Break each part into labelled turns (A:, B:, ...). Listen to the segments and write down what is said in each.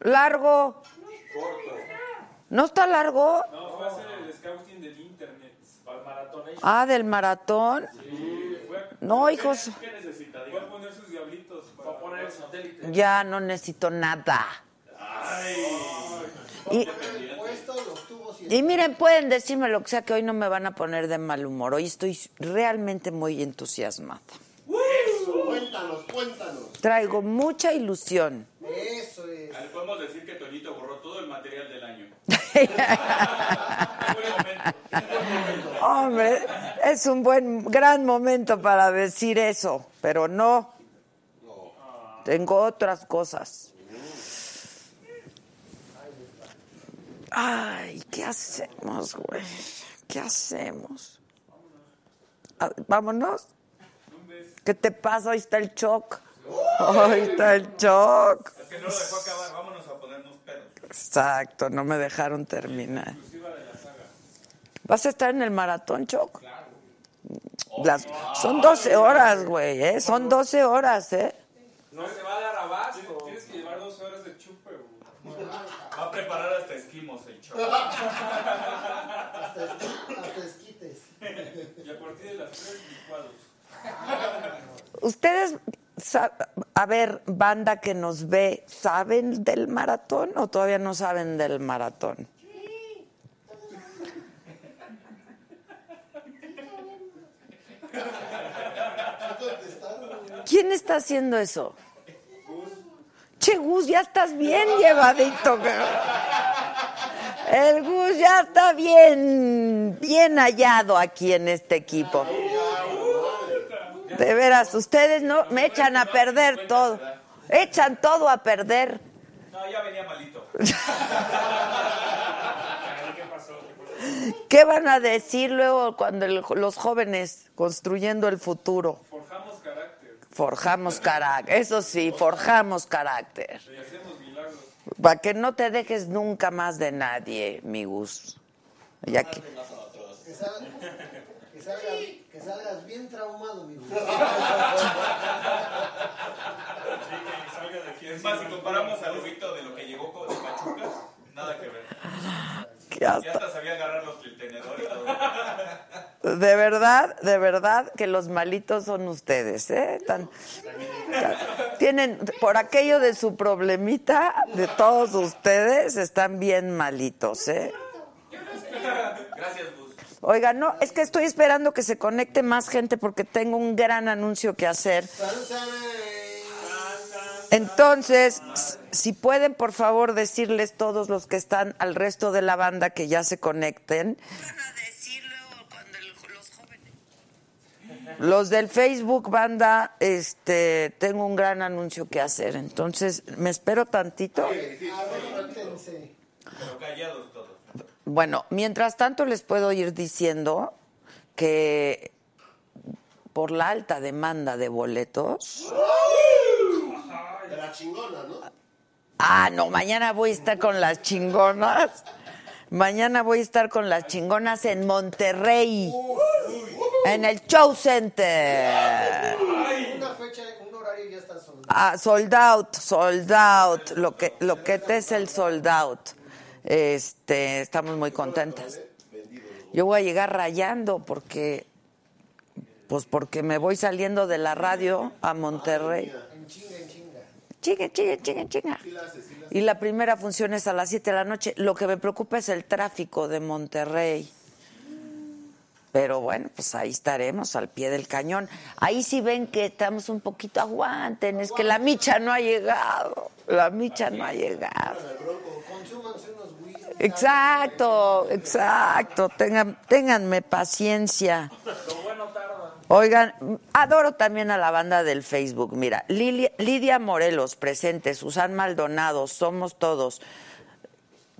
A: Largo. ¿No está largo?
B: No, fue a hacer el scouting del internet para el maratón.
A: Ah, del maratón. No, hijos.
B: ¿Qué necesita? Voy a poner sus diablitos. Va a poner el satélite.
A: Ya no necesito nada. Y, y miren, pueden decirme lo que sea que hoy no me van a poner de mal humor. Hoy estoy realmente muy entusiasmada.
C: Cuéntanos, cuéntanos.
A: Traigo mucha ilusión.
C: Eso es.
B: Le podemos decir que Toñito borró todo el material del año.
A: Hombre, es un buen, gran momento para decir eso, pero no. Tengo otras cosas. Ay, ¿qué hacemos, güey? ¿Qué hacemos? Ah, Vámonos. ¿Qué te pasa? Ahí está el shock. Ahí está el shock.
B: Es que no lo dejó acabar. Vámonos a ponernos pedos.
A: Exacto, no me dejaron terminar. ¿Vas a estar en el maratón, Choc? Las, son 12 horas, güey, ¿eh? Son 12 horas, ¿eh?
B: No se va a dar abasto. Tienes que llevar dos horas de chupe, güey. Va a preparar hasta esquimos el show.
C: Hasta, esqui- hasta esquites.
B: Y a partir de las tres licuados.
A: ¿Ustedes, a ver, banda que nos ve, ¿saben del maratón o todavía no saben del maratón? ¿Quién está haciendo eso? Che, Gus, ya estás bien llevadito. El Gus ya está bien, bien hallado aquí en este equipo. De veras, ustedes no me echan a perder todo. Echan todo a perder.
B: No, ya venía malito.
A: ¿Qué van a decir luego cuando el- los jóvenes construyendo el futuro?
B: Forjamos carácter
A: Forjamos carácter. Eso sí, forjamos carácter.
B: y hacemos milagros.
A: Para que no te dejes nunca más de nadie, mi Gus. Ya que-
C: Que, sal- que salgas, que salgas bien traumado, mi güey.
B: Es más, si comparamos al lobito de lo que llegó con de Pachuca, nada que ver.
A: que
B: Ya
A: hasta-
B: hasta sabía agarrar los el tenedor y todo.
A: de verdad, de verdad que los malitos son ustedes, ¿eh? Tan- tienen, por aquello de su problemita, de todos ustedes, están bien malitos, ¿eh?
B: Gracias.
A: Oiga, no, es que estoy esperando que se conecte más gente porque tengo un gran anuncio que hacer. Entonces, si pueden, por favor, decirles todos los que están al resto de la banda que ya se conecten. Los del Facebook banda, este, tengo un gran anuncio que hacer. Entonces, me espero tantito.
B: Pero callados todos.
A: Bueno, mientras tanto les puedo ir diciendo que por la alta demanda de boletos.
C: De ¿no?
A: Ah, no, mañana voy a estar con las chingonas. Mañana voy a estar con las chingonas en Monterrey. En el Show Center.
C: Una fecha, un horario ya está soldado.
A: Ah, sold out, sold out. Lo que, lo que te es el sold out. Este, estamos muy contentas. Yo voy a llegar rayando porque, pues porque me voy saliendo de la radio a Monterrey.
C: Chinga, chinga.
A: Chinga, chinga. Y la primera función es a las 7 de la noche. Lo que me preocupa es el tráfico de Monterrey. Pero bueno, pues ahí estaremos al pie del cañón. Ahí sí ven que estamos un poquito aguanten, es que la micha no ha llegado. La micha no ha llegado.
C: Unos.
A: Exacto, exacto. Tengan, ténganme paciencia. Oigan, adoro también a la banda del Facebook. Mira, Lilia- Lidia Morelos, presente, Susan Maldonado, somos todos,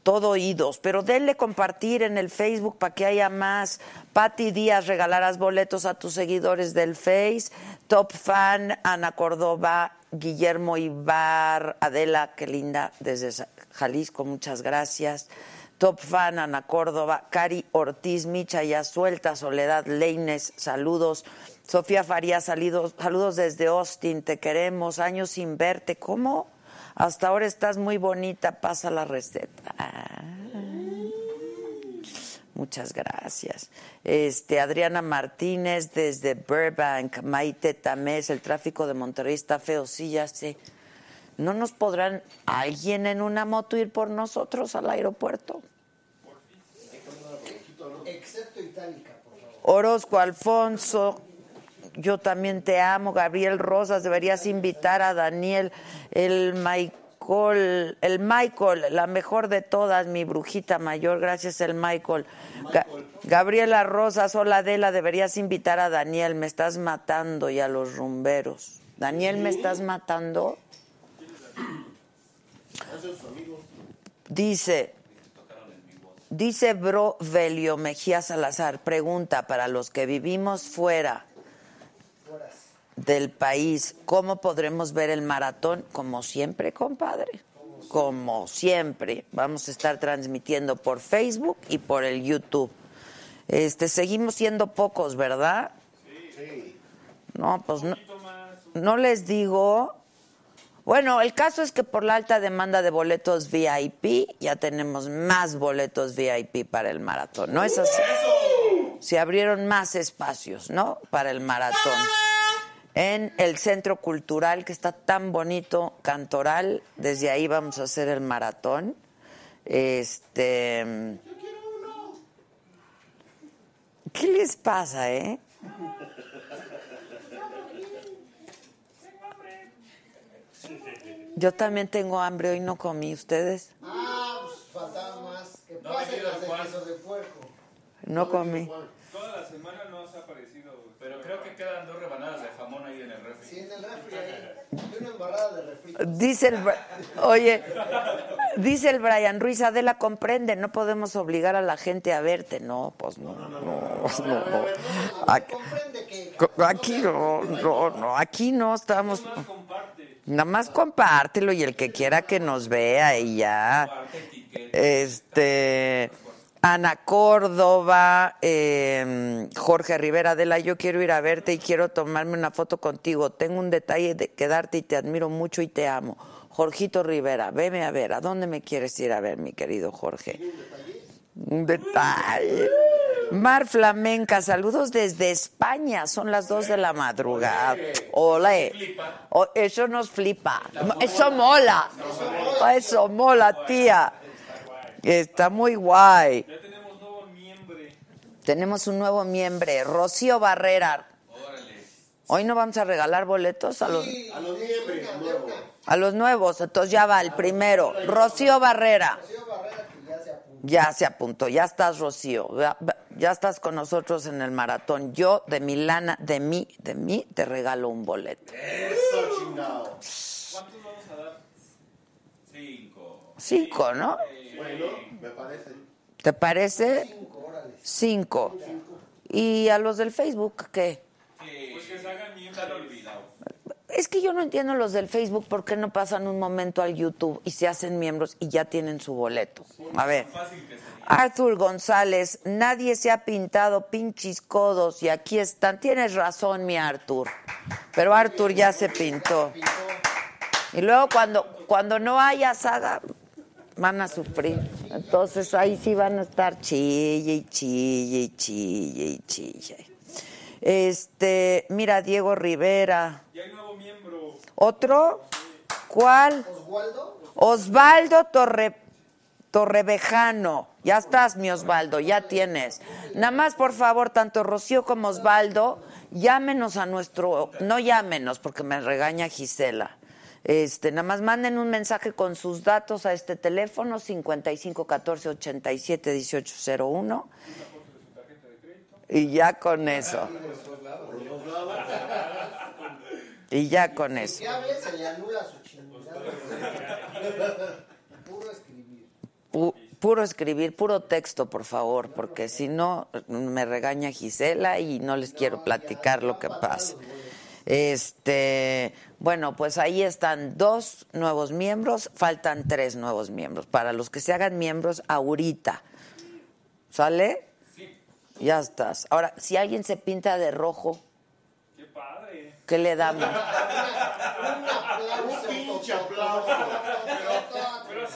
A: todo oídos, pero denle compartir en el Facebook para que haya más. Patti Díaz, regalarás boletos a tus seguidores del Face. Top fan, Ana Córdoba, Guillermo Ibar, Adela, qué linda, desde Jalisco, muchas gracias. Top fan, Ana Córdoba, Cari Ortiz, Micha ya suelta, Soledad Leines, saludos. Sofía Farías, saludos, desde Austin, te queremos, años sin verte. ¿Cómo? Hasta ahora estás muy bonita, pasa la receta. Muchas gracias. Este, Adriana Martínez desde Burbank, Maite Tamés, el tráfico de Monterrey está feo, sí, ya sé. ¿No nos podrán alguien en una moto ir por nosotros al aeropuerto?
C: Excepto itálica, por favor.
A: Orozco Alfonso, yo también te amo. Gabriel Rosas, deberías invitar a Daniel, el Michael, el Michael, la mejor de todas, mi brujita mayor. Gracias, el Michael. Ga- Gabriela Rosas, hola Adela, deberías invitar a Daniel. Me estás matando y a los rumberos. Daniel, ¿me estás matando? Dice, dice Bro Velio Mejía Salazar, pregunta para los que vivimos fuera del país, ¿cómo podremos ver el maratón? Como siempre, compadre. Como siempre. Vamos a estar transmitiendo por Facebook y por el YouTube. Este, seguimos siendo pocos, ¿verdad? No, pues no, no les digo. Bueno, el caso es que por la alta demanda de boletos VIP ya tenemos más boletos VIP para el maratón. ¿No es así? Se abrieron más espacios, ¿no? Para el maratón. En el centro cultural que está tan bonito, Cantoral, desde ahí vamos a hacer el maratón. Este. ¿Qué les pasa, eh? Yo también tengo hambre, hoy no comí. ¿Ustedes?
C: Ah, pues faltaba más. Que
B: No
C: pasen las de queso de puerco.
A: No comí.
B: Toda la semana no se ha aparecido. Pero creo que quedan dos rebanadas de jamón ahí en el refri.
C: Sí, en el refri ahí. Y una embarrada de refri.
A: Dice el, Bra- oye, dice el Brian Ruiz, Adela comprende, no podemos obligar a la gente a verte. No, pues no, no, no, no. Aquí,
C: Comprende que.
A: aquí no, no, no, aquí no estamos. Nada más compártelo y el que quiera que nos vea y ya. Este, Ana Córdoba, eh, Jorge Rivera Adela, yo quiero ir a verte y quiero tomarme una foto contigo. Tengo un detalle de quedarte y te admiro mucho y te amo. Jorgito Rivera, veme a ver, ¿a dónde me quieres ir a ver, mi querido Jorge? Un detalle. Mar Flamenca, saludos desde España, son las dos de la madrugada. Ole, eso nos flipa, eso mola, eso mola, tía. Está muy guay.
B: Ya tenemos nuevo miembro.
A: Tenemos un nuevo miembro, Rocío Barrera. Hoy no vamos a regalar boletos a los,
C: a los
A: nuevos, entonces ya va el primero. Rocío Barrera.
C: Ya se apuntó.
A: Ya estás, Rocío. Ya estás con nosotros en el maratón. Yo de mi lana, de mí, de mí, te regalo un boleto.
C: Eso, chingado.
B: ¿Cuántos vamos a dar? Cinco.
A: Cinco, ¿no?
C: Bueno, me parece.
A: ¿Te parece?
C: Cinco, órale.
A: Cinco. ¿Y a los del Facebook qué?
B: Pues que se hagan miembros.
A: Es que yo no entiendo los del Facebook por qué no pasan un momento al YouTube y se hacen miembros y ya tienen su boleto. A ver. Arthur González, nadie se ha pintado pinches codos y aquí están. Tienes razón, mi Arthur. Pero Arthur ya se pintó. Y luego cuando, cuando no haya saga, van a sufrir. Entonces ahí sí van a estar chille y chille y chille y chille. Este, mira, Diego Rivera.
B: Y hay nuevo miembro.
A: ¿Otro? ¿Cuál?
C: Oswaldo,
A: Osvaldo Torre, Torrevejano. Ya estás, mi Osvaldo, ya tienes. Nada más, por favor, tanto Rocío como Osvaldo, llámenos a nuestro, no llámenos porque me regaña Gisela. Este, nada más manden un mensaje con sus datos a este teléfono 55 14 87 18 01 y ya con eso. Y ya con eso.
C: se le anula su. Puro escribir.
A: Pu- puro escribir, puro texto, por favor, porque si no me regaña Gisela y no les quiero platicar lo que pasa. Este, bueno, pues ahí están dos nuevos miembros, faltan tres nuevos miembros. Para los que se hagan miembros ahorita. ¿Sale? Ya estás. Ahora, si alguien se pinta de rojo,
B: Qué padre.
A: ¿qué le damos?
C: Un pinche aplauso.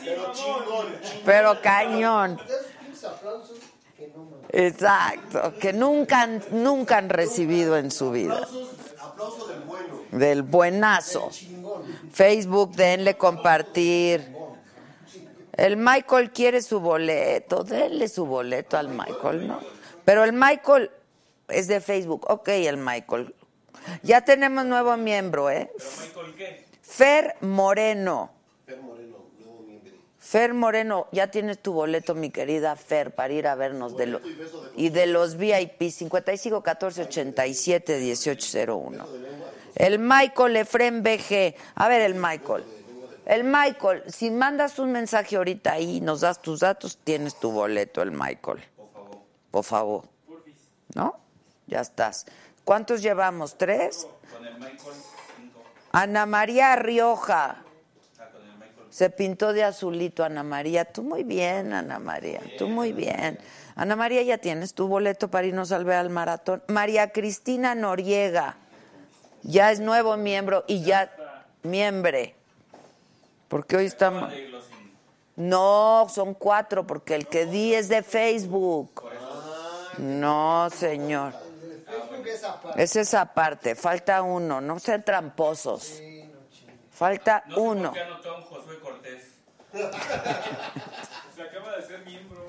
B: Pero
C: chingón.
A: Pero cañón.
C: De esos pinches aplausos que no mames.
A: Exacto, que nunca han, nunca han recibido en su vida.
C: Aplausos, aplauso del bueno.
A: Del buenazo.
C: Chingón.
A: Facebook, denle compartir. El Michael quiere su boleto, denle su boleto al Michael, ¿no? Pero el Michael es de Facebook. Ok, el Michael. Ya tenemos nuevo miembro, ¿eh?
B: ¿Pero Michael qué?
A: Fer Moreno.
C: Fer Moreno, nuevo miembro.
A: Fer Moreno, ya tienes tu boleto, mi querida Fer, para ir a vernos de lo- y de los VIP 55 14 87 1801. El Michael Efren BG. A ver, el Michael. El Michael, si mandas un mensaje ahorita ahí y nos das tus datos, tienes tu boleto, el Michael.
B: Por favor.
A: ¿No? Ya estás. ¿Cuántos llevamos? ¿Tres?
B: Con el Michael, cinco.
A: Ana María Rioja. Se pintó de azulito, Ana María. Tú muy bien, Ana María. Tú muy bien. Ana María, ya tienes tu boleto para irnos al ver al maratón. María Cristina Noriega. Ya es nuevo miembro y ya miembre. Porque hoy estamos. No, son cuatro, porque el que di es de Facebook. No, señor.
C: Es
A: esa parte. Falta uno. No sean tramposos. Falta uno.
B: Se acaba de ser miembro.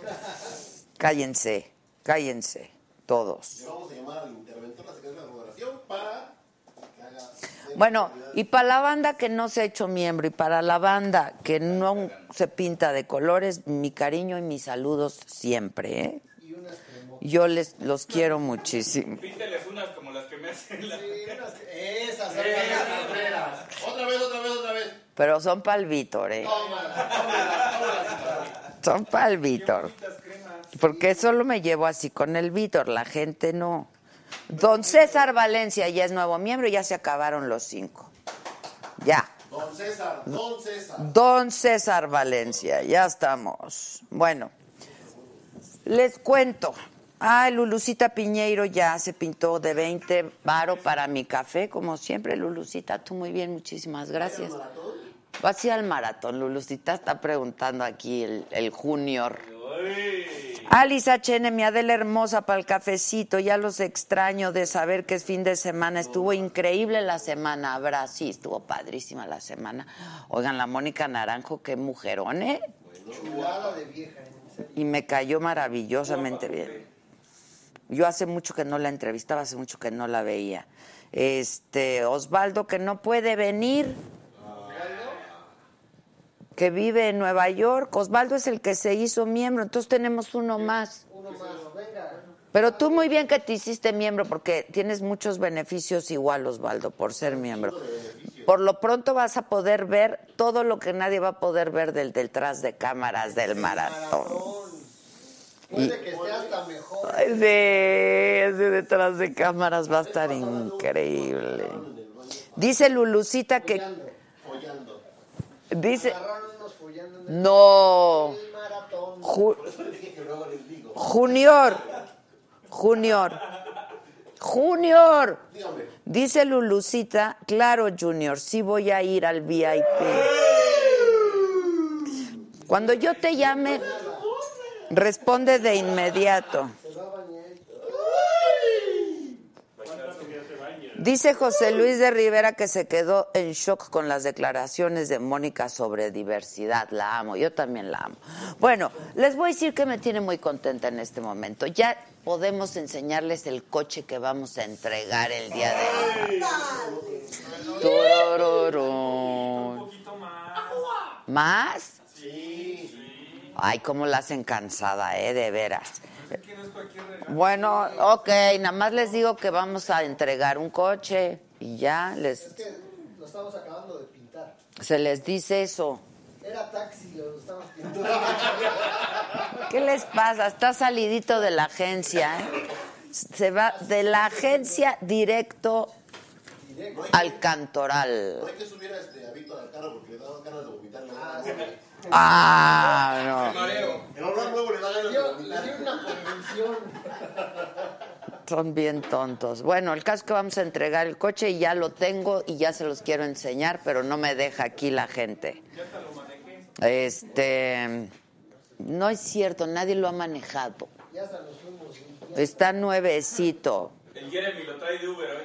A: Cállense, cállense, todos.
C: Le vamos a llamar al interventor, la secretaria de la Gobernación, para que haga.
A: Bueno, y para la banda que no se ha hecho miembro y para la banda que no se pinta de colores, mi cariño y mis saludos siempre, ¿eh?
C: Y.
A: Yo les los quiero muchísimo.
B: Pínteles unas como las que me hacen la...
C: Sí, unas que- Esas, son las carreras. Otra vez, otra vez, otra vez.
A: Pero son para el Víctor, ¿eh?
C: Tómala, tómala, tómala.
A: Son para el Víctor. Porque solo me llevo así con el Víctor, la gente no. Don César Valencia ya es nuevo miembro, ya se acabaron los cinco. Ya.
C: Don César, don César.
A: Don César Valencia, ya estamos. Bueno, les cuento. Ah, Lulucita Piñeiro ya se pintó de 20 varo para mi café, como siempre, Lulucita. Tú muy bien, muchísimas gracias. Vas a ir al maratón, Lulucita está preguntando aquí el, el junior. Alice HN, mi Adela hermosa para el cafecito, ya los extraño de saber que es fin de semana. Estuvo increíble la semana, habrá, sí, estuvo padrísima la semana. Oigan, la Mónica Naranjo, qué mujerón, ¿eh?
C: Chulada de vieja.
A: Y me cayó maravillosamente bien. Yo hace mucho que no la entrevistaba, hace mucho que no la veía. Este, Osvaldo, que no puede venir, que vive en Nueva York. Osvaldo es el que se hizo miembro, entonces tenemos uno más.
C: Uno más, venga.
A: Pero tú muy bien que te hiciste miembro porque tienes muchos beneficios igual, Osvaldo, por ser miembro. Por lo pronto vas a poder ver todo lo que nadie va a poder ver del detrás de cámaras del maratón.
C: Puede que esté hasta mejor.
A: Ay, sí, ese detrás de cámaras va a estar increíble. Dice Lulucita que...
C: Follando.
A: Dice... No. Ju- Junior. Junior. Junior. Dice Lulucita, claro, Junior, sí voy a ir al VIP. Cuando yo te llame, responde de inmediato. Dice José Luis de Rivera que se quedó en shock con las declaraciones de Mónica sobre diversidad. La amo, yo también la amo. Bueno, les voy a decir que me tiene muy contenta en este momento. Ya podemos enseñarles el coche que vamos a entregar el día de hoy. ¿Más? Ay, cómo la hacen cansada, ¿eh? De veras. Bueno, ok, nada más les digo que vamos a entregar un coche y ya les
C: Que lo estamos acabando de pintar.
A: se les dice eso.
C: Era taxi, lo estamos pintando.
A: ¿Qué les pasa? Está salidito de la agencia, ¿eh? Se va de la agencia directo al cantoral.
D: Hay que subir a este a Víctor al carro porque le da ganas de vomitar.
A: Ah, no.
D: El olor nuevo le da ganas de
C: Yo le una convención.
A: Son bien tontos. Bueno, el caso es que vamos a entregar el coche y ya lo tengo y ya se los quiero enseñar, pero no me deja aquí la gente. Este, no es cierto, nadie lo ha manejado.
C: Ya se los fuimos. y-
A: Está nuevecito,
B: El Jeremy lo trae de Uber hoy.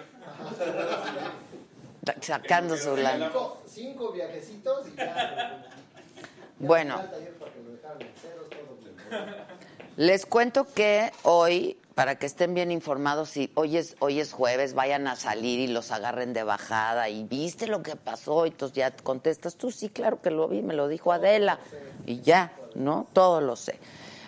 A: sacando su lana.
C: Cinco, cinco viajecitos y ya.
A: Bueno. Les cuento que hoy, para que estén bien informados, si hoy es, hoy es jueves, vayan a salir y los agarren de bajada y viste lo que pasó y entonces ya contestas tú, sí, claro que lo vi, me lo dijo Adela y ya, ¿no? Todo lo sé.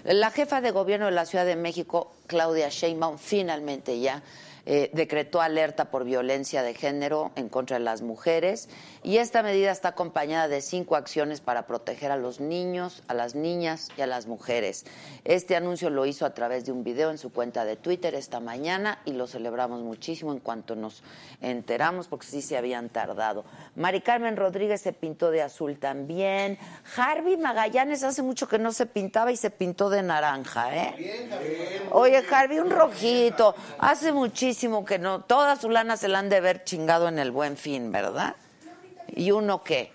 A: La jefa de gobierno de la Ciudad de México, Claudia Sheinbaum, finalmente ya eh, decretó alerta por violencia de género en contra de las mujeres y esta medida está acompañada de cinco acciones para proteger a los niños, a las niñas y a las mujeres. Este anuncio lo hizo a través de un video en su cuenta de Twitter esta mañana y lo celebramos muchísimo en cuanto nos enteramos porque sí se habían tardado. Mari Carmen Rodríguez se pintó de azul también. Harvey Magallanes hace mucho que no se pintaba y se pintó de naranja, ¿eh? Oye, Harvey, un rojito. Hace muchísimo que no. Toda su lana se la han de ver chingado en el buen fin, ¿verdad? ¿Y uno qué?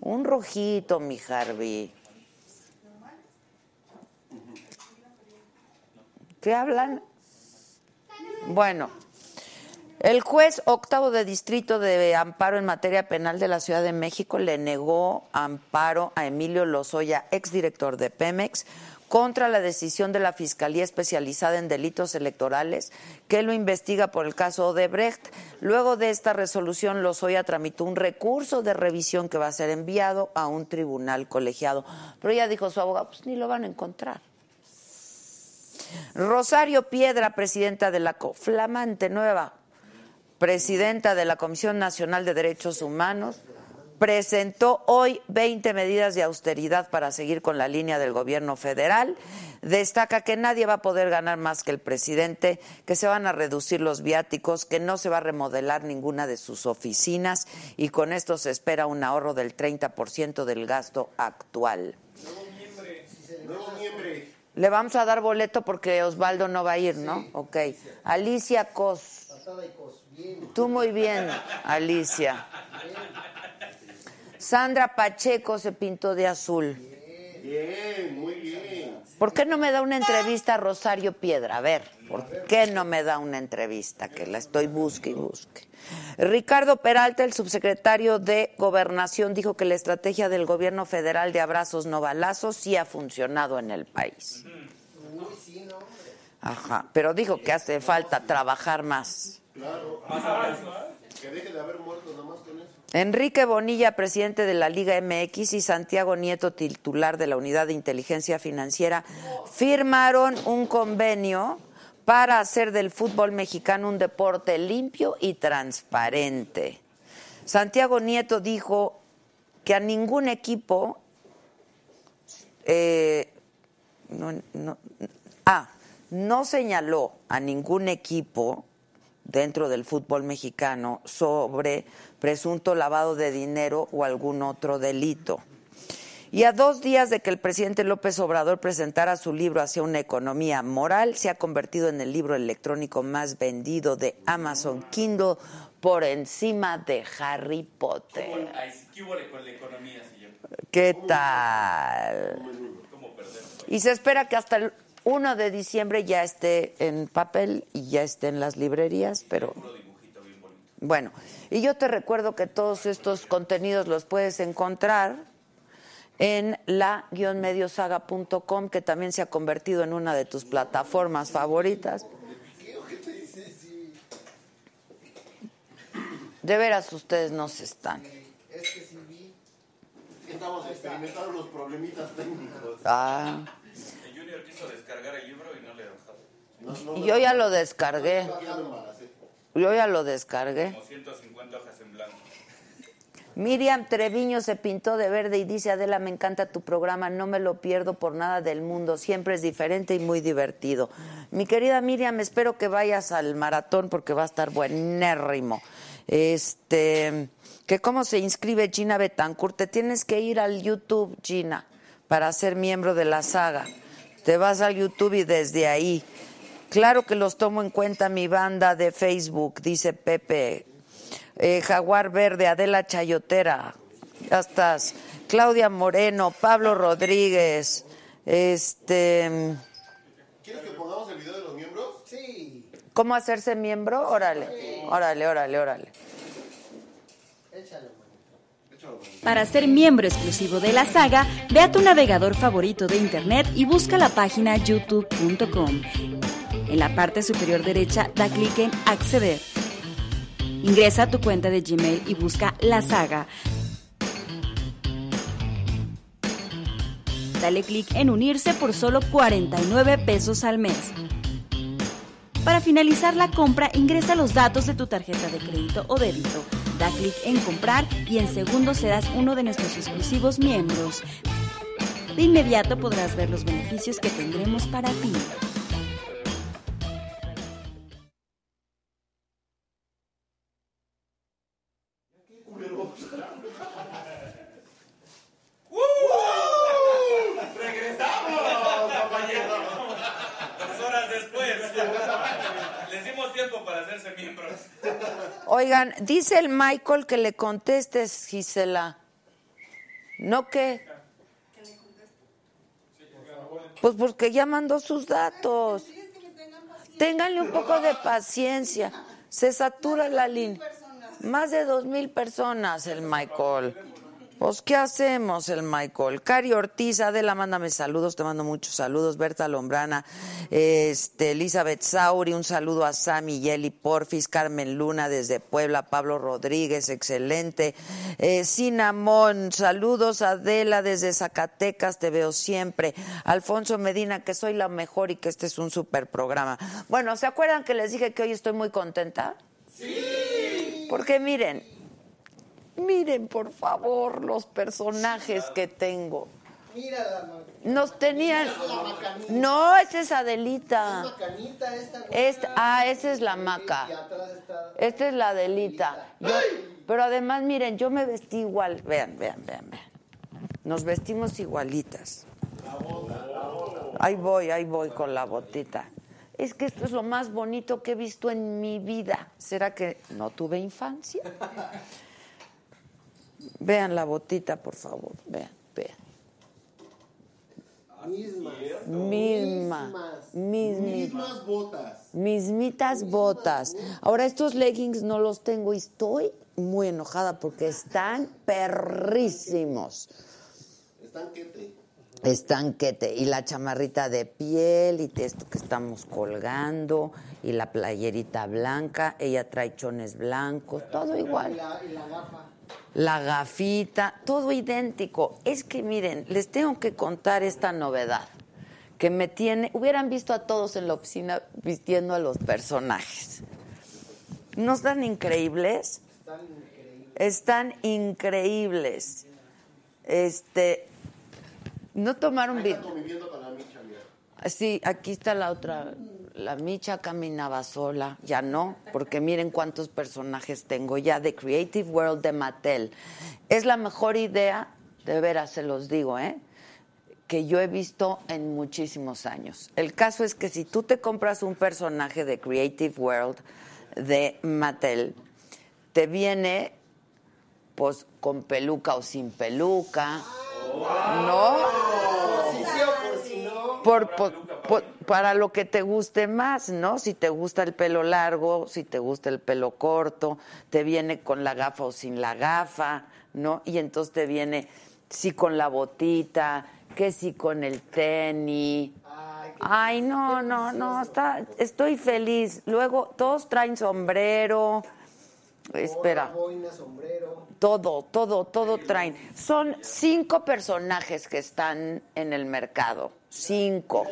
A: Un rojito, mi Harvey. ¿Qué hablan? Bueno, el juez octavo de distrito de amparo en materia penal de la Ciudad de México le negó amparo a Emilio Lozoya, exdirector de Pemex, contra la decisión de la Fiscalía Especializada en Delitos Electorales que lo investiga por el caso Odebrecht. Luego de esta resolución, Lozoya tramitó un recurso de revisión que va a ser enviado a un tribunal colegiado. Pero ya dijo su abogado, pues ni lo van a encontrar. Rosario Piedra, presidenta de la co- flamante nueva presidenta de la Comisión Nacional de Derechos Humanos, presentó hoy 20 medidas de austeridad para seguir con la línea del gobierno federal. Destaca que nadie va a poder ganar más que el presidente, que se van a reducir los viáticos, que no se va a remodelar ninguna de sus oficinas y con esto se espera un ahorro del 30% del gasto actual.
D: Nuevo miembro.
A: Le vamos a dar boleto porque Osvaldo no va a ir, ¿no? Ok. Alicia Cos.
C: Patada y cos. Bien.
A: Tú muy bien, Alicia. Sandra Pacheco se pintó de azul.
D: Bien, muy bien.
A: ¿Por qué no me da una entrevista a Rosario Piedra? A ver, ¿por qué no me da una entrevista? Que la estoy busque y busque. Ricardo Peralta, el subsecretario de Gobernación, dijo que la estrategia del gobierno federal de abrazos no balazos sí ha funcionado en el país. Ajá, pero dijo que hace falta trabajar más.
D: Claro. Que deje de haber muertos nada más con eso.
A: Enrique Bonilla, presidente de la Liga MX, y Santiago Nieto, titular de la Unidad de Inteligencia Financiera, firmaron un convenio para hacer del fútbol mexicano un deporte limpio y transparente. Santiago Nieto dijo que a ningún equipo eh, no, ah, no señaló a ningún equipo dentro del fútbol mexicano sobre presunto lavado de dinero o algún otro delito. Y a dos días de que el presidente López Obrador presentara su libro hacia una economía moral, se ha convertido en el libro electrónico más vendido de Amazon Kindle por encima de Harry Potter.
B: ¿Qué hubo con la economía, señor?
A: ¿Qué tal? Y se espera que hasta el 1 de diciembre ya esté en papel y ya esté en las librerías, pero... Bueno, y yo te recuerdo que todos estos contenidos los puedes encontrar en la-mediosaga.com, que también se ha convertido en una de tus plataformas favoritas. De veras, ustedes no se están.
C: Es que sí vi.
D: Estamos experimentando los problemitas técnicos.
A: Ah,
B: Junior quiso descargar el libro y no le dejó.
D: No, no,
A: y yo ya lo descargué. Yo ya lo descargué.
B: Como 150 hojas en blanco.
A: Miriam Treviño se pintó de verde y dice, Adela, me encanta tu programa, no me lo pierdo por nada del mundo, siempre es diferente y muy divertido. Mi querida Miriam, espero que vayas al maratón porque va a estar buenérrimo. Este, que cómo se inscribe Gina Betancourt, te tienes que ir al YouTube, Gina, para ser miembro de la saga. Te vas al YouTube y desde ahí. Claro que los tomo en cuenta mi banda de Facebook, dice Pepe. Eh, Jaguar Verde, Adela Chayotera, ya estás. Claudia Moreno, Pablo Rodríguez, este,
D: ¿Quieres que pongamos el video de los miembros?
C: Sí,
A: ¿cómo hacerse miembro? Órale, órale, órale, órale.
C: échale, manito.
D: Échalo, man.
E: Para ser miembro exclusivo de la saga, ve a tu navegador favorito de internet y busca la página youtube.com. En la parte superior derecha da clic en Acceder. Ingresa a tu cuenta de Gmail y busca la saga. Dale clic en unirse por solo 49 pesos al mes. Para finalizar la compra, ingresa los datos de tu tarjeta de crédito o débito. Da clic en comprar y en segundos serás uno de nuestros exclusivos miembros. De inmediato podrás ver los beneficios que tendremos para ti.
A: Oigan, dice el Michael que le contestes, Gisela. ¿No qué? Pues porque ya mandó sus datos. Ténganle un poco de paciencia. Se satura la línea. Más de dos mil personas el Michael. Pues, ¿qué hacemos el Michael? Cari Ortiz, Adela, mándame saludos, te mando muchos saludos. Berta Lombrana, este, Elizabeth Sauri, un saludo a Sami Yeli Porfis, Carmen Luna desde Puebla, Pablo Rodríguez, excelente. Eh, saludos a Adela desde Zacatecas, te veo siempre. Alfonso Medina, que soy la mejor y que este es un super programa. Bueno, ¿se acuerdan que les dije que hoy estoy muy contenta? Sí. Porque miren, Miren, por favor, los personajes que tengo. Nos tenían. No, esa es Adelita.
C: Esta.
A: Ah, esa es la maca.
C: atrás está.
A: Esta es la Adelita. Yo- pero además, miren, yo me vestí igual. Vean, vean, vean, vean. Nos vestimos igualitas. Ahí voy, ahí voy con la botita. Es que esto es lo más bonito que he visto en mi vida. ¿Será que no tuve infancia? Vean la botita, por favor. Vean, vean.
C: Mismas.
A: Misma.
C: Mismas.
A: Mismas.
D: Mismas botas.
A: Mismitas botas. Ahora estos leggings no los tengo y estoy muy enojada porque están perrísimos.
D: Están quete.
A: Están quete. Y la chamarrita de piel y esto que estamos colgando y la playerita blanca. Ella trae chones blancos, todo
C: Y
A: igual.
C: la, y la gafa.
A: La gafita, todo idéntico. Es que miren, les tengo que contar esta novedad que me tiene, hubieran visto a todos en la oficina vistiendo a los personajes. ¿No están increíbles? Están increíbles. Este, no tomaron video. Sí, aquí está la otra. La Micha caminaba sola, ya no, porque miren cuántos personajes tengo ya de Creative World de Mattel. Es la mejor idea, de veras se los digo, ¿eh? que yo he visto en muchísimos años. El caso es que si tú te compras un personaje de Creative World de Mattel, te viene pues con peluca o sin peluca, ¿no?
C: Si sí o por si no.
A: por, por- por- para lo que te guste más, ¿no? Si te gusta el pelo largo, si te gusta el pelo corto, te viene con la gafa o sin la gafa, ¿no? Y entonces te viene sí con la botita, que sí con el tenis.
C: Ay,
A: no, no, no, está, estoy feliz. Luego todos traen sombrero. Espera
C: gorra, boina, sombrero.
A: todo, todo, todo traen. Son cinco personajes que están en el mercado. Cinco.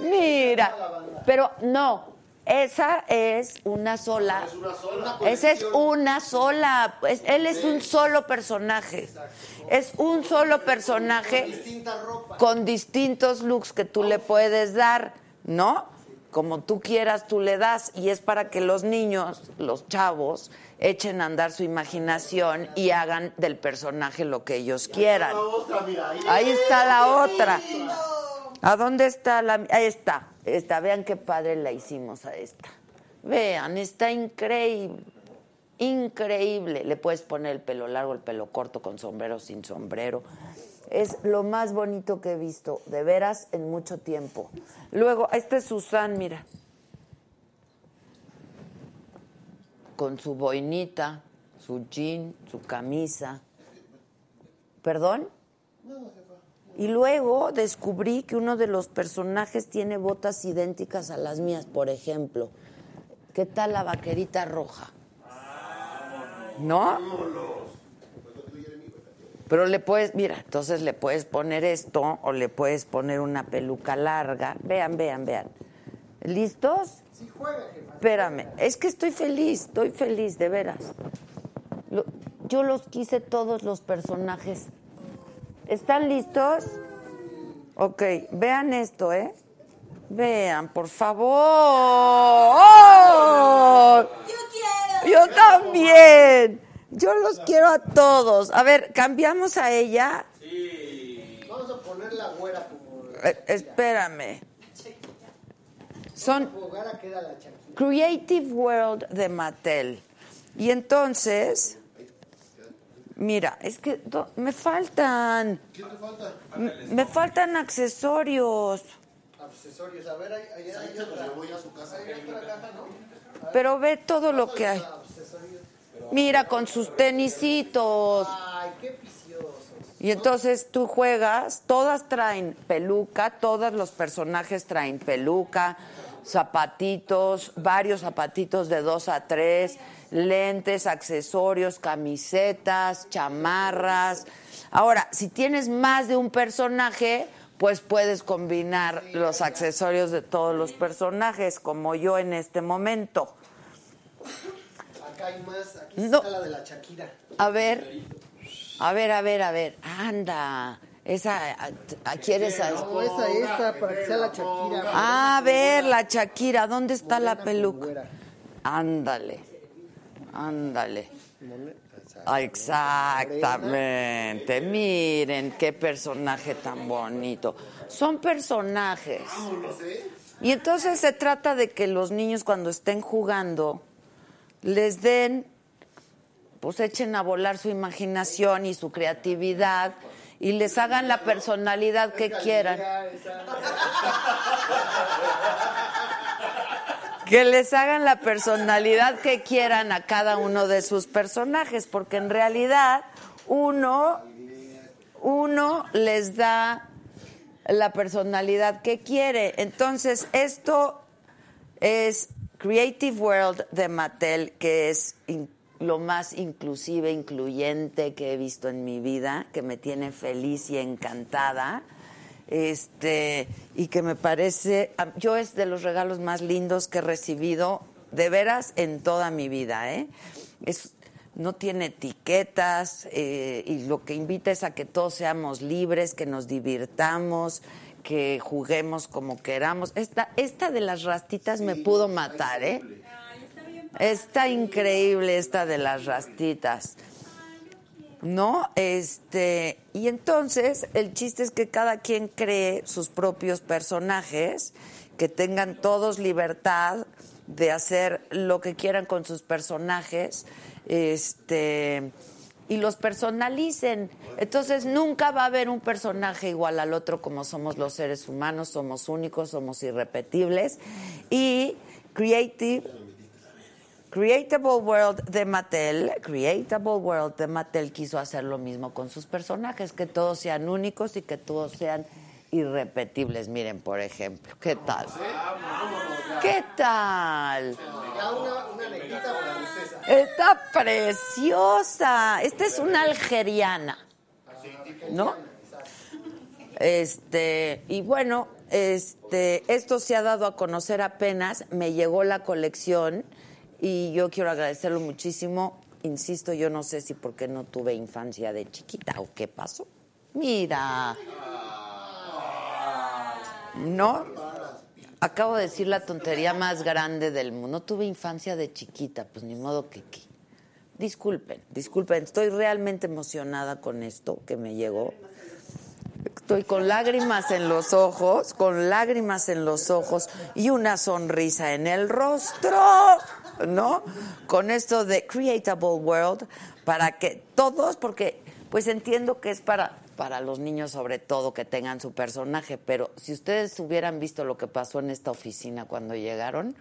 A: Mira, pero no, esa es una sola.
D: Es una sola.
A: Esa es una sola. es- él es un solo personaje. Es un solo personaje
C: Distinta ropa.
A: con distintos looks que tú le puedes dar, ¿no? Como tú quieras, tú le das. Y es para que los niños, los chavos, echen a andar su imaginación y hagan del personaje lo que ellos quieran.
D: Ahí
A: está la otra. ¿A dónde está la.? Ahí está. Esta. Vean qué padre la hicimos a esta. Vean, está increíble. Increíble. Le puedes poner el pelo largo, el pelo corto, con sombrero, sin sombrero. Es lo más bonito que he visto, de veras, en mucho tiempo. Luego, este es Susan, mira. Con su boinita, su jean, su camisa. ¿Perdón? Y luego descubrí que uno de los personajes tiene botas idénticas a las mías, por ejemplo. ¿Qué tal la vaquerita roja? ¿No? Pero le puedes, mira, entonces le puedes poner esto o le puedes poner una peluca larga. Vean, vean, vean. ¿Listos?
C: Sí juega.
A: Espérame, es que estoy feliz, estoy feliz, de veras. Lo- yo los quise todos los personajes. ¿Están listos? Ok, vean esto, ¿eh? Vean, por favor. ¡Oh! Yo quiero. Yo también. Yo los quiero a todos. A ver, cambiamos a ella.
C: Vamos a poner la güera como.
A: Eh, espérame. Son. Creative World de Mattel. Y entonces, mira, es que do- me faltan.
D: ¿Qué te falta?
A: Me faltan accesorios.
C: Accesorios. A ver, ahí, ahí, ahí otra.
D: ya a su casa.
C: Hay otra caja, ¿no?
A: Pero ve todo lo que hay. Mira, con sus tenisitos.
C: Ay, qué viciosos.
A: Y entonces tú juegas, todas traen peluca, todos los personajes traen peluca, zapatitos, varios zapatitos de dos a tres, lentes, accesorios, camisetas, chamarras. Ahora, si tienes más de un personaje, pues puedes combinar los accesorios de todos los personajes, como yo en este momento.
C: Acá hay más. Aquí
A: No.
C: está la de la Shakira.
A: A ver, a ver, a ver, a ver. Anda, esa, a- a- ¿quieres? a-
C: No, esa, esta, para que sea la Shakira.
A: Ah, a ver, la Shakira, ¿dónde está la
C: Morena
A: peluca? Ándale, ándale. Ah, Exactamente. Miren qué personaje tan bonito. Son personajes. Y entonces se trata de que los niños cuando estén jugando les den, pues echen a volar su imaginación y su creatividad y les hagan la personalidad que quieran. Que les hagan la personalidad que quieran a cada uno de sus personajes, porque en realidad uno, uno les da la personalidad que quiere. Entonces, esto es Creative World de Mattel, que es lo más inclusive, incluyente que he visto en mi vida, que me tiene feliz y encantada. Este, y que me parece, a- yo es de los regalos más lindos que he recibido, de veras, en toda mi vida, ¿eh? Es, no tiene etiquetas eh, y lo que invita es a que todos seamos libres, que nos divirtamos, que juguemos como queramos. Esta, esta de las rastitas me pudo matar, ¿eh? Está increíble esta de las rastitas. ¿No? Este, y entonces el chiste es que cada quien cree sus propios personajes, que tengan todos libertad de hacer lo que quieran con sus personajes, este, y los personalicen. Entonces nunca va a haber un personaje igual al otro como somos los seres humanos, somos únicos, somos irrepetibles y creative Creatable World de Mattel, Creatable World de Mattel quiso hacer lo mismo con sus personajes, que todos sean únicos y que todos sean irrepetibles. Miren, por ejemplo, ¿qué tal? ¿Qué tal? Está preciosa. Esta es una algeriana, ¿no? Este, y bueno, este, esto se ha dado a conocer apenas, me llegó la colección y yo quiero agradecerlo muchísimo. Insisto, yo no sé si porque no tuve infancia de chiquita o qué pasó. Mira. ¿No? Acabo de decir la tontería más grande del mundo. No tuve infancia de chiquita, pues ni modo que qué. Disculpen, disculpen, estoy realmente emocionada con esto que me llegó. Estoy con lágrimas en los ojos, con lágrimas en los ojos y una sonrisa en el rostro, ¿no? Con esto de Creatable World, para que todos, porque pues entiendo que es para, para los niños sobre todo que tengan su personaje, pero si ustedes hubieran visto lo que pasó en esta oficina cuando llegaron,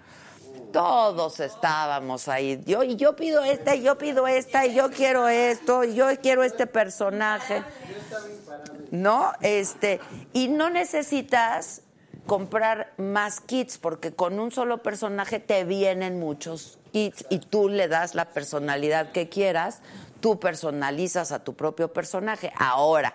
A: todos estábamos ahí. Yo, y yo pido esta, y yo pido esta, y yo quiero esto, y yo quiero este personaje. ¿No? Este, y no necesitas comprar más kits, porque con un solo personaje te vienen muchos kits y tú le das la personalidad que quieras, tú personalizas a tu propio personaje. Ahora,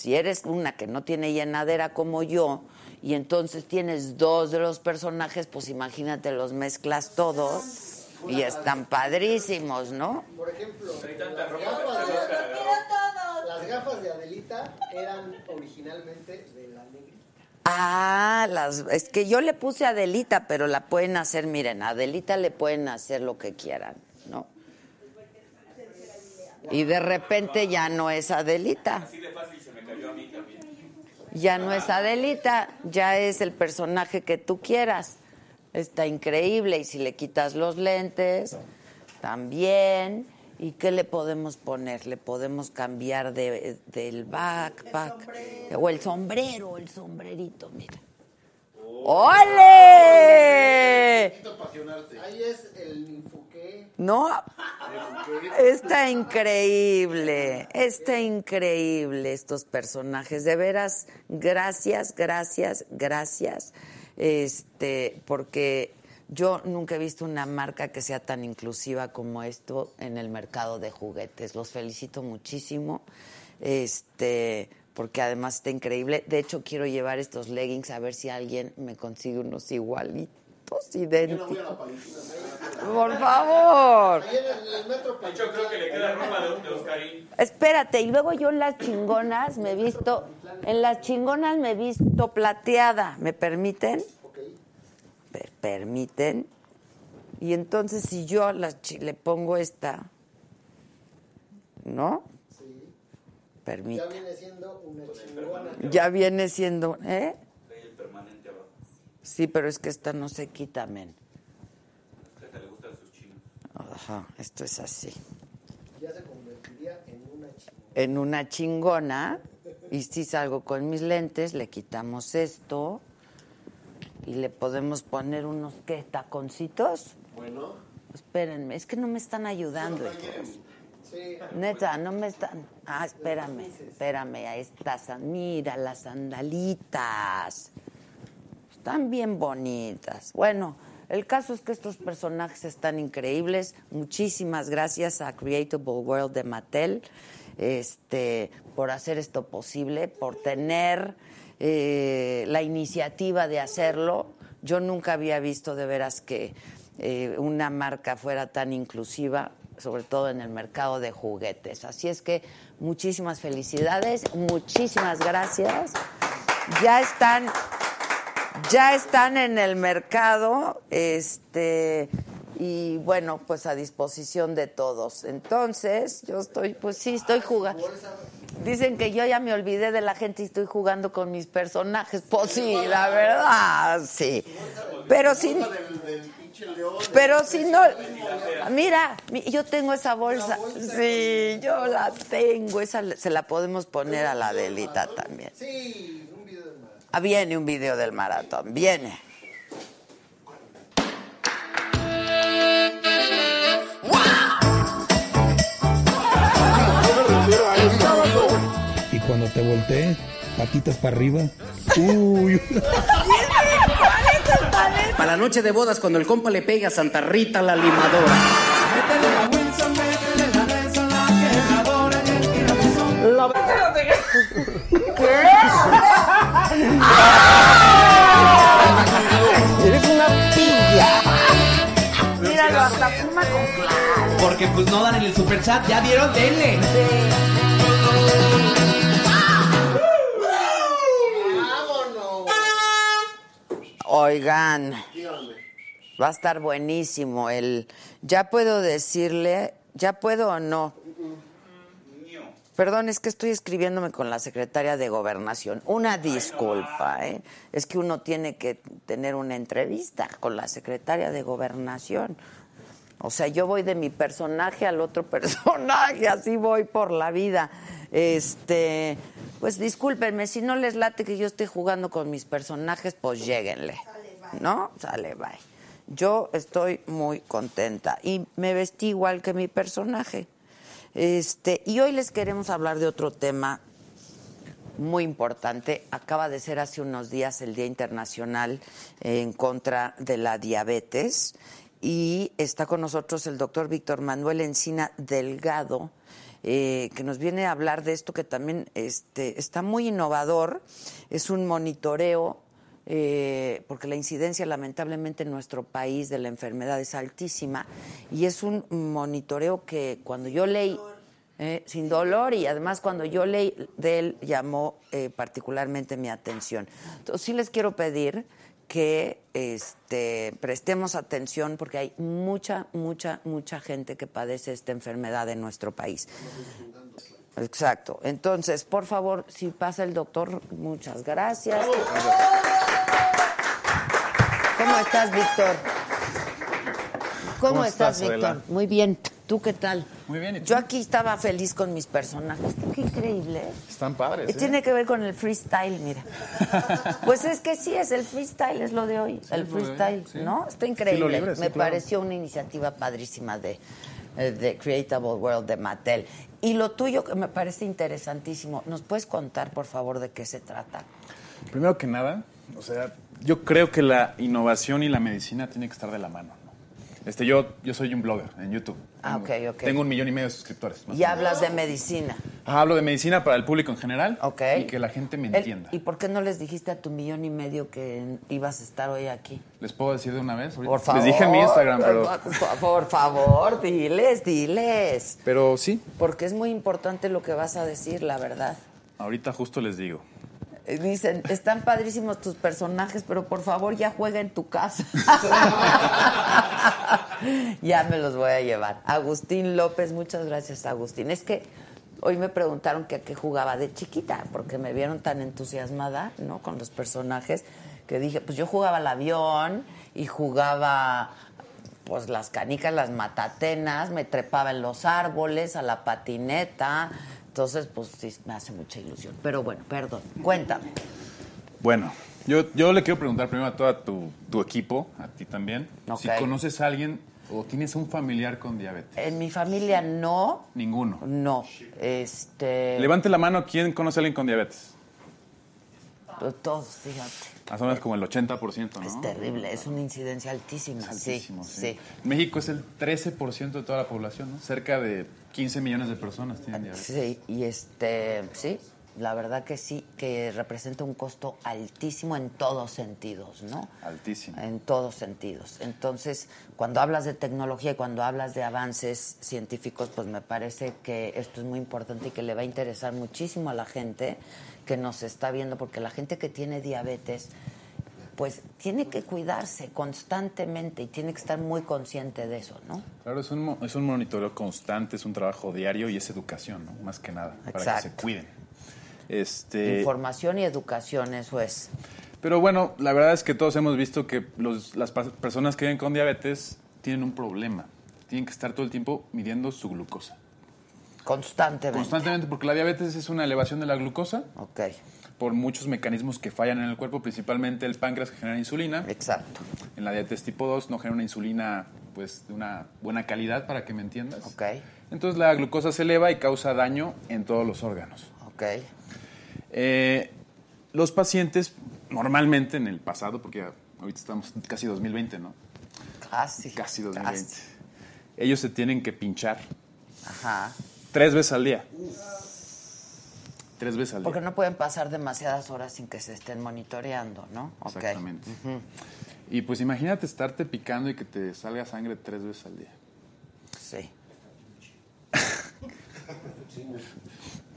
A: si eres una que no tiene llenadera como yo, y entonces tienes dos de los personajes, pues imagínate, los mezclas todos y están padrísimos, ¿no?
C: Por ejemplo, las gafas, de, las gafas de Adelita eran originalmente de la negrita.
A: Ah, las, es que yo le puse a Adelita, pero la pueden hacer, miren, a Adelita le pueden hacer lo que quieran, ¿no? Y de repente ya no es Adelita.
B: Así de fácil se me cayó a mí también.
A: Ya no es Adelita, ya es el personaje que tú quieras. Está increíble. Y si le quitas los lentes, también. ¿Y qué le podemos poner? Le podemos cambiar de, del backpack. o el sombrero, el sombrerito, mira. ¡Ole!
C: Ahí es el.
A: ¿No? Está increíble, está increíble estos personajes. De veras, gracias, gracias, gracias. Este, porque yo nunca he visto una marca que sea tan inclusiva como esto en el mercado de juguetes. Los felicito muchísimo. Este, porque además está increíble. De hecho, quiero llevar estos leggings a ver si alguien me consigue unos igualitos, idénticos. Por favor.
C: Ahí en el, el metro
B: De hecho, creo que le queda ropa de, de Oscarín.
A: Espérate, y luego yo en las chingonas me he visto, en las chingonas me he visto plateada, ¿me permiten? Per- permiten. Y entonces si yo a las chi- le pongo esta, ¿no?
C: Ya viene siendo una chingona.
A: Ya viene siendo, ¿eh?
B: Trae el permanente abajo.
A: Sí, pero es que esta no se quita, men.
B: A esta le gustan sus chinos.
A: Ajá, esto es así.
C: Ya se convertiría en una chingona.
A: en una chingona y si salgo con mis lentes, le quitamos esto y le podemos poner unos, ¿qué? ¿Taconcitos?
D: Bueno,
A: Espérenme, es que no me están ayudando. Neta, no me están... Ah, espérame, espérame, a estas, mira las sandalitas. Están bien bonitas. Bueno, el caso es que estos personajes están increíbles. Muchísimas gracias a Creatable World de Mattel este, por hacer esto posible, por tener eh, la iniciativa de hacerlo. Yo nunca había visto de veras que eh, una marca fuera tan inclusiva, sobre todo en el mercado de juguetes. Así es que muchísimas felicidades, muchísimas gracias. Ya están ya están en el mercado, este, y bueno, pues a disposición de todos. Entonces, yo estoy, pues sí, estoy jugando. Dicen que yo ya me olvidé de la gente y estoy jugando con mis personajes. Pues sí, la verdad, sí. Pero si, pero si no, mira, mi- yo tengo esa bolsa. Sí, yo la tengo. Esa se la podemos poner a la delita también.
C: Sí, un video de más.
A: Ah, viene un video del maratón, viene.
F: Y cuando te volteé, patitas para arriba. Uy.
G: Para la noche de bodas, cuando el compa le pega a Santa Rita la limadora.
A: Eres una pilla. Míralo, hasta fuma con claro.
H: Porque pues no dan en el superchat, ya vieron, denle.
A: Oigan, va a estar buenísimo. El, ya puedo decirle, ya puedo o no. Perdón, es que estoy escribiéndome con la secretaria de Gobernación. Una disculpa, ¿eh? Es que uno tiene que tener una entrevista con la secretaria de Gobernación. O sea, yo voy de mi personaje al otro personaje, así voy por la vida. Este, pues discúlpenme, si no les late que yo esté jugando con mis personajes, pues lléguenle. ¿No? Sale, bye. Yo estoy muy contenta y me vestí igual que mi personaje. Este, y hoy les queremos hablar de otro tema muy importante. Acaba de ser hace unos días el Día Internacional en contra de la diabetes y está con nosotros el doctor Víctor Manuel Encina Delgado, eh, que nos viene a hablar de esto que también este, está muy innovador. Es un monitoreo eh, porque la incidencia lamentablemente en nuestro país de la enfermedad es altísima y es un monitoreo que cuando yo leí eh, sin dolor y además cuando yo leí de él llamó eh, particularmente mi atención. Entonces sí les quiero pedir que este, prestemos atención porque hay mucha, mucha, mucha gente que padece esta enfermedad en nuestro país. Exacto. Entonces, por favor, si pasa el doctor, muchas gracias. ¿Cómo estás, Víctor? ¿Cómo,
I: ¿Cómo
A: estás, Víctor? Muy bien. ¿Tú qué tal?
I: Muy bien, ¿y tú?
A: Yo aquí estaba feliz con mis personajes. Qué increíble. ¿eh?
I: Están padres. ¿eh?
A: tiene que ver con el freestyle, mira. Pues es que sí, es el freestyle, es lo de hoy, el freestyle,
I: sí.
A: ¿no? Está increíble.
I: libre,
A: Me
I: claro.
A: pareció una iniciativa padrísima de, eh, de Creatable World de Mattel. Y lo tuyo que me parece interesantísimo. ¿Nos puedes contar, por favor, de qué se trata?
I: Primero que nada, o sea, yo creo que la innovación y la medicina tienen que estar de la mano. Este, yo, yo soy un blogger en YouTube.
A: Ah, ok, ok.
I: Tengo un millón y medio de suscriptores. más
A: Y hablas de medicina.
I: Ajá, hablo de medicina para el público en general
A: Ok.
I: y que la gente me entienda.
A: ¿Y por qué no les dijiste a tu millón y medio que ibas a estar hoy aquí?
I: ¿Les puedo decir de una vez? Ahorita-
A: Por favor.
I: Les dije en mi Instagram, pero,
A: por favor, diles, diles.
I: pero sí,
A: Porque es muy importante lo que vas a decir, la verdad.
I: ahorita justo les digo.
A: Eh, Dicen, están padrísimos tus personajes, pero por favor ya juega en tu casa. ya me los voy a llevar. Agustín López, muchas gracias, Agustín. Es que hoy me preguntaron que a qué jugaba de chiquita, porque me vieron tan entusiasmada, ¿no? Con los personajes, que dije, pues yo jugaba al avión y jugaba pues las canicas, las matatenas, me trepaba en los árboles, a la patineta. Entonces, pues sí, me hace mucha ilusión. Pero bueno, perdón, cuéntame.
I: Bueno, yo, yo le quiero preguntar primero a todo tu, tu equipo, a ti también, si conoces a alguien o tienes un familiar con diabetes.
A: En mi familia no,
I: Ninguno.
A: no. Este.
I: Levante la mano quién conoce a alguien con diabetes.
A: pues, Todos, fíjate.
I: Más o menos como el 80%, ¿no?
A: Es terrible, es una incidencia altísima.
I: Altísimo,
A: sí,
I: sí.
A: sí.
I: México es el 13% de toda la población, ¿no? Cerca de 15 millones de personas tienen diabetes.
A: Sí, y este, sí, la verdad que sí, que representa un costo altísimo en todos sentidos, ¿no?
I: Altísimo.
A: En todos sentidos. Entonces, cuando hablas de tecnología y cuando hablas de avances científicos, pues me parece que esto es muy importante y que le va a interesar muchísimo a la gente que nos está viendo, porque la gente que tiene diabetes, pues tiene que cuidarse constantemente y tiene que estar muy consciente de eso, ¿no?
I: Claro, es un, es un monitoreo constante, es un trabajo diario y es educación, ¿no? Más que nada, para que se cuiden. Este,
A: Información y educación, eso es.
I: pero bueno, la verdad es que todos hemos visto que los- las personas que viven con diabetes tienen un problema. Tienen que estar todo el tiempo midiendo su glucosa.
A: Constantemente.
I: Constantemente, porque la diabetes es una elevación de la glucosa
A: Ok,
I: por muchos mecanismos que fallan en el cuerpo, principalmente el páncreas que genera insulina.
A: exacto.
I: En la diabetes tipo 2 no genera una insulina pues de una buena calidad para que me entiendas.
A: Ok,
I: Entonces la glucosa se eleva y causa daño en todos los órganos.
A: ok.
I: Eh, los pacientes normalmente en el pasado, porque ahorita estamos casi 2020, ¿no?
A: Casi.
I: Casi 2020.
A: Casi.
I: Ellos se tienen que pinchar
A: Ajá.
I: tres veces al día. Tres veces al día.
A: Porque no pueden pasar demasiadas horas sin que se estén monitoreando, ¿no?
I: Exactamente. Y pues imagínate estarte picando y que te salga sangre tres veces al día.
A: Sí.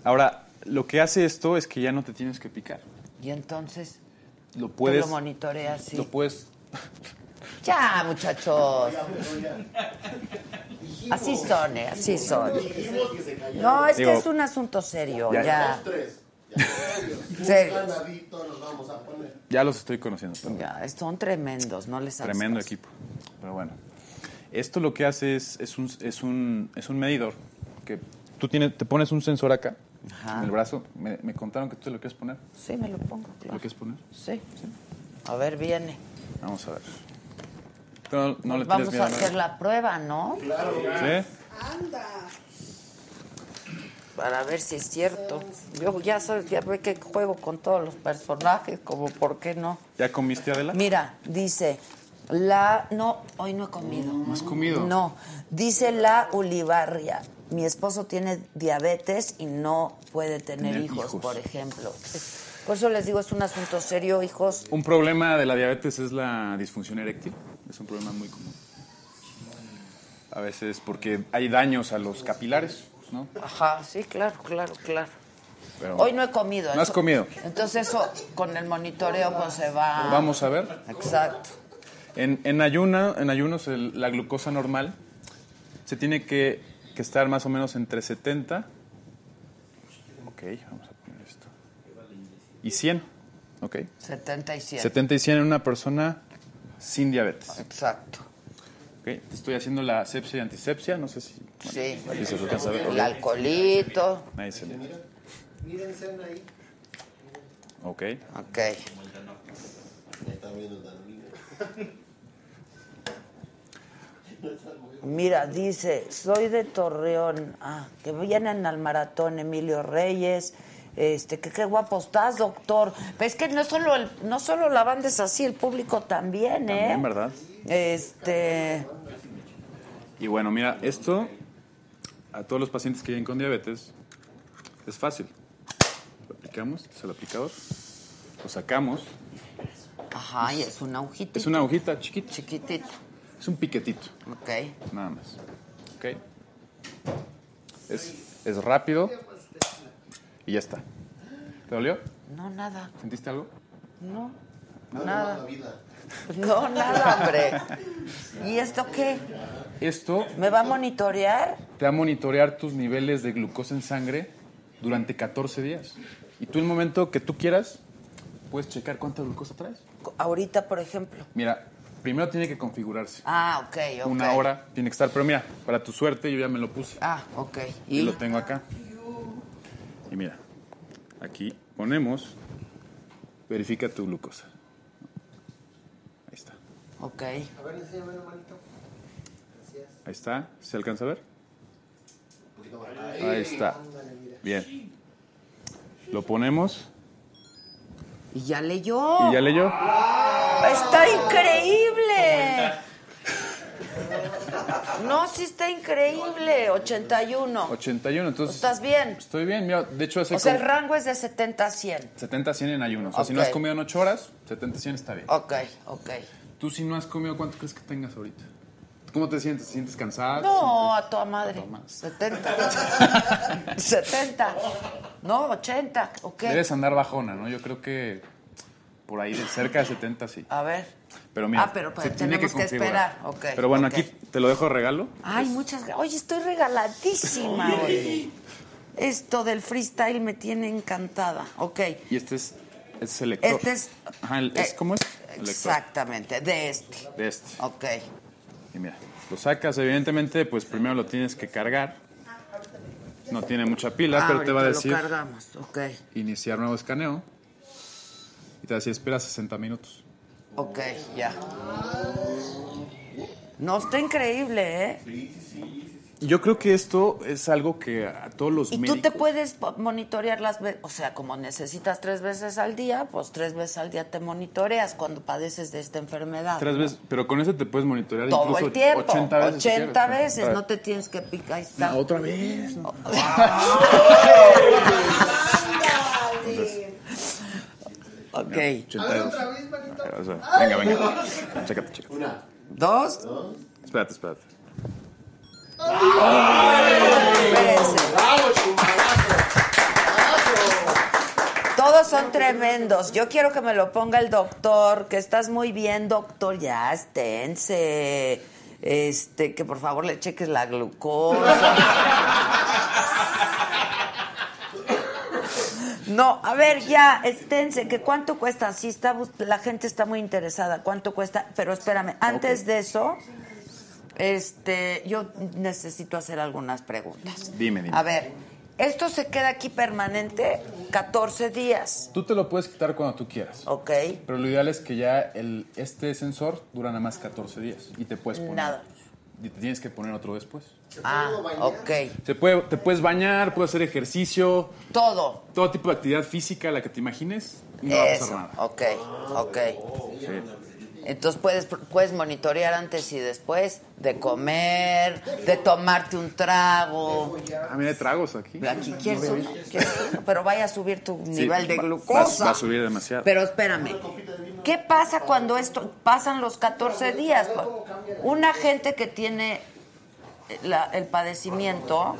I: Ahora, lo que hace esto es que ya no te tienes que picar.
A: Y entonces,
I: Lo
A: tú
I: puedes.
A: lo monitoreas, sí.
I: Lo puedes.
A: Ya, muchachos. Así son, ¿eh? Así son. No, es
I: Digo,
A: que es un asunto serio,
I: ya-
A: ya. Serio.
I: Los estoy conociendo. pero-
A: Ya, son tremendos, no les hagas
I: Tremendo
A: caso.
I: equipo. Pero bueno. Esto lo que hace es, es, un, es, un, es un medidor que tú tienes, te pones un sensor acá
A: Ajá.
I: en el brazo. Me, me contaron que tú te lo quieres poner.
A: Sí, me lo pongo,
I: ¿Lo
A: claro.
I: quieres poner?
A: Sí. A ver, viene.
I: Vamos a ver. No le
A: Vamos a hacer la prueba, ¿no?
I: ¿Sí?
A: Para ver si es cierto. Yo ya soy, ya ve que juego con todos los personajes, como por qué no.
I: ¿Ya comiste, Adela?
A: Mira, dice la no, hoy no he comido.
I: ¿No has comido?
A: No, dice la Ulibarria. Mi esposo tiene diabetes y no puede tener
I: Tener
A: hijos,
I: hijos.
A: por ejemplo. Por eso les digo, es un asunto serio, hijos.
I: Un problema de la diabetes es la disfunción eréctil. Es un problema muy común. A veces porque hay daños a los capilares, ¿no?
A: Ajá, sí, claro, claro, claro.
I: Pero
A: Hoy no he comido.
I: ¿No has comido?
A: Entonces eso con el monitoreo pues se va.
I: Vamos a ver.
A: Exacto.
I: En, en, ayuna, en ayunos el- la glucosa normal se tiene que, que estar más o menos entre 70. Ok, vamos a poner esto. Y 100. Ok.
A: 77.
I: 70 y 100 en una persona sin diabetes.
A: Exacto.
I: Estoy haciendo la asepsia y antisepsia. No sé si.
A: Sí.
I: se alcanza a ver.
A: El alcoholito.
I: Ahí se
C: ahí.
I: Ok.
A: Ok. Mira, dice, soy de Torreón, ah, que vienen al maratón Emilio Reyes, este, que qué guapo estás, doctor. Pero es que no solo el, no solo la banda es así, el público también, ¿eh?
I: También, ¿verdad?
A: Este,
I: Y bueno, mira, esto a todos los pacientes que vienen con diabetes es fácil. Lo aplicamos, es el aplicador, lo sacamos.
A: ajá, y es una agujita.
I: Es una agujita chiquita,
A: chiquitita.
I: es un piquetito,
A: Ok.
I: nada más. ¿Ok? Es, es rápido y ya está. ¿Te dolió?
A: No, nada.
I: ¿Sentiste algo?
A: No, nada. No, nada, hombre. ¿Y esto qué?
I: Esto
A: ¿Me va a monitorear?
I: te va a monitorear tus niveles de glucosa en sangre durante 14 días. Y tú, en el momento que tú quieras, puedes checar cuánta glucosa traes.
A: Ahorita, por ejemplo.
I: Mira, primero tiene que configurarse.
A: Ah, ok, ok.
I: Una hora tiene que estar. Pero mira, para tu suerte yo ya me lo puse.
A: Ah, ok.
I: Y
A: ¿Y?
I: lo tengo acá. Y mira, aquí ponemos, verifica tu glucosa. Ahí está.
A: Ok.
C: A ver, enséñame manito. Gracias.
I: Ahí está. ¿Se alcanza a ver?
C: Un poquito más.
I: Ahí está.
C: Ándale, mira.
I: Bien. Lo ponemos.
A: Y ya leyó.
I: Y ya leyó.
A: Está increíble. No, sí está increíble. 81.
I: 81, entonces...
A: ¿Estás bien?
I: Estoy bien, mira, de hecho hace
A: O sea, el rango es de 70 a 100.
I: 70 a 100 en ayuno. O sea, si no has comido en 8 horas, 70 a 100 está bien.
A: Ok, ok.
I: Tú si no has comido, ¿cuánto crees que tengas ahorita? ¿Cómo te sientes? ¿Te sientes cansada?
A: No, a toda madre. 70. 70. No, 80. Ok.
I: Debes andar bajona, ¿no? Yo creo que por ahí de cerca de 70 sí.
A: A ver.
I: Pero mira,
A: Ah, pero pues,
I: se tiene
A: tenemos que
I: configurar.
A: esperar.
I: Pero bueno, aquí te lo dejo de regalo.
A: Ay, muchas gracias. Oye, estoy regaladísima hoy. Esto del freestyle me tiene encantada. Ok.
I: Y este es, este es el lector.
A: Este es.
I: Ajá, el- es
A: eh,
I: como es el
A: Exactamente, de este.
I: de este.
A: Ok.
I: Y mira, lo sacas, evidentemente, pues primero lo tienes que cargar. No tiene mucha pila,
A: Ah,
I: pero te va a decir
A: Lo cargamos, ok.
I: iniciar nuevo escaneo. Y te va a decir espera 60 minutos.
A: Ok, ya. No, está increíble, ¿eh?
I: Yo creo que esto es algo que a todos los
A: Y tú
I: médicos...
A: te puedes monitorear las veces, o sea, como necesitas tres veces al día, pues tres veces al día te monitoreas cuando padeces de esta enfermedad.
I: Tres veces, pero con ese te puedes monitorear
A: Todo
I: incluso
A: el tiempo,
I: 80 veces. si
A: 80
I: quieres.
A: veces, no te tienes que picar, ahí está.
I: No, otra vez. no.
A: Ok.
I: 82. O sea, venga, venga. Chécate, chécate.
A: ¿Dos?
I: Espérate, espérate.
A: Espérense. Todos son tremendos. Yo quiero que me lo ponga el doctor, que estás muy bien, doctor. Ya, esténse. Este, que por favor le cheques la glucosa. No, a ver, ya, esténse, que cuánto cuesta. Sí, está, bus- la gente está muy interesada. ¿Cuánto cuesta? Pero espérame, antes de eso, este, yo necesito hacer algunas preguntas.
I: Dime, dime.
A: A ver, esto se queda aquí permanente 14 días,
I: Tú te lo puedes quitar cuando tú quieras.
A: ¿ok?
I: Pero lo ideal es que ya el, este sensor dura nada más 14 días. Y te puedes poner.
A: Nada.
I: Y te tienes que poner otro después.
A: Ah, ok.
I: Se puede, te puedes bañar, puedes hacer ejercicio,
A: Todo.
I: todo tipo de actividad física, la que te imagines. y No va a pasar
A: Eso,
I: nada.
A: ok, ok.
I: Sí.
A: Entonces puedes, puedes monitorear antes y después de comer, de tomarte un trago.
I: Ah, mira, hay tragos aquí.
A: Aquí quieres uno, ¿Quieres uno? pero vaya a subir tu
I: Sí,
A: nivel de glucosa.
I: Va, va a subir demasiado.
A: Pero espérame, ¿qué pasa cuando esto pasan los 14 días? Una gente que tiene la- el padecimiento,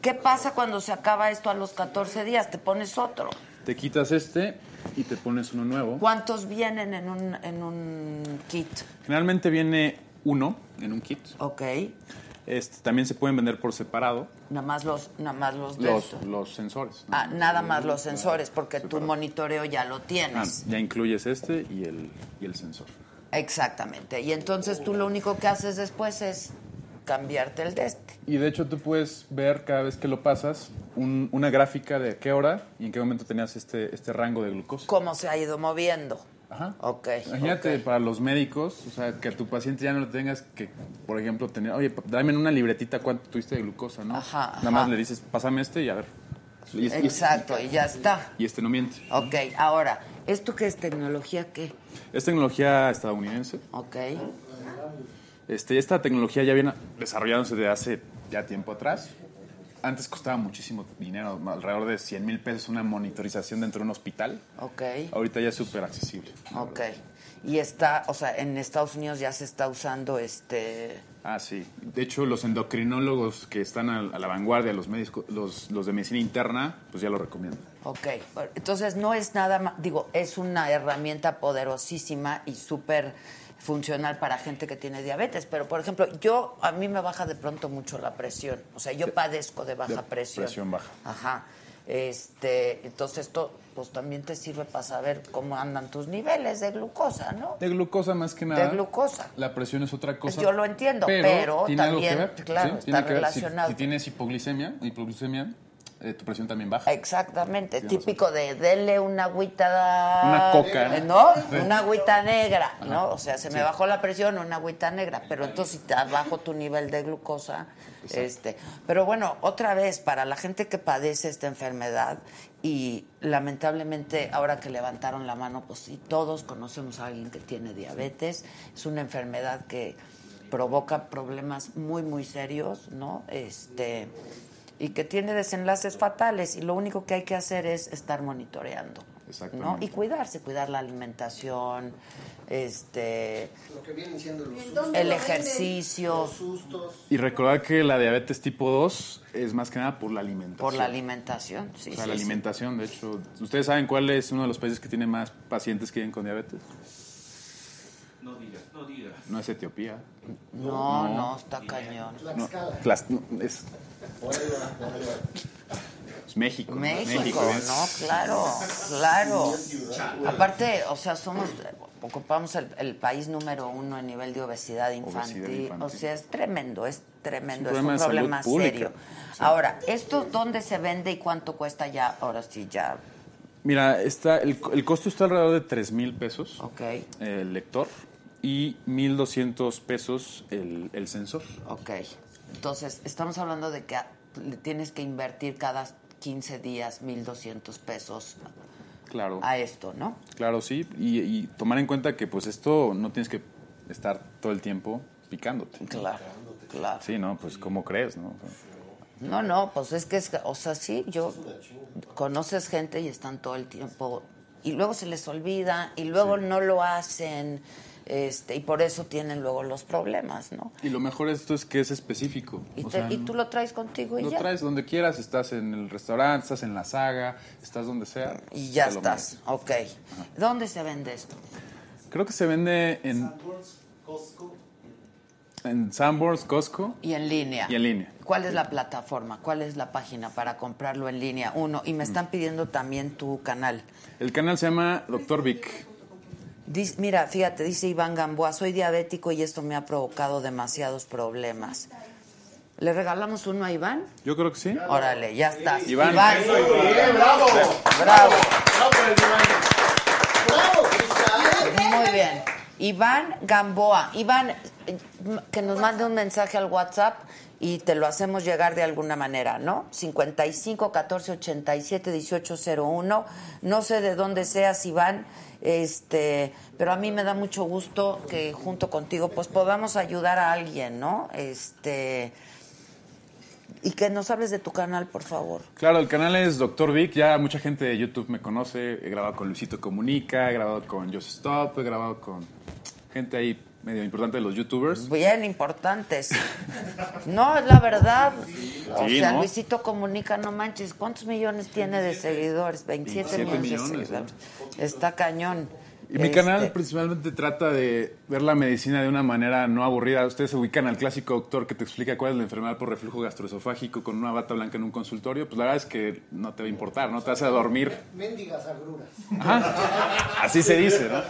A: ¿qué pasa cuando se acaba esto a los 14 días? Te pones otro.
I: Te quitas este y te pones uno nuevo.
A: ¿Cuántos vienen en un, en un kit?
I: Generalmente viene uno en un kit.
A: Ok,
I: Este, también se pueden vender por separado
A: nada más los, nada más los de
I: los, los sensores. ¿no?
A: Ah, nada más los sensores, porque tu monitoreo ya lo
I: Ah,
A: tienes.
I: ya incluyes este y el, y el sensor.
A: Exactamente. Y entonces tú lo único que haces después es cambiarte el de este.
I: Y de hecho tú puedes ver cada vez que lo pasas un- una gráfica de qué hora y en qué momento tenías este, este rango de glucosa.
A: ¿Cómo se ha ido moviendo?
I: Ajá.
A: Ok.
I: Imagínate para los médicos, o sea, que a tu paciente ya no le tengas que, por ejemplo, tener, oye, dame en una libretita cuánto tuviste de glucosa, ¿no?
A: Ajá,
I: Nada más le dices, pásame este y a ver. Y, y-
A: Exacto, y ya está.
I: y este no miente.
A: Ok, ahora, ¿esto qué es tecnología qué?
I: Es tecnología estadounidense.
A: Ok.
I: Este, esta tecnología ya viene desarrollándose de hace ya tiempo atrás. Antes costaba muchísimo dinero, alrededor de 100 mil pesos una monitorización dentro de un hospital.
A: Ok.
I: Ahorita ya es súper accesible.
A: Ok. Y está, o sea, en Estados Unidos ya se está usando este...
I: Ah, sí. De hecho, los endocrinólogos que están a, a la vanguardia, los, médicos, los, los de medicina interna, pues ya lo recomiendan.
A: Ok, entonces no es nada más, digo, es una herramienta poderosísima y súper funcional para gente que tiene diabetes, pero por ejemplo, yo, a mí me baja de pronto mucho la presión, o sea, yo padezco de baja
I: De
A: presión.
I: presión baja.
A: Ajá, este, entonces esto pues también te sirve para saber cómo andan tus niveles de glucosa, ¿no?
I: De glucosa más que nada.
A: De glucosa.
I: La presión es otra cosa.
A: Yo lo entiendo, pero
I: tiene algo
A: también,
I: que ver,
A: claro,
I: ¿sí?
A: está
I: Tiene que ver. Si-
A: relacionado.
I: Si, tienes hipoglicemia, hipoglucemia, eh, tu presión también baja.
A: Exactamente, típico de denle una agüita.
I: Una coca,
A: ¿no?
I: ¿no? Sí.
A: Una agüita negra, ¿no? O sea, se me bajó la presión, una agüita negra, pero entonces si te bajo tu nivel de glucosa, este. Pero bueno, otra vez, para la gente que padece esta enfermedad, y lamentablemente ahora que levantaron la mano, pues sí, todos conocemos a alguien que tiene diabetes, es una enfermedad que provoca problemas muy, muy serios, ¿no? Este y que tiene desenlaces fatales y lo único que hay que hacer es estar monitoreando, ¿no? Y cuidarse, cuidar la alimentación, este
C: Lo que vienen siendo los
A: el ejercicio,
C: Los sustos.
I: Y recordar que la diabetes tipo 2 es más que nada por la alimentación.
A: por la alimentación, sí,
I: O sea,
A: sí,
I: la
A: sí.
I: alimentación, de hecho. ¿Ustedes saben cuál es uno de los países que tiene más pacientes que viven con diabetes?
B: No
I: es Etiopía.
A: No, no, está cañón.
I: No, Tlax- no, es, es México.
A: México,
I: es-
A: no, claro, claro. Aparte, o sea, somos, ocupamos el, el país número uno en nivel de obesidad infantil.
I: infantil.
A: O sea, es tremendo, es tremendo, es un
I: problema
A: serio. Ahora, ¿esto dónde se vende y cuánto cuesta ya? Ahora sí, ya.
I: Mira, está, el, el costo está alrededor de 3 mil pesos
A: Ok,
I: el lector y 1.200 pesos el, el sensor.
A: ok. Entonces, estamos hablando de que le tienes que invertir cada 15 días 1.200 pesos
I: Claro.
A: a esto, ¿no?
I: Claro, sí. Y, y tomar en cuenta que pues esto no tienes que estar todo el tiempo picándote.
A: Claro, claro.
I: Sí, ¿no? Pues ¿cómo crees, no?
A: No, no, pues es que, es, o sea, sí, yo conoces gente y están todo el tiempo y luego se les olvida y luego no lo hacen, este, y por eso tienen luego los problemas, ¿no?
I: Y lo mejor de esto es que es específico.
A: Y,
I: O
A: te-
I: sea,
A: y tú lo traes contigo y
I: Lo
A: ya.
I: traes donde quieras, estás en el restaurante, estás en la saga, estás donde sea.
A: Y ya
I: te lo
A: estás, ok. ¿Dónde se vende esto?
I: Creo que se vende en, en Sanborns, Costco
A: Y en línea.
I: y en línea.
A: ¿Cuál es la plataforma? ¿Cuál es la página para comprarlo en línea? Uno, y me están pidiendo también tu canal.
I: El canal se llama Dr. Vic.
A: Dice- mira, fíjate, dice Iván Gamboa, soy diabético y esto me ha provocado demasiados problemas. ¿Le regalamos uno a Iván?
I: Yo creo que sí.
A: Órale, ya estás.
I: Iván.
C: Bien, bravo.
A: Bravo.
C: Bravo por el Iván. Bravo.
A: Muy bien. Iván Gamboa. Iván, que nos mande un mensaje al WhatsApp y te lo hacemos llegar de alguna manera, ¿no? 55 14 87 18 01. No sé de dónde seas, Iván, este, pero a mí me da mucho gusto que junto contigo pues podamos ayudar a alguien, ¿no? Este y que nos hables de tu canal, por favor.
I: Claro, el canal es Dr. Vic. Ya mucha gente de YouTube me conoce. He grabado con Luisito Comunica, he grabado con Just Stop, he grabado con gente ahí medio importante de los YouTubers.
A: Bien importantes. No, es la verdad. O
I: Sí,
A: sea,
I: ¿no?
A: Luisito comunica, no manches, ¿cuántos millones tiene de seguidores? 27,
I: 27
A: millones,
I: millones,
A: de seguidores. Está cañón.
I: Y mi
A: Este,
I: canal principalmente trata de ver la medicina de una manera no aburrida. Ustedes se ubican al clásico doctor que te explica cuál es la enfermedad por reflujo gastroesofágico con una bata blanca en un consultorio. Pues la verdad es que no te va a importar, no te vas a dormir.
C: Mendigas agruras.
I: Así se dice, ¿no?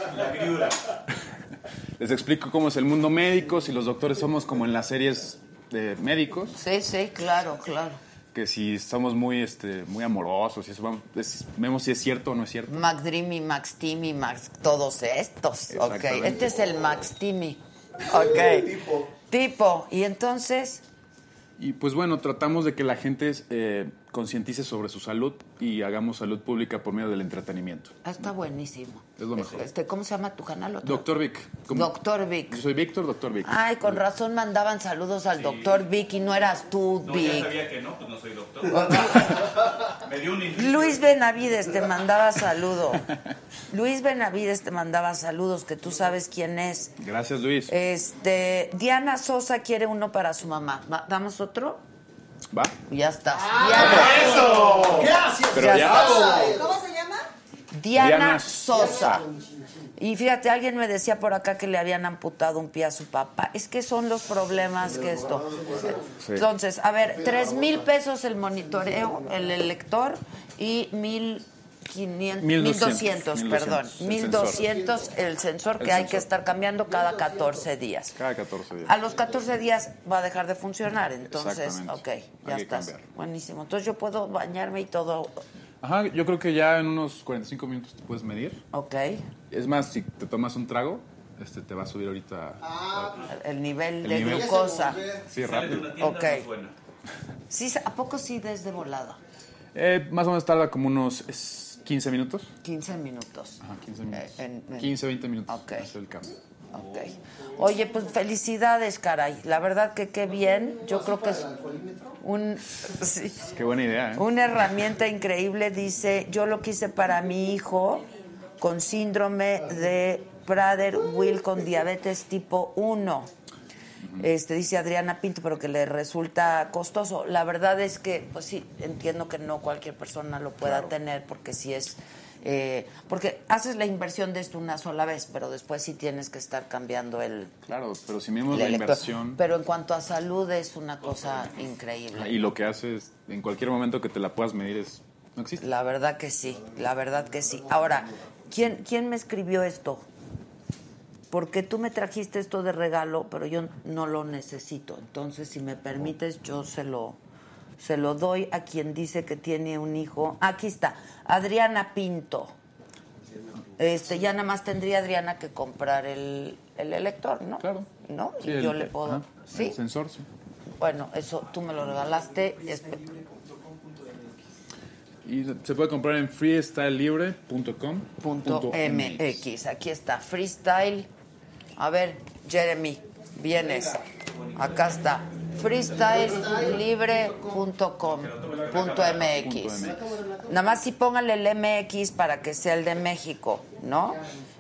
I: Les explico cómo es el mundo médico, si los doctores somos como en las series de médicos,
A: Sí, sí, claro, claro.
I: que si somos muy, este, muy amorosos, y eso, vamos- es- vemos si es cierto o no es cierto.
A: Max Dreamy, Max Timmy, Max, todos estos. Ok, este es el Max Timmy. Ok.
C: Tipo.
A: Tipo. Y entonces,
I: Y pues bueno, tratamos de que la gente eh, concientice sobre su salud y hagamos salud pública por medio del entretenimiento.
A: ah, está buenísimo.
I: Es lo mejor.
A: Este, ¿Cómo se llama tu canal? otra?
I: Doctor Vic. ¿cómo?
A: Doctor Vic.
I: Yo soy Víctor, Doctor Vic.
A: Ay, con razón mandaban saludos al doctor Vic y no eras tú,
B: No,
A: Vic.
B: sabía que no, pues no soy doctor. Me dio un.
A: Luis Benavides te mandaba saludo. Luis Benavides te mandaba saludos, que tú sabes quién es.
I: Gracias, Luis.
A: Este, Diana Sosa quiere uno para su mamá. ¿Damos otro?
I: ¿Va?
A: Ya está.
C: ¡Eso! Gracias.
I: Pero
A: Ya
I: ya.
J: ¿Cómo se llama?
A: Diana,
I: Diana
A: Sosa. Y fíjate, alguien me decía por acá que le habían amputado un pie a su papá. Es que son los problemas que esto.
I: Sí.
A: Entonces, a ver, tres mil pesos el monitoreo, el, el lector, y mil 500,
I: 1200,
A: 1200, perdón.
I: 1200, el
A: 1200 el sensor que
I: El
A: hay que
I: sensor.
A: estar cambiando cada 14 días.
I: Cada 14 días.
A: A los 14 días va a dejar de funcionar, entonces, ok, ya estás.
I: cambiar.
A: Buenísimo. Entonces yo puedo bañarme y todo,
I: Ajá, yo creo que ya en unos 45 minutos te puedes medir.
A: ok.
I: Es más, si te tomas un trago, este te va a subir ahorita.
A: El nivel
I: El
A: de
I: nivel.
A: glucosa.
I: Sí, rápido.
A: Ok. Sí, ¿A poco sí desde volada?
I: Eh, más o menos tarda como unos 15 minutos.
A: 15 minutos.
I: Ajá, 15 minutos.
A: Eh, en- en-
I: 15, 20 minutos.
A: Ok.
I: hace el cambio.
A: Ok. Oye, pues felicidades, caray. La verdad que qué bien. Yo creo que es un, sí,
I: Qué buena idea, ¿eh?
A: una herramienta increíble. Dice, yo lo quise para mi hijo con síndrome de Prader-Willi con diabetes tipo 1. Este, dice Adriana Pinto, pero que le resulta costoso. La verdad es que, pues sí, entiendo que no cualquier persona lo pueda tener, porque sí es, eh, porque haces la inversión de esto una sola vez, pero después sí tienes que estar cambiando el,
I: Claro, pero si
A: el
I: la inversión
A: Pero en cuanto a salud es una cosa increíble.
I: y lo que haces en cualquier momento que te la puedas medir es no existe.
A: La verdad que sí, la verdad que sí. Ahora, ¿quién, quién me escribió esto? Porque tú me trajiste esto de regalo, pero yo no lo necesito. Entonces, si me permites, yo se lo, se lo doy a quien dice que tiene un hijo. Aquí está, Adriana Pinto. Este, ya nada más tendría Adriana que comprar el, el elector, ¿no?
I: Claro.
A: ¿No?
I: Sí,
A: y
I: el-
A: yo le puedo.
I: ajá,
A: ¿Sí?
I: El sensor, sí.
A: Bueno, eso tú me lo regalaste.
I: Y se puede comprar en freestylelibre.com.
A: punto MX. Aquí está, freestyle. A ver, Jeremy, vienes. Acá está, freestylelibre.com punto MX. Nada más si póngale el MX para que sea el de México, ¿no?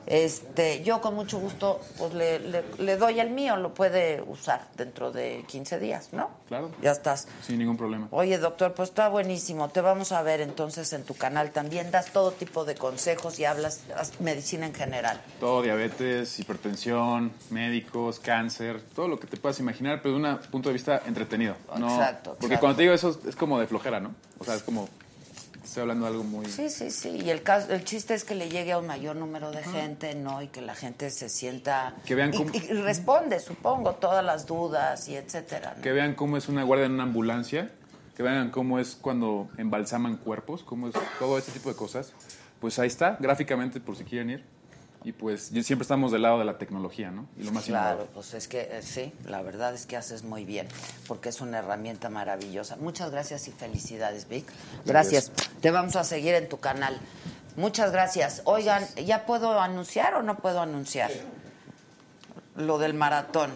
A: Este, yo con mucho gusto pues le, le- le doy el mío, lo puede usar dentro de 15 días, ¿no?
I: Claro.
A: Ya estás.
I: Sin ningún problema.
A: Oye, doctor, pues está buenísimo. Te vamos a ver entonces en tu canal también. Das todo tipo de consejos y hablas medicina en general.
I: Todo diabetes, hipertensión, médicos, cáncer, todo lo que te puedas imaginar, pero de un punto de vista entretenido. No,
A: Exacto,
I: Porque
A: exacto.
I: cuando te digo eso es como de flojera, ¿no? O sea, es como estoy hablando de algo muy
A: Sí, sí, sí. Y el, caso, el chiste es que le llegue a un mayor número de gente, ¿no? Y que la gente se sienta...
I: Que vean
A: y,
I: cómo-
A: y responde, supongo, todas las dudas y etcétera. ¿no?
I: que vean cómo es una guardia en una ambulancia, que vean cómo es cuando embalsaman cuerpos, cómo es todo ese tipo de cosas. Pues ahí está, gráficamente por si quieren ir. Y pues siempre estamos del lado de la tecnología, ¿no? Y lo más
A: Claro,
I: innovador.
A: pues es que eh, sí, la verdad es que haces muy bien, porque es una herramienta maravillosa. Muchas gracias y felicidades, Vic. Gracias. Te vamos a seguir en tu canal. Muchas gracias. Oigan, ¿ya puedo anunciar o no puedo anunciar? Lo del maratón.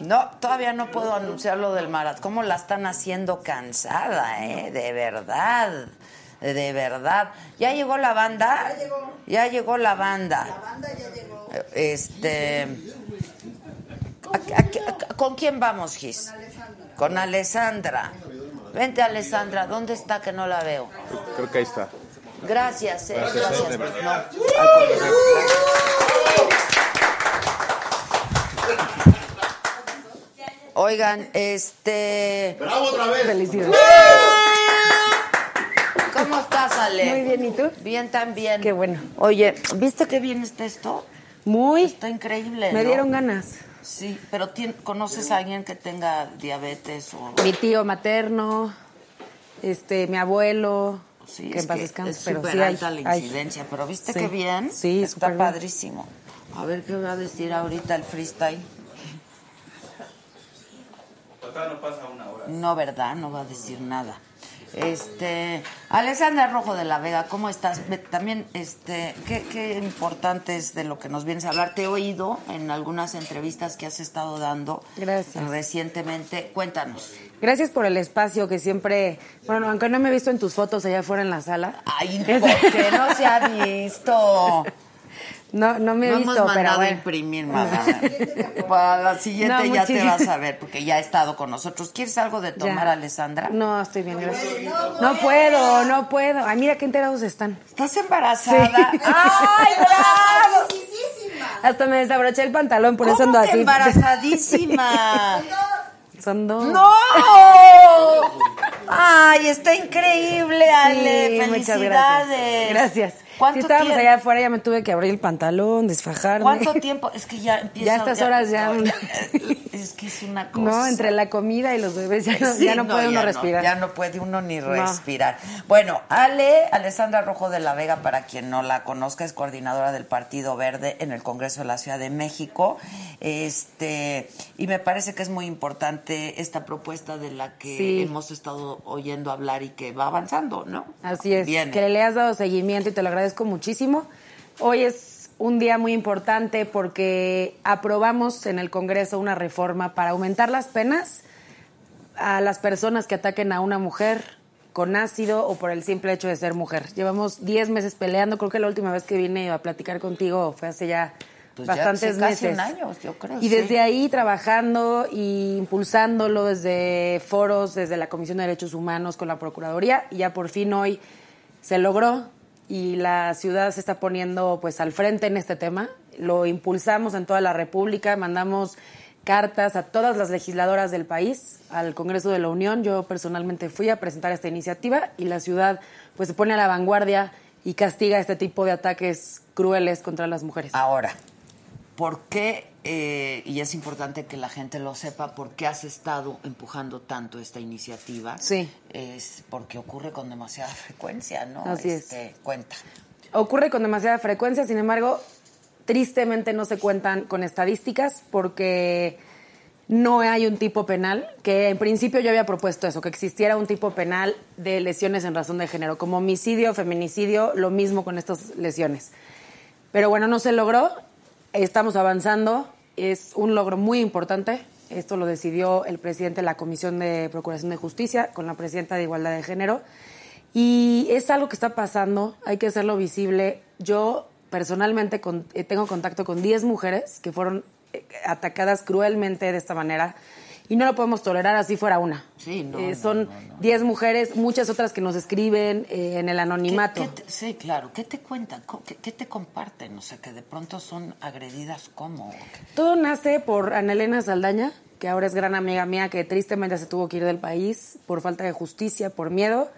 A: No, todavía no puedo anunciar lo del maratón. ¿Cómo la están haciendo cansada, eh? De verdad. De verdad. ¿Ya llegó la banda? Ya llegó. Ya llegó la banda. La banda ya llegó. Este. ¿a- a- a- ¿Con quién vamos, Gis? Con Alessandra. Vente, Alessandra. ¿Dónde está que no la veo?
I: Creo que ahí está.
A: Gracias, eh.
I: Gracias,
A: Gracias.
I: eh.
A: No. Oigan, este.
D: ¡Bravo otra vez!
J: Felicidades.
A: ¿Cómo estás, Ale?
J: Muy bien, ¿y tú?
A: Bien también.
J: Qué bueno.
A: Oye, ¿viste qué bien está esto?
J: Muy.
A: Está increíble.
J: Me
A: ¿no?
J: dieron ganas.
A: Sí, pero ¿conoces a alguien que tenga diabetes o.?
J: Mi tío materno, este, mi abuelo,
A: Sí,
J: que
A: es
J: en paz
A: que
J: descanse,
A: es
J: pero sí hay-
A: alta la
J: hay.
A: incidencia, pero ¿viste
J: Sí.
A: qué bien?
J: Sí,
A: Está
J: bien.
A: padrísimo. A ver qué va a decir ahorita el freestyle.
B: Total, no pasa una hora.
A: No, ¿verdad? No va a decir nada. Este, Alessandra Rojo de la Vega, ¿cómo estás? También, este, ¿qué, qué importante es de lo que nos vienes a hablar? Te he oído en algunas entrevistas que has estado dando
J: Gracias.
A: recientemente. Cuéntanos.
J: Gracias por el espacio que siempre, bueno, aunque no me he visto en tus fotos allá afuera en la sala.
A: Ay, ¿por qué no se ha visto?
J: No, no me he
A: no
J: visto,
A: hemos
J: pero
A: mandado a
J: bueno.
A: imprimir, mamá. Para la siguiente
J: No,
A: ya te vas a ver, porque ya ha estado con nosotros. ¿Quieres algo de tomar,
J: Ya.
A: Alessandra?
J: No, estoy bien, gracias. No puedo, no puedo. Ay, mira qué enterados están.
A: ¿Estás embarazada?
J: Sí.
A: ¡Ay, bravo!
J: Hasta me desabroché el pantalón, por eso
A: ¿Cómo
J: ando
A: que
J: así.
A: embarazadísima?
J: Son dos.
A: ¡No! Ay, está increíble, Ale.
J: Sí, muchas
A: Felicidades.
J: gracias. Gracias.
A: ¿Cuánto
J: Si estábamos
A: tiempo?
J: allá afuera, ya me tuve que abrir el pantalón, desfajarme.
A: ¿Cuánto tiempo? Es que ya empieza.
J: Ya a estas horas ya-
A: no, es que es una cosa.
J: No, entre la comida y los bebés ya no,
A: Sí,
J: ya no puede uno
A: ya
J: respirar.
A: ya no puede uno ni
J: No.
A: respirar. Bueno, Ale, Alessandra Rojo de la Vega, para quien no la conozca, es coordinadora del Partido Verde en el Congreso de la Ciudad de México. Este, y me parece que es muy importante esta propuesta de la que
J: Sí.
A: hemos estado oyendo hablar y que va avanzando, ¿no?
J: Así es,
A: Viene.
J: que le has dado seguimiento y te lo agradezco muchísimo. Hoy es un día muy importante porque aprobamos en el Congreso una reforma para aumentar las penas a las personas que ataquen a una mujer con ácido o por el simple hecho de ser mujer. Llevamos 10 meses peleando, creo que la última vez que vine a platicar contigo fue hace ya
A: Pues ya
J: bastantes
A: casi
J: meses.
A: un año, yo creo,
J: Y
A: sí.
J: desde ahí trabajando y impulsándolo desde foros, desde la Comisión de Derechos Humanos con la Procuraduría y ya por fin hoy se logró y la ciudad se está poniendo pues al frente en este tema. Lo impulsamos en toda la República, mandamos cartas a todas las legisladoras del país, al Congreso de la Unión. Yo personalmente fui a presentar esta iniciativa y la ciudad pues se pone a la vanguardia y castiga este tipo de ataques crueles contra las mujeres.
A: Ahora, ¿por qué, eh, y es importante que la gente lo sepa, por qué has estado empujando tanto esta iniciativa?
J: Sí.
A: Es porque ocurre con demasiada frecuencia, ¿no?
J: Así es.
A: Este, Cuenta.
J: Ocurre con demasiada frecuencia, sin embargo, tristemente no se cuentan con estadísticas porque no hay un tipo penal, que en principio yo había propuesto eso, que existiera un tipo penal de lesiones en razón de género, como homicidio, feminicidio, lo mismo con estas lesiones. Pero bueno, no se logró, estamos avanzando, es un logro muy importante. Esto lo decidió el presidente de la Comisión de Procuración de Justicia con la presidenta de Igualdad de Género. Y es algo que está pasando, hay que hacerlo visible. Yo personalmente con- eh, tengo contacto con 10 mujeres que fueron eh, atacadas cruelmente de esta manera y no lo podemos tolerar así fuera una.
A: Sí, no,
J: Eh, son 10 mujeres, muchas otras que nos escriben eh, en el anonimato.
A: ¿Qué- qué te- sí, claro. ¿Qué te cuentan? ¿Qué, qué te comparten? O sea, que de pronto son agredidas como...
J: Todo nace por Ana Elena Saldaña, que ahora es gran amiga mía, que tristemente se tuvo que ir del país por falta de justicia, por miedo.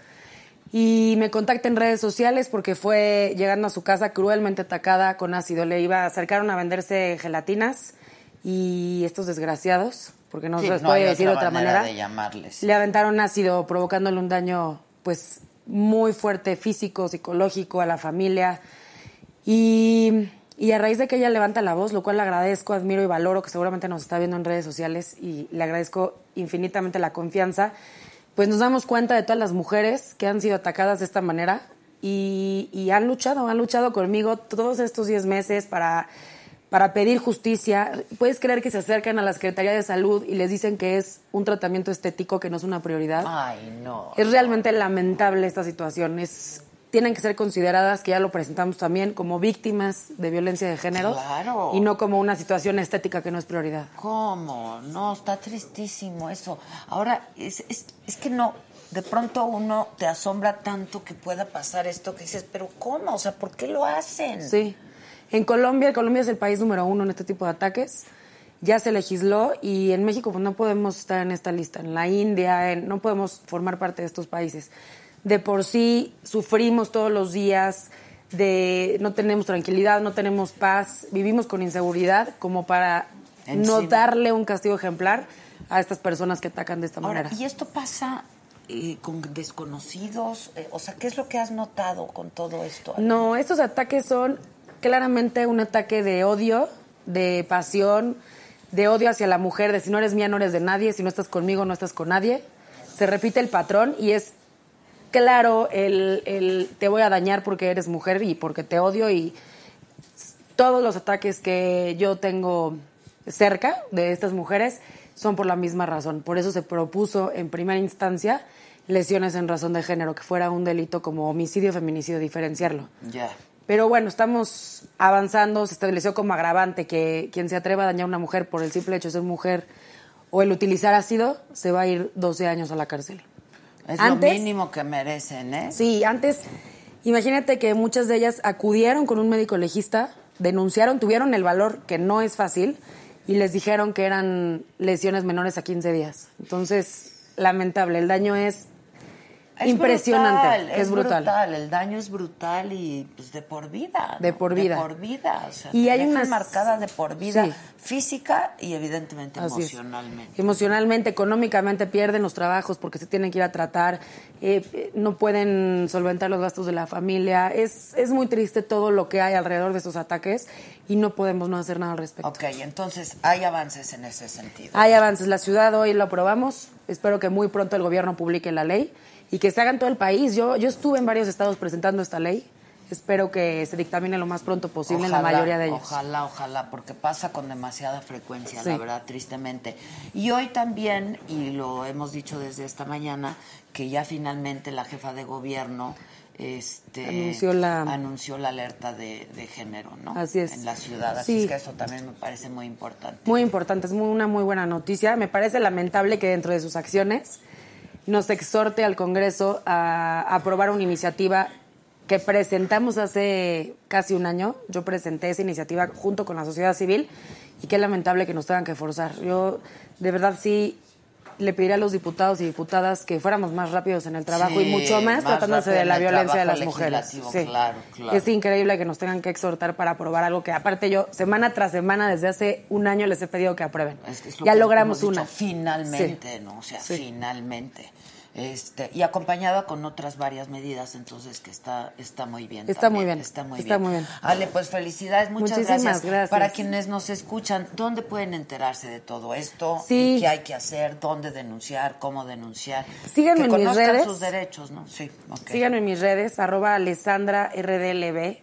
J: Y me contacta en redes sociales porque fue llegando a su casa cruelmente atacada con ácido. Le iba a acercaron a venderse gelatinas y estos desgraciados, porque no
A: Sí,
J: se les
A: no
J: puede decir de
A: otra
J: otra
A: manera
J: manera,
A: de llamarles.
J: le aventaron ácido provocándole un daño pues muy fuerte físico, psicológico a la familia. Y, y a raíz de que ella levanta la voz, lo cual le agradezco, admiro y valoro, que seguramente nos está viendo en redes sociales y le agradezco infinitamente la confianza, pues nos damos cuenta de todas las mujeres que han sido atacadas de esta manera y, y han luchado, han luchado conmigo todos estos 10 meses para, para pedir justicia. Puedes creer que se acercan a la Secretaría de Salud y les dicen que es un tratamiento estético que no es una prioridad.
A: Ay, no.
J: Es realmente lamentable esta situación. Es, tienen que ser consideradas, que ya lo presentamos también, como víctimas de violencia de género.
A: Claro.
J: Y no como una situación estética que no es prioridad.
A: ¿Cómo? No, está tristísimo eso. Ahora, es, es, es que no, de pronto uno te asombra tanto que pueda pasar esto que dices, pero ¿cómo? O sea, ¿por qué lo hacen?
J: Sí. En Colombia, Colombia es el país número uno en este tipo de ataques. Ya se legisló y en México pues, no podemos estar en esta lista. En la India, en- no podemos formar parte de estos países. De por sí sufrimos todos los días, de no tenemos tranquilidad, no tenemos paz, vivimos con inseguridad como para no
A: Encima.
J: darle un castigo ejemplar a estas personas que atacan de esta
A: Ahora,
J: manera.
A: ¿y esto pasa eh, con desconocidos? Eh, o sea, ¿qué es lo que has notado con todo esto?
J: No, estos ataques son claramente un ataque de odio, de pasión, de odio hacia la mujer, de si no eres mía, no eres de nadie, si no estás conmigo, no estás con nadie. Se repite el patrón y es claro el, el te voy a dañar porque eres mujer y porque te odio y todos los ataques que yo tengo cerca de estas mujeres son por la misma razón. Por eso se propuso en primera instancia lesiones en razón de género, que fuera un delito como homicidio, feminicidio, diferenciarlo.
A: Ya.
J: Pero bueno, estamos avanzando, se estableció como agravante que quien se atreva a dañar a una mujer por el simple hecho de ser mujer o el utilizar ácido, se va a ir 12 años a la cárcel.
A: Es
J: Antes-
A: lo mínimo que merecen, ¿eh?
J: Sí, antes, imagínate que muchas de ellas acudieron con un médico legista, denunciaron, tuvieron el valor, que no es fácil, y les dijeron que eran lesiones menores a 15 días. Entonces, lamentable, el daño es
A: Es
J: impresionante.
A: brutal,
J: es brutal.
A: El daño es brutal y pues de por vida.
J: De
A: ¿no?
J: por vida.
A: De por vida. O sea,
J: Y hay unas-
A: marcada de por vida
J: Sí.
A: física y evidentemente
J: Así es.
A: emocionalmente.
J: Emocionalmente, económicamente pierden los trabajos porque se tienen que ir a tratar, eh, no pueden solventar los gastos de la familia. Es, es muy triste todo lo que hay alrededor de esos ataques y no podemos no hacer nada al respecto.
A: Ok, entonces hay avances en ese sentido.
J: Hay avances. La ciudad hoy lo aprobamos. Espero que muy pronto el gobierno publique la ley y que se haga en todo el país. Yo, yo estuve en varios estados presentando esta ley. Espero que se dictamine lo más pronto posible en la mayoría de ellos.
A: Ojalá, ojalá, porque pasa con demasiada frecuencia,
J: Sí.
A: la verdad, tristemente. Y hoy también, y lo hemos dicho desde esta mañana, que ya finalmente la jefa de gobierno este,
J: Anunció la-
A: anunció la alerta de, de género, ¿no?
J: Así es.
A: En la ciudad. Así
J: Sí.
A: es que eso también me parece muy importante.
J: Muy importante, es muy- una muy buena noticia. Me parece lamentable que dentro de sus acciones nos exhorte al Congreso a aprobar una iniciativa que presentamos hace casi un año. Yo presenté esa iniciativa junto con la sociedad civil y qué lamentable que nos tengan que forzar. Yo de verdad sí le pediría a los diputados y diputadas que fuéramos más rápidos en el trabajo y mucho más,
A: más
J: tratándose de la violencia de las mujeres.
A: legislativo, claro, claro.
J: Es increíble que nos tengan que exhortar para aprobar algo que aparte yo semana tras semana desde hace un año les he pedido que aprueben.
A: Es que es lo
J: ya
A: que
J: logramos
A: dicho,
J: una.
A: Finalmente,
J: Sí.
A: ¿no? O sea, finalmente. Este, y acompañada con otras varias medidas, entonces que está, está muy bien.
J: Está
A: también,
J: muy bien,
A: Está muy
J: está
A: bien.
J: muy bien.
A: Ale, pues felicidades, muchas
J: Muchísimas
A: gracias.
J: gracias.
A: Para quienes nos escuchan, ¿dónde pueden enterarse de todo esto?
J: Sí.
A: ¿Qué hay que hacer? ¿Dónde denunciar? ¿Cómo denunciar?
J: Síganme
A: que
J: en mis redes.
A: sus derechos, ¿no? Sí, ok.
J: Síganme en mis redes, arroba Alessandra RDLB,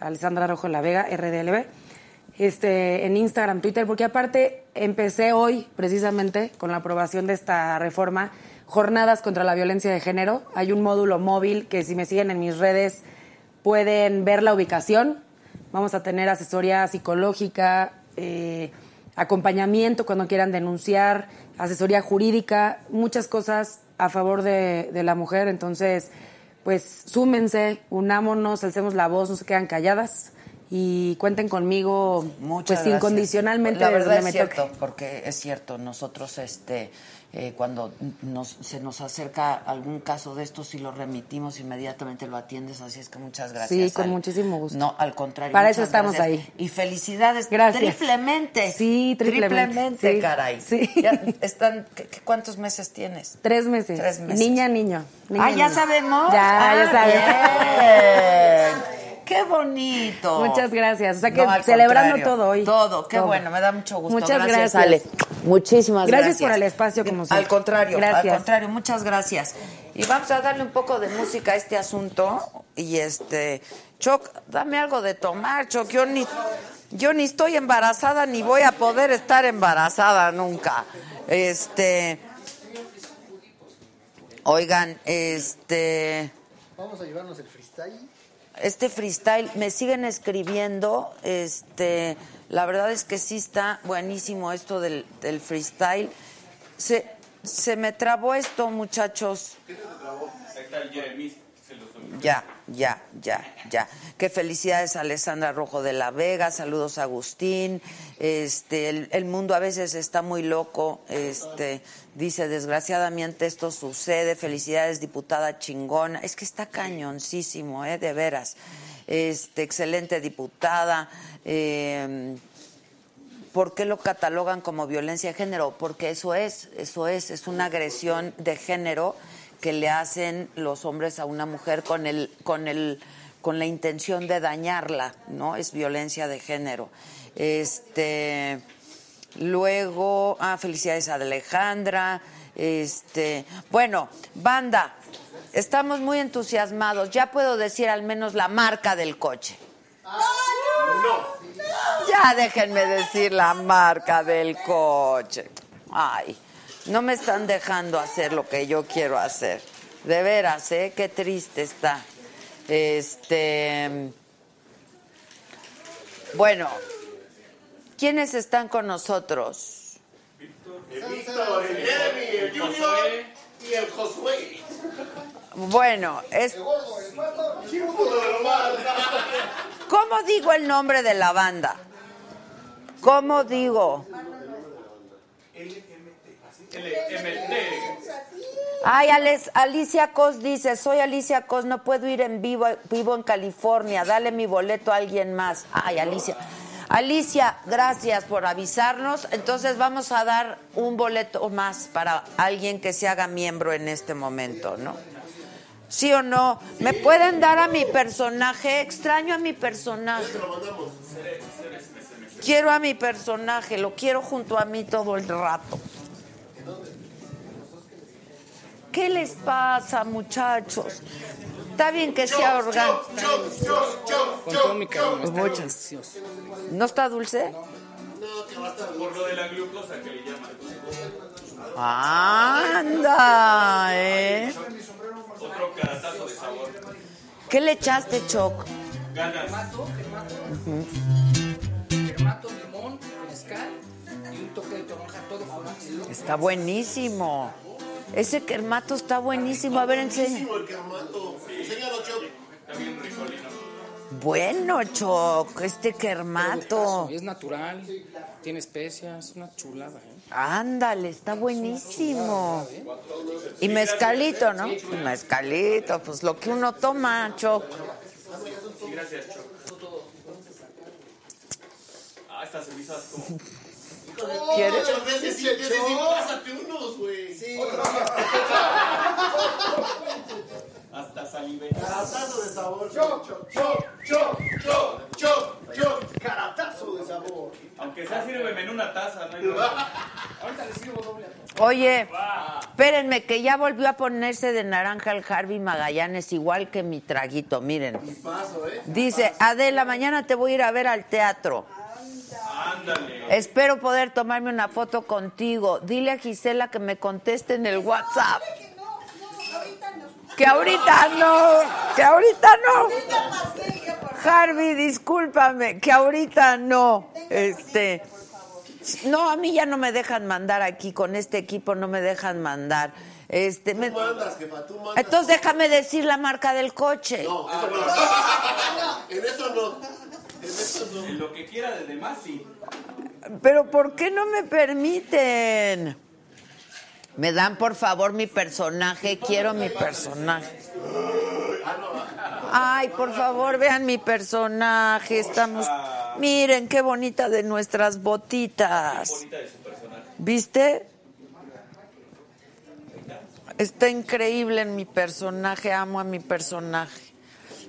J: Alessandra Rojo La Vega, RDLB, este, en Instagram, Twitter, porque aparte empecé hoy, precisamente, con la aprobación de esta reforma, jornadas contra la violencia de género. Hay un módulo móvil que si me siguen en mis redes pueden ver la ubicación. Vamos a tener asesoría psicológica, eh, acompañamiento cuando quieran denunciar, asesoría jurídica, muchas cosas a favor de, de la mujer. Entonces, pues súmense, unámonos, alcemos la voz, no se quedan calladas y cuenten conmigo
A: Muchas
J: pues
A: gracias.
J: incondicionalmente
A: La verdad es
J: me
A: cierto,
J: toque.
A: porque es cierto, nosotros este eh, cuando nos, se nos acerca algún caso de estos y lo remitimos inmediatamente lo atiendes, así es que muchas gracias.
J: Sí, con muchísimo gusto.
A: No, al contrario.
J: Para eso estamos
A: gracias.
J: ahí.
A: Y felicidades.
J: Gracias.
A: Triplemente.
J: Sí, triplemente.
A: Triplemente,
J: Sí,
A: caray.
J: sí.
A: Ya están, ¿qué- qué- ¿Cuántos meses tienes?
J: Tres meses.
A: Tres meses.
J: Niña, niño. Niña,
A: ah, ya sabemos.
J: Ya,
A: Ah,
J: ya sabemos.
A: Qué bonito.
J: Muchas gracias. O sea que
A: No,
J: celebrando todo hoy.
A: Todo, qué
J: Todo.
A: bueno, me da mucho gusto.
J: Muchas
A: gracias,
J: gracias.
A: Ale. Muchísimas gracias.
J: Gracias por el espacio, como siempre.
A: Al contrario,
J: Gracias.
A: al contrario, muchas gracias. Y vamos a darle un poco de música a este asunto. Y este, Choc, dame algo de tomar, Choc. Yo ni, yo ni estoy embarazada ni voy a poder estar embarazada nunca. Este, oigan, este.
C: Vamos a llevarnos el freestyle.
A: Este freestyle, me siguen escribiendo, este, la verdad es que sí está buenísimo esto del, del freestyle. Se, se me trabó esto, muchachos.
B: Ahí está el Jeremías, se lo soy.
A: Ya, ya, ya, ya. Qué felicidades a Alessandra Rojo de la Vega, saludos a Agustín. Este, el, el mundo a veces está muy loco. Este, dice, desgraciadamente esto sucede. Felicidades, diputada chingona. Es que está cañoncísimo, eh, de veras. Este, excelente diputada. Eh, ¿Por qué lo catalogan como violencia de género? Porque eso es, eso es, es una agresión de género que le hacen los hombres a una mujer con el, con el, con la intención de dañarla, ¿no? Es violencia de género. Este, luego, ah, felicidades a Alejandra. Este, bueno, banda, estamos muy entusiasmados. Ya puedo decir al menos la marca del coche. Ya déjenme decir la marca del coche. Ay, no me están dejando hacer lo que yo quiero hacer. De veras, ¿eh? Qué triste está. Este. Bueno, ¿quiénes están con nosotros?
D: El Víctor, el Jeremy, el Junior y el Josué.
A: Bueno, es. ¿Cómo digo el nombre de la banda? ¿Cómo digo? Ay, Alex, Alicia Cos dice, soy Alicia Cos, no puedo ir en vivo, vivo en California, dale mi boleto a alguien más. Ay, Alicia. Alicia, gracias por avisarnos. Entonces vamos a dar un boleto más para alguien que se haga miembro en este momento, ¿no? ¿Sí o no? ¿Me pueden dar a mi personaje? Extraño a mi personaje. Quiero a mi personaje, lo quiero junto a mí todo el rato. ¿Qué les pasa, muchachos? Está bien que sea orgánico.
H: Con todo mi cariño. está
A: Muchas.
H: delicioso.
A: ¿No está dulce?
B: Por lo de la glucosa que le llaman.
A: Anda, ¿eh?
B: Otro caratazo de sabor.
A: ¿Qué le echaste, Choc?
B: Ganas.
H: Kermato, limón, mezcal y un toque de toronja, todo junto.
A: Está buenísimo. Ese kermato está buenísimo. A ver, enseña.
D: el kermato. Enséñalo, Choc.
B: Está bien ricolino.
A: Bueno, Choc, este kermato.
H: Y es natural, tiene especias, es una chulada. ¿eh?
A: Ándale, está buenísimo. Y mezcalito, ¿no? Mezcalito, pues lo que uno toma, Choc.
B: Gracias, Choc. Ah, estas cenizas como...
A: ¿Quieres?
D: Choc, ese sí, ese sí, pásate unos, güey. Sí.
B: Hasta salive.
D: Caratazo de sabor. Choc, choc, choc, choc, choc, choc, choc. Caratazo de sabor.
B: Aunque sea, sírveme en una taza, no hay problema.
H: Ahorita le sirvo doble.
A: Oye, espérenme, que ya volvió a ponerse de naranja el Harvey Magallanes, igual que mi traguito, miren.
D: Paso, ¿eh?
A: Dice, Adela, mañana te voy a ir a ver al teatro.
B: Ándale.
A: Espero poder tomarme una foto contigo. Dile a Gisela que me conteste en el WhatsApp. Que ahorita no, que ahorita no. Harvey, discúlpame, que ahorita no. Este, no, a mí ya no me dejan mandar aquí con este equipo, no me dejan mandar. Este, me-
D: mandas, jefa, tú mandas.
A: entonces déjame decir la marca del coche.
D: No, eso no. En eso no. En eso no.
B: En lo que quiera de demás, sí.
A: Pero ¿por qué no me permiten? Me dan por favor mi personaje, quiero mi personaje. Ay, por favor, vean mi personaje, estamos Miren qué bonita de nuestras botitas. ¿Viste? Está increíble en mi personaje, amo a mi personaje.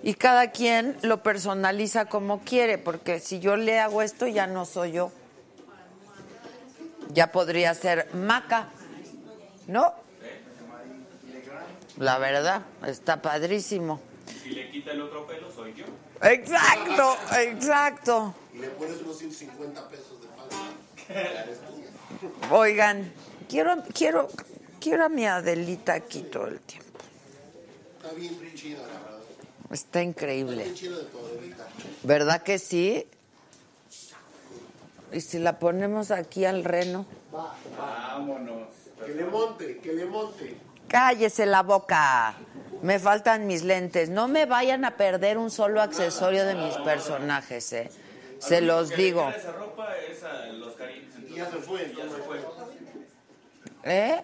A: Y cada quien lo personaliza como quiere, porque si yo le hago esto ya no soy yo. Ya podría ser Maca, ¿no? La verdad, está padrísimo.
B: Si le quita el otro pelo, soy yo.
A: Exacto, exacto.
D: Y le pones unos 150 pesos de pago.
A: Oigan, quiero, quiero, quiero a mi Adelita aquí todo el tiempo.
D: Está bien chida, la verdad.
A: Está increíble. ¿Verdad que sí? Y si la ponemos aquí al reno.
B: Vámonos.
D: Que le monte, que le monte.
A: Cállese la boca. Me faltan mis lentes. No me vayan a perder un solo accesorio de mis personajes, ¿eh? Se los
B: Que le
A: digo.
B: queda Esa ropa es a los carines.
D: Y ya se fue,
B: ya se fue.
A: ¿Eh?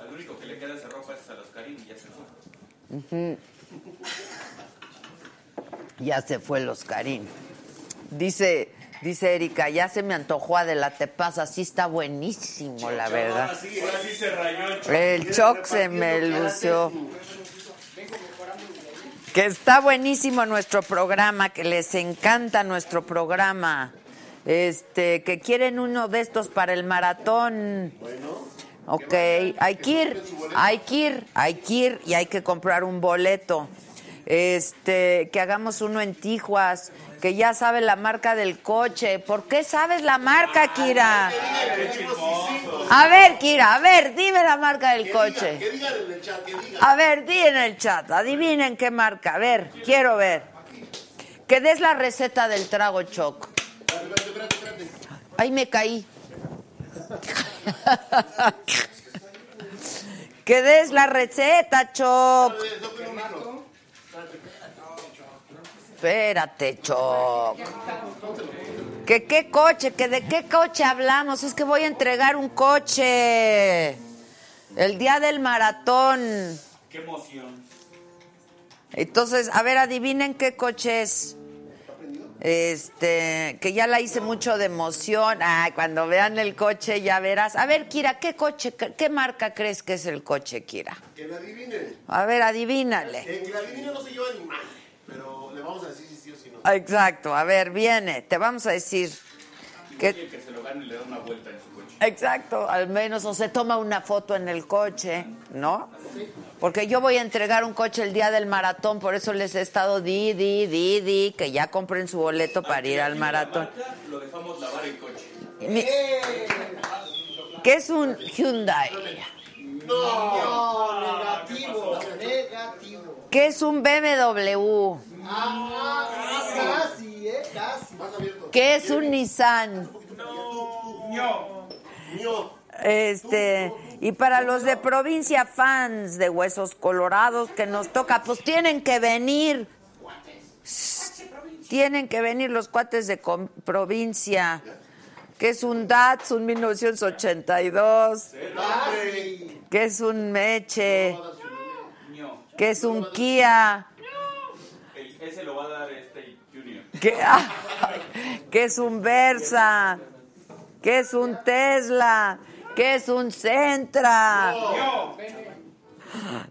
B: Al único que le queda esa ropa es a los carines y ya se fue.
A: Ya se fue el Oscarín. Dice, dice Erika, ya se me antojó Adela, te pasa, sí está buenísimo, la verdad.
B: Ahora sí, ahora sí se rayó el choc.
A: El choc se me lució. Que está buenísimo nuestro programa, que les encanta nuestro programa. Este, que quieren uno de estos para el maratón. Ok, hay que ir, hay que ir, hay que ir y hay que comprar un boleto. Este, que hagamos uno en Tijuas, que ya sabe la marca del coche. ¿Por qué sabes la marca, Kira? A ver, Kira, a ver, dime la marca del coche. A ver, di en el chat, adivinen qué marca. A ver, quiero ver. Que des la receta del trago choc. Ay, me caí. que des la receta, choc.
D: Espérate,
A: choc. ¿Que qué coche? ¿Que de qué coche hablamos? Es que voy a entregar un coche. El día del maratón.
B: Qué emoción.
A: Entonces, a ver, adivinen qué coche es. Este, que ya la hice mucho de emoción. Ay, cuando vean el coche ya verás. A ver, Kira, ¿qué coche, qué, qué marca crees que es el coche, Kira?
D: Que me adivinen.
A: A ver, adivínale.
D: En que la adivinen no se lleva ni mal, pero vamos a decir si sí o si no.
A: Exacto, a ver, viene, te vamos a decir que
B: El que se lo gane le da una vuelta en su coche.
A: Exacto, al menos o se toma una foto en el coche, ¿no? Porque yo voy a entregar un coche el día del maratón, por eso les he estado di, di, di, di, que ya compren su boleto para ir al maratón.
B: Lo dejamos lavar el coche.
A: Mi- ¿Qué es un Hyundai?
D: No, negativo, negativo.
A: ¿Qué es un BMW?
D: Ah, casi, eh, casi.
A: ¿Qué es un Nissan? Este, y para los de provincia fans de Huesos Colorados que nos toca, pues tienen que venir. Tienen que venir los cuates de provincia. Que es un Datsun 1982. Que es un Meche. Que es un Kia.
B: Ese lo va a dar este Junior.
A: que, que es un Versa, que es un Tesla, que es un Centra.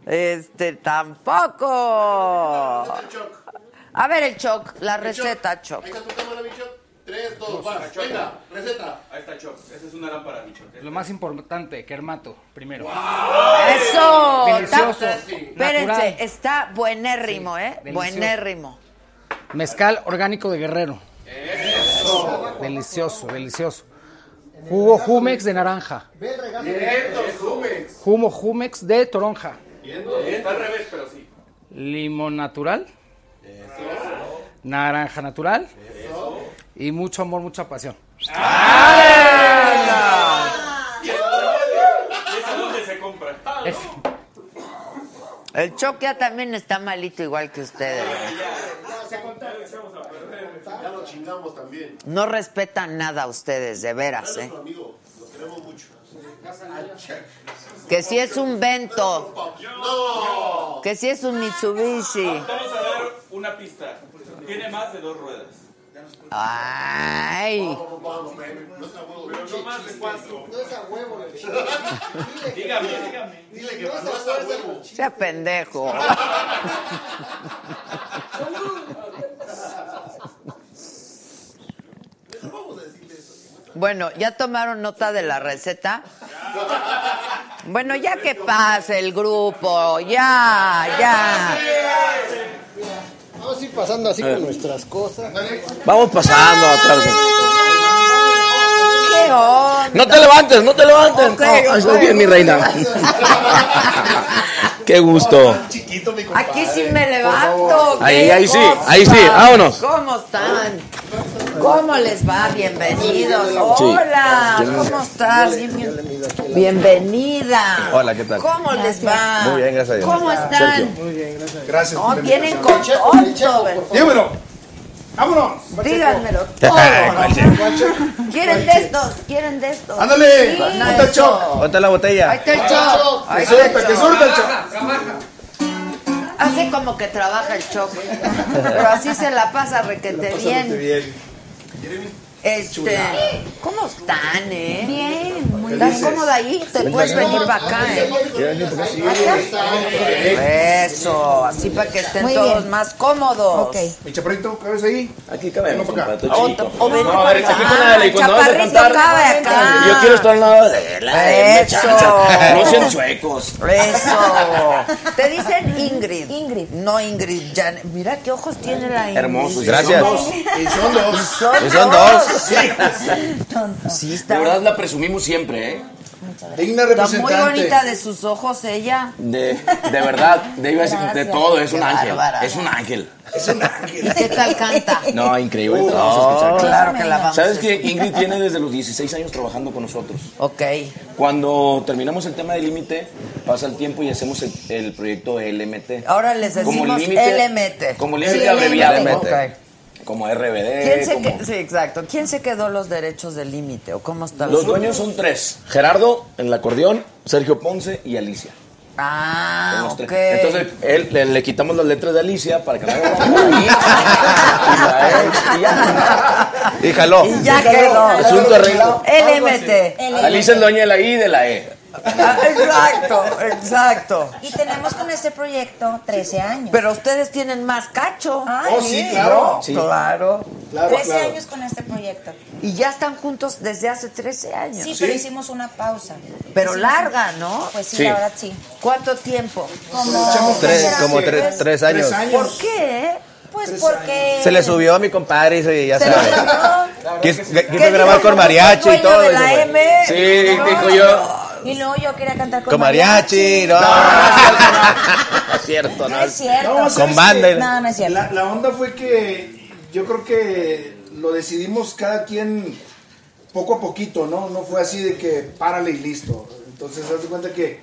A: Este tampoco. A ver el Choc, la receta Choc.
D: Ahí está tu cámara, mi Choc. Tres, dos, vas. Venga, receta.
B: Ahí está Choc. Esa es una lámpara, mi Choc.
H: Lo más importante, Kermato, primero.
A: Eso.
H: Delicioso.
A: Espérense, está buenérrimo, ¿eh?
H: delicioso.
A: buenérrimo.
H: Mezcal orgánico de Guerrero. Delicioso, delicioso. Jugo Jumex de naranja.
D: Ve el regalo. Jumex.
H: Humo Jumex de toronja.
B: Está al revés, pero sí.
H: Limón natural. Naranja natural. Y mucho amor, mucha pasión.
B: ¿Y esa dónde se compra?
A: El Choc ya también está malito igual que ustedes.
D: Ya lo chingamos también.
A: No respetan nada ustedes, de veras, ¿eh?
D: Queremos mucho.
A: Que si es un Vento,
D: No.
A: que si es un Mitsubishi.
B: Vamos a dar una pista. Tiene más de dos ruedas.
A: Ay.
D: No es a huevo.
B: Pero no más de cuatro.
D: No es a huevo, le
B: Dígame, dígame.
D: Dile que no es a huevo.
A: sea pendejo. Bueno, ¿ya tomaron nota de la receta? Bueno, ya que pase el grupo, ya, ya.
C: Vamos a ir pasando así con nuestras cosas.
K: Vamos pasando atrás.
A: ¿Qué onda?
K: No te levantes, no te levantes.
A: Ok,
K: No,
A: ok.
K: estás bien, mi reina. Qué gusto.
A: Aquí sí me levanto.
K: Ahí,
A: ¿qué
K: ahí sí, ahí sí, vámonos.
A: ¿Cómo están? ¿Cómo les va? Bienvenidos. Hola, ¿cómo estás? Bienvenida.
K: Hola, ¿qué tal?
A: ¿Cómo les va?
K: Muy bien, gracias a Dios.
A: ¿Cómo están?
C: Muy bien, gracias.
D: Gracias.
A: No, vienen con todo. ¿verdad?
D: Dígamelo. Vámonos.
A: Díganmelo todo. ¿Quieren de estos? ¿Quieren de estos?
D: Ándale, ponte el choc.
K: Ponte la botella.
A: Ahí está el choc. Ahí
D: Que
A: está el
D: surta, que surta el choc.
A: Hace como que trabaja el choc. Pero así se la pasa requete bien.
D: Bien.
A: Este, ¿cómo están, eh? Bien, muy bien. ¿Estás cómoda ahí? Te puedes venir para acá, eh. Eso, así para que estén
L: Muy
A: todos
L: bien.
A: más cómodos.
L: Ok.
D: Mi chaparrito, ¿cabes ahí?
K: Aquí cabemos,
D: para acá.
K: compadre,
A: O, o ven
K: No, a
A: para
K: ver,
A: acá.
K: aquí con Adela y cuando vamos a
A: Chaparrito
K: cantar.
A: cabe acá.
K: Yo quiero estar al lado de la
A: Eso.
K: No sean chuecos.
A: Eso. Te dicen Ingrid. Ingrid. No Ingrid. Jan- Mira qué ojos tiene la Ingrid.
K: Hermosos, gracias.
D: Y son dos.
K: Y son dos.
A: Sí,
K: De
A: está,
K: verdad la presumimos siempre, ¿eh?
D: Digna
A: está muy
D: representante.
A: bonita de sus ojos ella.
K: De, de verdad, de, iba a decir, de todo, es un ángel.
A: bárbara.
K: Es un ángel.
A: ¿Y qué tal canta?
K: No, increíble. te la vamos a escuchar.
A: Claro que la vamos
K: ¿Sabes que Ingrid tiene desde los 16 años trabajando con nosotros?
A: Ok.
K: Cuando terminamos el tema de límite, pasa el tiempo y hacemos el, el proyecto LMT.
A: Ahora les
K: Como
A: decimos LMT.
K: Como límite
A: Sí,
K: abreviado. ¿no?
A: Ok.
K: Como RBD.
A: ¿Quién se
K: como-
A: que- sí, exacto. ¿Quién se quedó los derechos del límite o cómo está? el
K: Los dueños son tres. Gerardo en el acordeón, Sergio Ponce y Alicia.
A: Ah, ok.
K: tres. Entonces él, le, le quitamos las letras de Alicia para que no y ya.
F: Y jaló.
A: Y ya quedó.
K: Asunto arreglado.
A: LMT.
K: Alicia es dueña de la I y de la E.
A: Ah, exacto, exacto.
M: Y tenemos con este proyecto 13 años.
A: Pero ustedes tienen más cacho.
M: Ay, Oh, sí, claro.
A: ¿no?
M: Sí.
A: Claro.
M: 13 años con este proyecto.
A: Y ya están juntos desde hace 13 años.
M: Sí, pero hicimos una pausa.
A: Pero
M: Hicimos
A: larga,
M: un-
A: ¿no?
M: Pues sí,
F: Sí.
M: la verdad sí.
A: ¿Cuánto tiempo?
M: Como
F: Tres,
M: ¿qué
F: como
M: será?
F: tres, tres años.
A: ¿Por qué?
M: Pues porque...
F: Se le subió a mi compadre y se- ya
M: Se le
F: sabe.
M: subió.
F: Quis-
A: ¿Qué
F: Quiso grabar con mariachi y
A: ¿Dueño
F: todo.
A: de la. M?
F: Sí, dijo yo.
M: Y luego yo quería cantar con,
F: Con mariachi, no. No es cierto,
M: No es cierto.
D: No, ¿sabes
F: Con banda.
M: No, no es cierto.
D: La, la onda fue que yo creo que lo decidimos cada quien poco a poquito, ¿no? No fue así de que párale y listo. Entonces, haz de cuenta que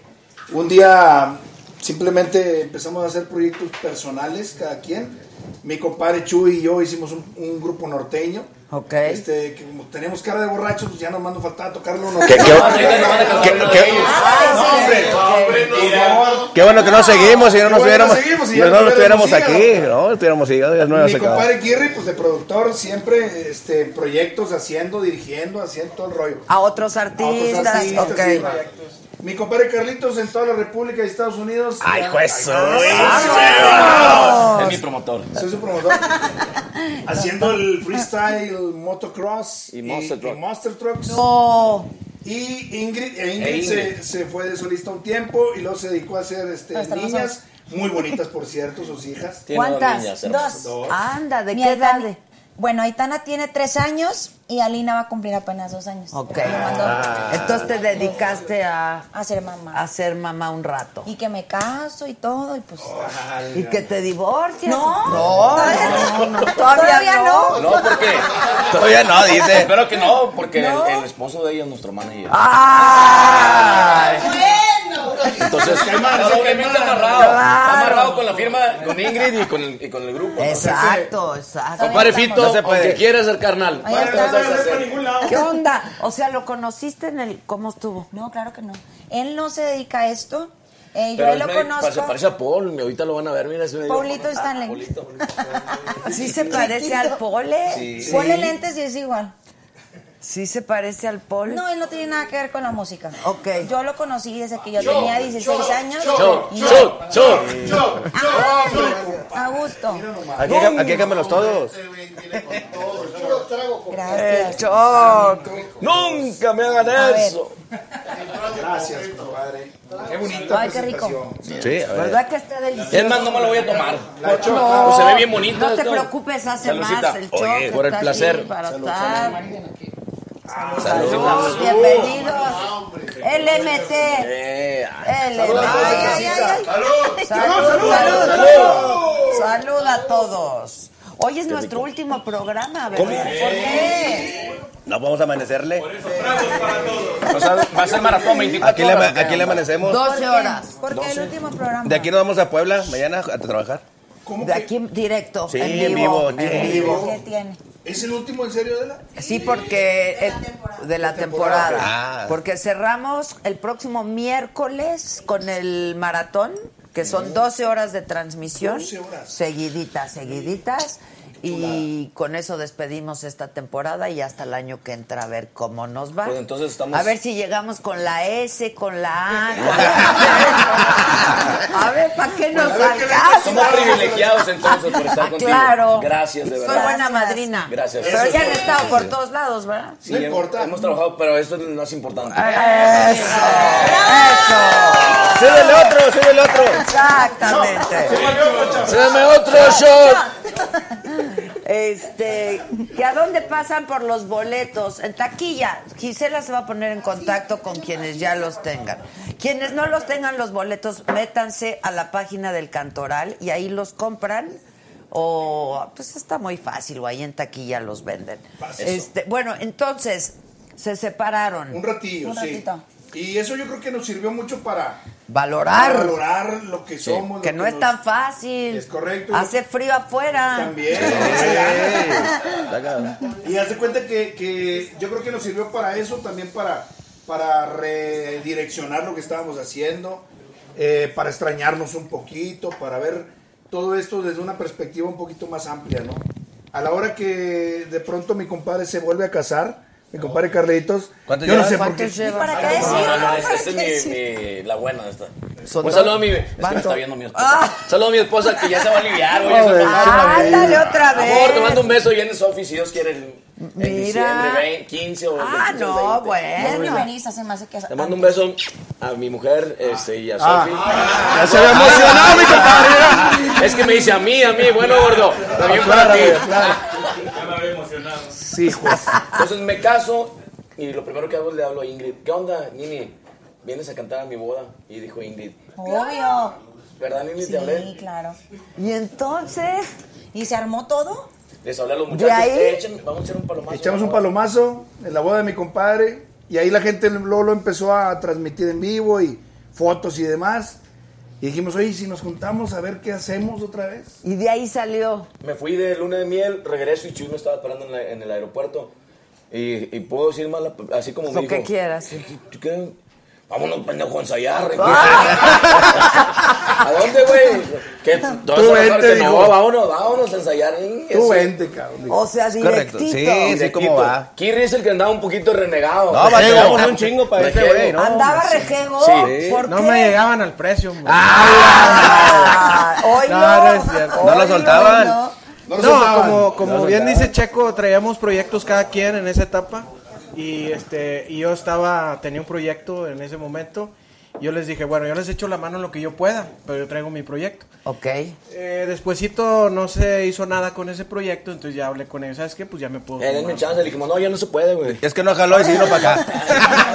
D: un día simplemente empezamos a hacer proyectos personales, cada quien. Mi compadre Chuy y yo hicimos un, un grupo norteño.
A: Ok.
D: Este, que como teníamos cara de borrachos, pues ya nos mandó faltaba tocarlo uno.
F: ¿Qué- qué- qué- qué-
D: No, hombre, no, hombre, por favor.
F: Qué bueno que no seguimos y no nos
D: ya
F: no
D: no
F: nos estuviéramos
D: tuviéramos
F: aquí. ¿no? Estuviéramos hígado, ya no
D: Mi
F: hubiéramos
D: compadre Kirri, pues de productor, siempre este, proyectos haciendo, dirigiendo, haciendo todo el rollo.
A: A otros
D: A otros
A: artistas,
D: artistas,
A: ok.
D: Mi compadre Carlitos en toda la República de Estados Unidos.
F: Ay, juez,
K: Es mi promotor.
D: Soy su promotor. Haciendo el freestyle, motocross
K: Y Monster Truck.
D: Monster Trucks.
A: No.
D: Y Ingrid, e Ingrid,
K: E Ingrid.
D: Se, se fue de solista un tiempo y luego se dedicó a hacer este,
M: Hasta los
D: niñas. Muy bonitas, por cierto, sus hijas.
K: Tiene dos
A: ¿Cuántas?
M: Dos.
D: Dos.
A: Anda, ¿de
M: Mi
A: qué edad?
M: Bueno, Aitana tiene tres años y Alina va a cumplir apenas dos años.
A: Ok.
M: Mandó
A: Entonces te dedicaste a,
M: a ser mamá.
A: a ser mamá un rato.
M: Y que me caso y todo, y pues...
A: Y que te divorcias.
M: No.
A: No, no, no, Todavía,
M: Todavía
A: no.
K: No, porque.
F: Todavía no, dice.
K: Espero que no, porque
M: No.
K: El, el esposo de ella es nuestro manager.
A: ¡Ay!
K: Entonces, está doblemente amarrado. Amarrado con la firma con Ingrid y con el, y con el grupo.
A: Exacto, exacto.
K: Compadre Fito, aunque quiera ser carnal.
M: Ahí
D: No
M: está.
D: se.
A: ¿Qué onda? O sea, ¿lo conociste en el... ¿Cómo estuvo?
M: No, claro que no. Él no se dedica a esto. Eh, yo él lo
K: me-
M: conozco.
K: se parece a Paul, ahorita lo van a ver, mira. ese medio-
M: Paulito Stanley.
K: Paulito.
A: ¿Sí se parece al pole?
K: Sí.
M: Ponle lentes y es igual.
A: ¿Sí se parece al pole?
M: No, él no tiene nada que ver con la música.
A: Ok.
M: Yo lo conocí desde que yo tenía 16 años.
K: Cho,
M: y-
K: cho, cho.
M: A gusto.
F: Aquí, aquí cámbialos todos.
M: Gracias.
A: Choc.
K: Nunca me hagan eso.
D: Gracias, compadre. Qué bonita
M: Ay, qué rico.
F: Sí, a ver.
A: ¿Verdad que está delicioso?
K: Es más, no me lo voy a tomar.
A: No,
K: se ve bien bonito
A: No te
K: esto.
A: preocupes, hace más el choc.
K: Por el placer.
A: Para
K: Salud,
A: estar.
K: Salud.
A: Salud, bienvenidos. LMT.
K: Eh.
A: Ay, ay, ay, ay.
D: ¡Salud!
A: Salud, salud, salud. Salud a todos. Hoy es nuestro último programa, ¿verdad?
K: ¿Cómo?
A: ¿Por qué?
F: No vamos a amanecerle.
K: o sea, va a ser maratón 24
F: Aquí le,
K: horas.
F: ama- aquí le amanecemos.
A: 12 horas.
M: Porque el último programa.
F: De aquí nos vamos a Puebla mañana a trabajar.
D: ¿Cómo
A: De aquí directo,
F: Sí,
A: en
F: en
A: vivo. en vivo.
M: ¿Qué tiene?
D: Es el último en serio de la?
A: Sí, porque el- de la temporada.
F: Ah.
A: Porque cerramos el próximo miércoles con el maratón, que son 12 horas de transmisión.
D: 12 horas.
A: Seguiditas, seguiditas. Y con eso despedimos esta temporada y hasta el año que entra a ver cómo nos va.
K: Pues entonces estamos-
A: A ver si llegamos con la S, con la A. con la- A ver, ¿para qué nos alcanza?
K: Somos privilegiados entonces por estar contigo.
A: Claro.
K: Gracias, de
A: Soy
K: verdad.
A: buena madrina.
K: Gracias.
A: Pero
K: Eso
A: ya han estado por todos lados, ¿verdad?
K: Sí,
D: No importa.
K: Hemos trabajado, pero esto es lo más importante.
A: Eso, eso.
F: ¡Súbele otro, súbele otro!
A: Exactamente.
K: ¡Dame otro shot!
A: Este, ¿que a dónde pasan por los boletos? En taquilla. Gisela se va a poner en contacto con quienes ya los tengan. Quienes no los tengan los boletos, métanse a la página del Cantoral y ahí los compran. O, pues está muy fácil, o ahí en taquilla los venden. Este, bueno, entonces, se separaron.
D: Un ratillo,
M: Un
D: sí. Y eso yo creo que nos sirvió mucho para
A: Valorar.
D: para valorar lo que somos.
A: Que
D: lo
A: no es
D: nos-
A: tan fácil.
D: Es correcto.
A: Hace frío afuera.
D: También. Y hace cuenta que, que yo creo que nos sirvió para eso, también para, para redireccionar lo que estábamos haciendo, eh, para extrañarnos un poquito, para ver todo esto desde una perspectiva un poquito más amplia, ¿no? A la hora que de pronto mi compadre se vuelve a casar, mi compadre Carlitos,
K: ¿Cuántos
D: yo no sé por qué.
K: ¿Cuántos llevas?
A: ¿Para qué
K: No,
A: decir?
K: no, no,
A: ¿Para
K: esta es mi, mi- la buena esta. Un saludo a mi, es que me
A: ¿Cuánto?
K: está viendo mi esposa. Saludo a mi esposa que ya se va a aliviar,
A: otra vez.
K: Amor, te mando un beso y viene Sofi, si Dios quiere, en, en
A: Mira.
K: diciembre 20, 15 o
A: Ah,
K: 15 o
A: no,
K: 20.
A: bueno.
N: Que...
K: Te mando un beso a mi mujer este, y a
D: Ah.
K: Sofi.
D: Ya se emocionado, mi
K: compadre. Es que me dice a mí, a mí, bueno, gordo. También para ti.
B: Ya me había emocionado.
D: Sí, juez.
K: Entonces me caso y lo primero que hago es le hablo a Ingrid. ¿Qué onda, Nini? ¿Vienes a cantar a mi boda? Y dijo Ingrid.
N: Obvio.
K: ¿Verdad, Nini?
N: Sí,
K: Te hablé.
N: claro.
A: Y entonces.
N: ¿Y se armó todo?
K: Les hablé a los
A: ¿De
K: muchachos.
A: ahí?
K: "Eh, échenme- vamos a echar un palomazo.
D: Echamos un palomazo en la boda de mi compadre y ahí la gente luego lo empezó a transmitir en vivo y fotos y demás. Y dijimos, oye, si nos juntamos a ver qué hacemos otra vez.
A: Y de ahí salió.
K: Me fui de luna de miel, regreso y Chuy me estaba esperando en, la- en el aeropuerto. Y, y puedo decir más, la- así como me
A: Lo
K: dijo.
A: que quieras. sí.
K: "¿Tú qué? Vámonos, pendejo, a ensayar.
A: Ah.
K: ¿A dónde, güey? ¿Qué? ¿Tú
D: vente,
K: que no, vámonos, vámonos a ensayar. ¿eh?
D: Tú vente, cabrón.
A: O sea,
L: correcto.
A: directito.
L: Sí, sí,
K: Directito.
L: cómo va.
K: Kirri es el que andaba un poquito renegado.
L: No, batallamos un chingo para este güey, ¿no?
A: Andaba rejego.
K: Sí.
A: ¿Por
O: No
A: qué?
O: me llegaban al precio, hombre.
A: Ah, oílo,
O: No, no es cierto.
L: No lo soltaban.
D: No lo
O: No,
D: soltaban.
O: como, como
L: No
O: bien
L: soltaban.
O: dice Checo, traíamos proyectos cada quien en esa etapa y este y yo estaba tenía un proyecto en ese momento. Yo les dije, bueno, yo les echo la mano en lo que yo pueda, pero yo traigo mi proyecto.
A: Ok.
O: Eh, despuésito no se hizo nada con ese proyecto, entonces ya hablé con ellos, ¿sabes qué? Pues ya me puedo
K: Eh, denme chance, le dijimos, no, ya no se puede, güey.
L: Es que no jaló y se vino para acá.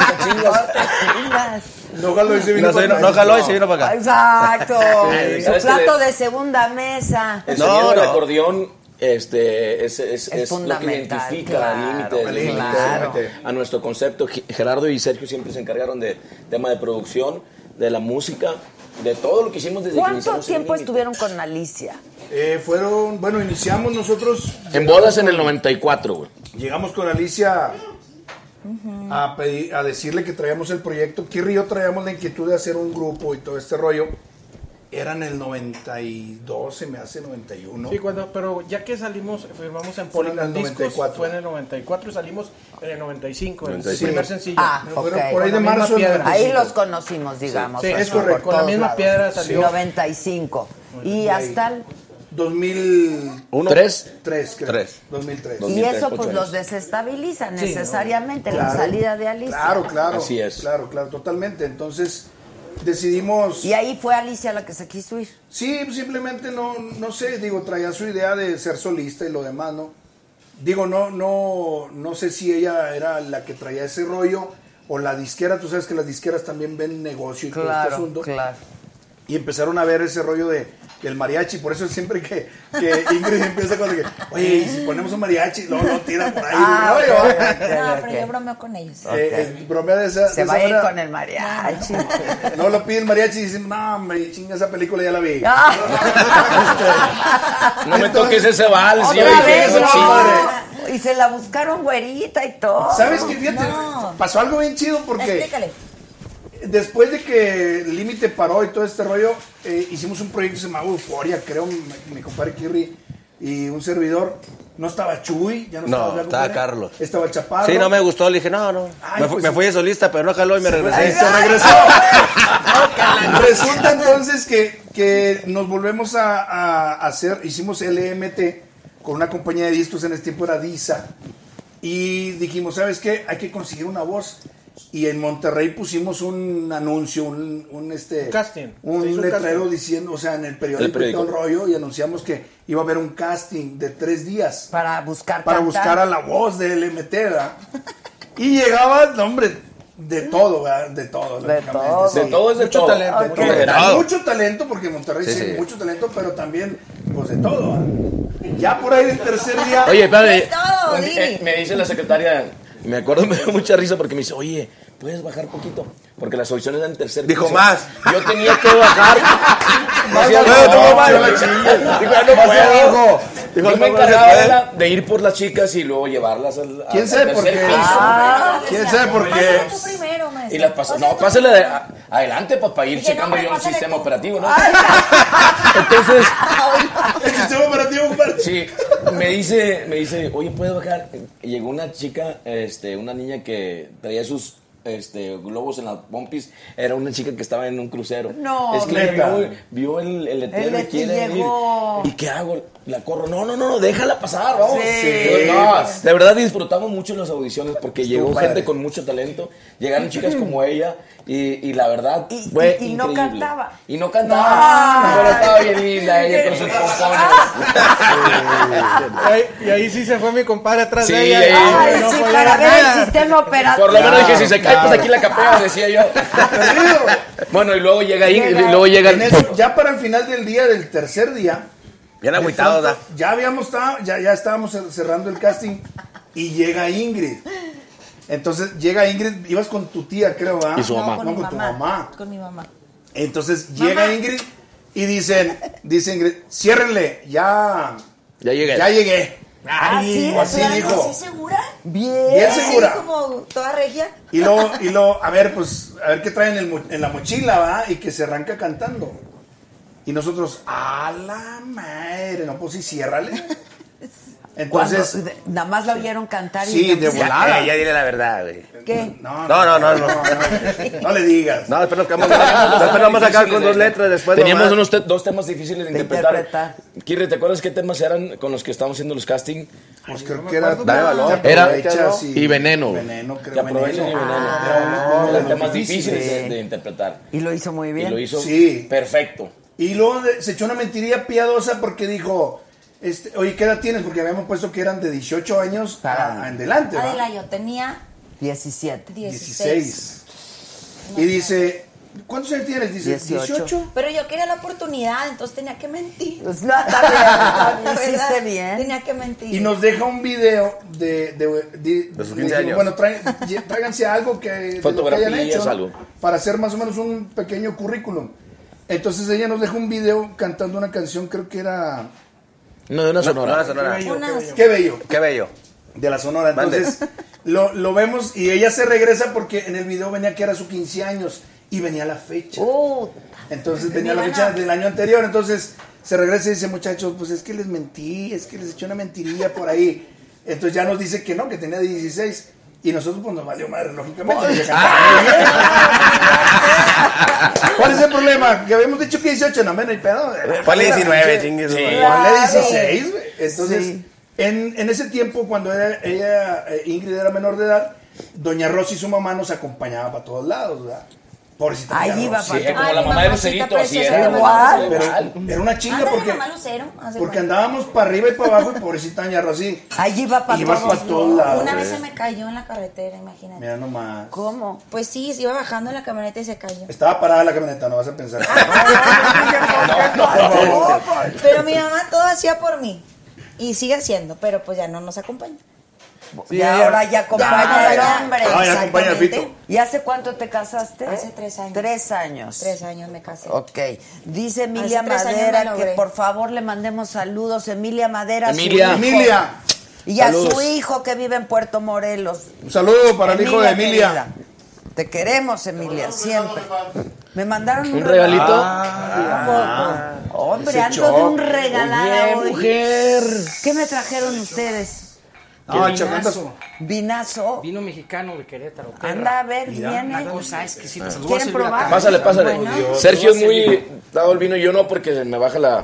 D: No jaló y se vino para
L: vino- no jaló y se vino para acá.
A: Exacto.
K: Sí,
A: Su
K: ¿sabes qué?
A: plato de segunda mesa.
K: El
L: No, no.
K: acordeón este, es, es,
A: Es
K: es lo que identifica
A: claro, claro.
K: a nuestro concepto. Ge- Gerardo y Sergio siempre se encargaron de tema de producción, de la música, de todo lo que hicimos desde que
A: ¿Cuánto tiempo estuvieron con Alicia?
D: Eh, fueron, bueno, iniciamos nosotros.
K: En bodas en el 94, güey.
D: Llegamos con Alicia a, pedir- a decirle que traíamos el proyecto. Kirri y yo traíamos la inquietud de hacer un grupo y todo este rollo. Era en el 92, se me hace 91.
O: Sí, cuando, pero ya que salimos, firmamos en
D: Fue en el
O: Polygram Discos,
D: 94.
O: fue en el 94 y salimos en el 95, el
D: 95.
O: primer sencillo.
A: Ah,
D: No, fueron
A: ok.
D: por ahí de marzo. del
O: piedra.
D: 95.
A: Ahí los conocimos, digamos.
O: Sí,
A: pues,
D: es correcto.
A: por
O: Con la misma
A: lados.
O: piedra salió.
A: 95. Y hasta el...
D: 2003,
L: Uno.
K: Tres.
D: creo.
L: Tres.
D: 2003.
A: Y
K: 2003,
A: eso pues los desestabiliza
O: Sí,
A: necesariamente, la
D: Claro.
A: salida de Alicia.
D: Claro, claro.
K: Así es.
D: Claro, claro, totalmente. Entonces decidimos.
A: Y ahí fue Alicia la que se quiso ir.
D: Sí, simplemente no, no sé, digo, traía su idea de ser solista y lo demás, ¿no? Digo, no, no, no sé si ella era la que traía ese rollo o la disquera, tú sabes que las disqueras también ven negocio y todo este
A: Claro,
D: asunto.
A: claro.
D: Y empezaron a ver ese rollo de, del mariachi, por eso siempre que, que Ingrid empieza con que, oye, y si ponemos un mariachi, luego lo tiran por ahí.
A: Ah,
N: No, pero yo bromeo con ellos.
D: Eh, eh, bromea de esa,
A: Se
D: de
A: va
D: esa
A: a ir
D: manera.
A: con el mariachi.
D: No lo pide el mariachi y dicen, no, hombre, chinga esa película, ya la vi.
K: No me toques ese vals, yo
A: no. Y se la buscaron güerita y todo.
D: ¿Sabes qué? Fíjate,
N: No.
D: pasó algo bien chido porque
N: Explícale.
D: Después de que el límite paró y todo este rollo, eh, hicimos un proyecto que se llamaba Euforia, creo, mi, mi compadre Kirri y un servidor. No estaba Chuy, ya no,
L: No,
D: estaba,
L: estaba. Carlos.
D: Estaba el Chaparro.
L: Sí, no me gustó. Le dije, no, no.
D: Ay,
L: me, fui,
D: pues
L: me fui de solista, pero no jaló y me
D: Ahí
L: regresé.
D: se regresó. Resulta entonces que, que nos volvemos a, a hacer, hicimos LMT con una compañía de discos, en ese tiempo era Disa, y dijimos, ¿sabes qué? Hay que conseguir una voz. Y en Monterrey pusimos un anuncio, un, un, este,
O: Un casting.
D: un
O: un
D: letrero
O: casting.
D: diciendo, o sea, en el periódico,
K: El periódico.
D: y todo el rollo, y anunciamos que iba a haber un casting de tres días
A: Para buscar
D: para
A: cantar.
D: buscar a la voz de LMT, ¿verdad? Y llegaba, no, hombre, de todo, ¿verdad? De todo.
A: De todo.
D: sí.
K: De todo es de
O: Mucho
K: todo.
O: talento,
D: De
O: mucho.
D: Mucho talento, porque en Monterrey sí,
L: Sí, sí.
D: mucho talento, pero también, pues de todo. ¿verdad? Ya por ahí del tercer día.
K: Oye.
N: Es todo,
K: eh, me dice la secretaria, Y me acuerdo, me dio mucha risa porque me dice, oye, ¿puedes bajar poquito? Porque las audiciones eran tercer
L: Dijo,
K: piso.
L: más.
K: Yo tenía que bajar.
L: Más
K: Decía,
L: abajo,
K: no, no, no,
L: Dijo,
K: Yo me encargaba de, la- de ir por las chicas y luego llevarlas al,
D: ¿Quién
K: al
D: sabe por qué?
K: piso.
D: Ah, ¿Quién sabe por qué?
K: Y las pasó.
N: Pásale
K: No, pásale
N: primero.
K: de- a- adelante, pues, para ir checando yo el sistema operativo, ¿no? Entonces,
D: El sistema operativo, compadre.
K: sí, me dice, me dice, oye, ¿puedes bajar? Llegó una chica, este, una niña que traía sus este, globos en las pompis. Era una chica que estaba en un crucero.
A: No,
K: es que vio, vio el, el letrero
A: El
K: y quiere ir. ¿Y qué hago? La corro. No, no, no, no, déjala pasar, vamos.
A: Sí.
K: No, de verdad disfrutamos mucho las audiciones porque llegó
D: padre.
K: gente con mucho talento. Llegaron chicas como ella y, y la verdad
A: Y-
K: fue
A: y- y no cantaba.
K: Y no cantaba. Pero estaba bien linda ella con sus pompones.
O: Y ahí, sí se fue mi compadre atrás
K: Sí,
O: de ella.
K: ahí.
A: Ay,
O: no
A: sí, para ver el sistema operativo.
K: Por lo menos dije, si se cae, pues aquí la capea, decía yo. Bueno, y luego llega ahí, y luego llega
D: eso, ya para el final del día, del tercer día,
L: Bien agüitado, da.
D: ya habíamos estado, ya, ya estábamos cer- cerrando el casting y llega Ingrid. Entonces llega Ingrid, ibas con tu tía, creo, ¿verdad?
K: Y su
N: No,
K: mamá.
N: con
D: No,
N: mi
D: con tu
N: mamá. Con mi mamá.
D: Entonces llega Ingrid y dicen, dice Ingrid, ciérrenle, ya,
K: Ya llegué.
D: ya llegué.
A: Ah, sí,
D: o así
N: ¿Pero
D: dijo.
N: ¿Así segura?
A: Bien.
D: Bien
N: ¿Así
D: segura.
N: como toda regia?
D: Y luego, y luego, a ver, pues, a ver qué traen en, el mo- en la mochila, ¿va? Y que se arranca cantando. Y nosotros, a la madre, no, pues sí, ciérrale. Entonces,
A: Cuando- nada más la oyeron cantar y
D: Sí, de volada.
L: Eh, ya dile la verdad, güey.
A: ¿Qué?
D: no,
L: No, no, no, no.
D: no, no le digas.
L: No, después nos quedamos, después vamos a sacar con dos letras después
K: Teníamos
L: nomás.
K: unos te- dos temas difíciles de,
A: De
K: interpretar.
A: interpretar.
K: Kirri, ¿te acuerdas qué temas eran con los que estábamos haciendo los casting?
D: Pues creo que era.
L: Dale valor.
K: Era
D: aprovechas
K: y veneno.
D: Veneno, creo.
K: Que aprovechen y
D: veneno.
K: veneno.
D: Ah,
K: temas
D: difíciles.
K: de, de interpretar.
A: Y lo hizo muy bien.
K: Y lo hizo
D: Sí.
K: perfecto.
D: Y luego se echó una mentiría piadosa porque dijo, este, oye, ¿qué edad tienes? Porque habíamos puesto que eran de 18 años a, a en delante, ¿va?
N: Adela, yo tenía
A: 17.
N: 16.
D: 16. Y dice, ¿cuántos años tienes? Dice,
A: 18.
D: 18.
N: Pero yo quería la oportunidad, entonces tenía que mentir.
A: Pues no, está bien, está bien,
N: La
A: hiciste bien.
N: Tenía que mentir.
D: Y nos deja un video de... De, de-
L: De sus
D: le
L: 15
D: digo,
L: años.
D: Bueno, tráiganse algo que,
K: Fotografías,
D: hayan hecho, ¿no?
K: algo.
D: Para hacer más o menos un pequeño currículum. Entonces ella nos dejó un video cantando una canción, creo que era...
K: No, de una sonora.
L: No, sonora.
N: Unas-
D: Qué bello.
L: Qué bello.
D: de la Sonora. Entonces, lo, lo vemos y ella se regresa porque en el video venía que era su 15 años y venía la fecha.
A: Uh,
D: Entonces venía la fecha del año anterior. Entonces se regresa y dice, muchachos, pues es que les mentí, es que les eché una mentirilla por ahí. Entonces ya nos dice que no, que tenía 16. Y nosotros pues nos valió madre, lógicamente. bien. ¿Cuál es el problema? Que habíamos dicho que 18, no, menos pedo.
L: Ponle 19, chingue su
D: Sí, ponle
A: Claro.
D: 16, güey. Entonces,
A: Sí.
D: en, en ese tiempo, cuando era- ella, eh, Ingrid era menor de edad, Doña Rosy, su mamá, nos acompañaba para todos lados, ¿verdad? Pobrecita.
A: Ahí iba
K: Sí, como
N: Ay,
K: la mamá de Lucerito, así era.
N: mi
A: Igual.
D: Pero
K: Igual.
D: era una chinga porque, porque andábamos para arriba y para abajo y pobrecita Doña Rosy.
A: Ahí iba para todos.
D: todos lados.
N: Una vez
D: eh.
N: se me cayó en la carretera, imagínate.
D: Mira nomás.
A: ¿Cómo?
N: Pues sí, se iba bajando en la camioneta y se cayó.
D: Estaba parada la camioneta, no vas a pensar.
N: Pero mi mamá todo hacía por mí. Y sigue haciendo, pero pues ya no nos acompaña.
A: Y ahora ya acompaña
N: Ya,
A: al
N: ya.
A: hombre.
D: Ah, ya acompaña al Fito.
N: Exactamente.
A: ¿Y hace cuánto te casaste?
N: Hace tres años.
A: Tres años.
N: Tres años me casé.
A: Ok. Dice Emilia Madera que por favor le mandemos saludos. Emilia Madera. su
K: Emilia.
A: hijo.
D: Emilia,
A: Y a su hijo que vive en Puerto Morelos.
D: un saludo para el hijo de Emilia.
A: querida. Te queremos, Emilia, siempre. Me mandaron un,
K: ¿Un regalito?
A: Ah, Hombre,
D: Ese
A: ando de un regalado
K: Oye,
A: hoy.
K: mujer.
A: ¿Qué me trajeron ustedes?
D: No.
A: Vinazo.
H: Vino mexicano de Querétaro. perra.
A: Anda a ver,
H: Una
A: viene.
H: cosa exquisita. Se los voy a
A: ¿Quieren probar?
K: Pásale, pásale.
A: Bueno.
K: Sergio es muy dado el vino, yo no, porque me baja la.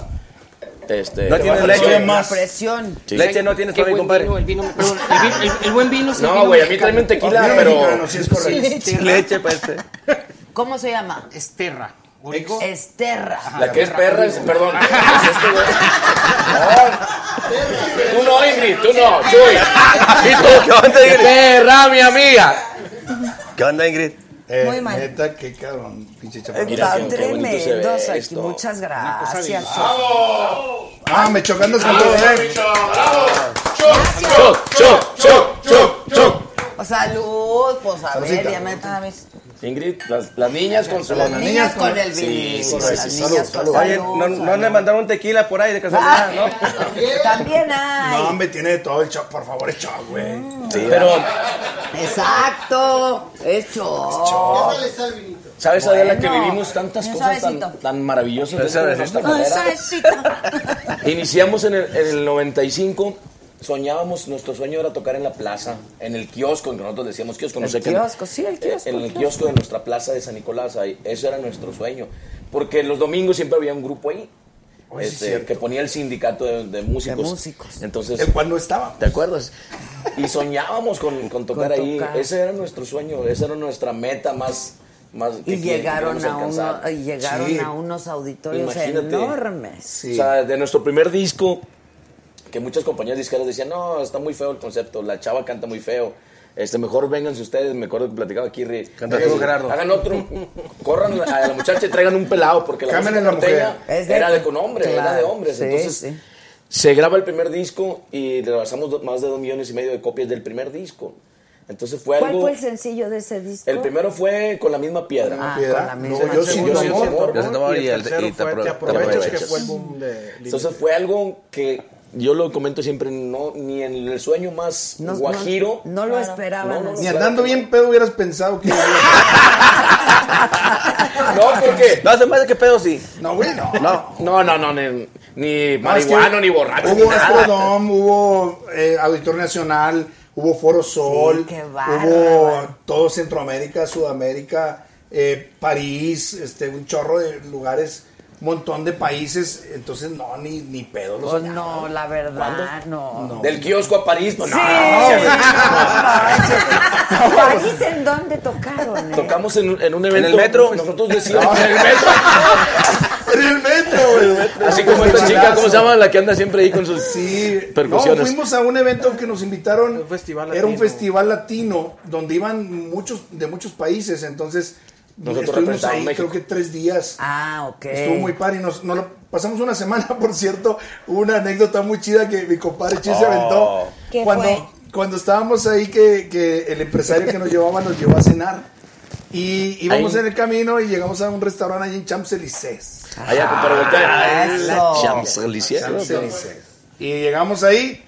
K: Este,
L: No tiene leche.
K: presión.
A: La presión.
K: Sí.
L: Leche no tienes para mi
H: buen
L: compadre.
H: vino, el vino, perdón, el, vino- el- el buen vino es
K: No, güey, a mí tráeme un tequila, pero.
D: mexicano, sí es correcto.
L: Sin leche, eh.
A: ¿Cómo se llama?
H: Esterra.
A: Esterra.
K: La que es perra es. Perdón. es este, güey. No. Tú no, Ingrid, tú no, Chuy. Y tú.
L: ¿Qué onda, Ingrid?
K: Perra, mi amiga.
L: ¿Qué onda, Ingrid?
D: Eh,
N: Muy mal.
D: Neta, qué cabrón, pinche chaparro.
A: Está
K: qué- qué bonito se ve
A: tremendo. Saki.
K: esto.
A: Muchas gracias.
D: Ah, me chocandas con todo, eh.
K: Choc, choc, choc, choc, choc.
A: Salud, pues a ver, ya me...
N: A ver.
K: Ingrid, las, las niñas con su...
A: Las niñas con el vino,
K: sí, sí, sí. Salud.
A: salud.
F: Oye, ¿no, no le mandaron un tequila por ahí de casualidad, no?
A: También hay.
D: No, hombre, tiene de todo el show. Por favor, hecho, güey.
K: Sí, pero,
A: Exacto, hecho.
K: ¿sabes, Adela, que
A: Bueno.
K: vivimos tantas cosas tan, maravillosas de
F: suavecito.
K: carrera? Iniciamos en el, en el 95, soñábamos, nuestro sueño era tocar en la plaza, en el kiosco, que nosotros decíamos kiosco, no
A: El
K: sé qué.
A: kiosco, sí, el kiosco,
K: En el
A: el
K: kiosco de nuestra plaza de San Nicolás, ahí, eso era nuestro sueño. Porque los domingos siempre había un grupo ahí.
D: Sí,
K: este, que ponía el sindicato de, de músicos.
A: De músicos.
K: Entonces,
D: El cual no estaba.
K: ¿Te acuerdas? Y soñábamos con, con tocar
A: Con
K: ahí.
A: tocar.
K: Ese era nuestro sueño, esa era nuestra meta más.
A: Y
K: que
A: llegaron, a, uno, llegaron
K: Sí.
A: a unos auditorios
K: Imagínate.
A: enormes.
K: O sea, de nuestro primer disco, que muchas compañías disqueras decían, no, está muy feo el concepto, la chava canta muy feo. Este, mejor vénganse ustedes, me acuerdo que platicaba aquí, Ri.
F: Canta tú, Gerardo.
K: Hagan otro, corran a la muchacha y traigan un pelado, porque la
D: la mujer.
A: de-
K: era de con hombres, era
A: claro,
K: de hombres.
A: sí,
K: Entonces,
A: sí.
K: se graba el primer disco y le lanzamos más de dos millones y medio de copias del primer disco. Entonces fue
A: ¿Cuál
K: algo...
A: fue el sencillo de ese disco?
K: El primero fue con la misma piedra.
A: Ah,
D: Piedra.
A: con la misma.
D: No, yo sí,
K: segundo
D: yo
K: sí,
D: sí,
K: amor.
D: amor.
O: Y el tercero
F: y te
O: fue Te
F: te
O: aprovechas, que
K: aprovechas.
O: fue el boom de...
K: Entonces fue algo que yo lo comento siempre, no ni en el sueño más
A: No-
K: guajiro.
A: No, lo esperaban.
K: No, no, no.
A: así.
D: Ni andando bien pedo hubieras pensado que...
K: No, porque
F: No, se me hace que pedo sí.
D: No, güey, no.
F: No.
K: no, no, no, ni, ni
D: No, es que
K: marihuano, ni borracho,
D: Hubo
K: nada.
D: Astrodome, hubo eh, Auditorio Nacional, hubo Foro Sol, hubo todo Centroamérica, Sudamérica, eh, París, este, un chorro de lugares, montón de países, entonces no, ni, ni pedo. los
A: Pues
D: soñaba.
A: no, la verdad, no.
K: Del kiosco a París, pues
A: Sí.
K: no.
A: ¿París en dónde tocaron? eh?
K: Tocamos en, un- en un evento.
F: el metro?
K: Nosotros decíamos. en el metro.
D: En el metro, güey.
K: Así como esta chica, ¿cómo se llama? La que anda siempre ahí con sus
D: Sí,
K: percusiones.
D: No, fuimos a un evento que nos invitaron.
O: Un festival
D: Era un
O: latino.
D: festival latino donde iban muchos de muchos países. Entonces,
K: Nosotros
D: estuvimos ahí
K: México.
D: creo que tres días.
A: Ah, ok.
D: Estuvo muy padre y nos, nos lo pasamos una semana, por cierto. Hubo una anécdota muy chida que mi compadre Chis se aventó.
N: ¿Qué
D: cuando,
N: fue?
D: cuando estábamos ahí, que, que el empresario que nos llevaba nos llevó a cenar. Y íbamos
K: Ahí.
D: en el camino y llegamos a un restaurante allí en Champs-Élysées.
K: Allá, pero voltea.
A: Eso.
K: Champs-Élysées.
D: Champs-Élysées. Y llegamos ahí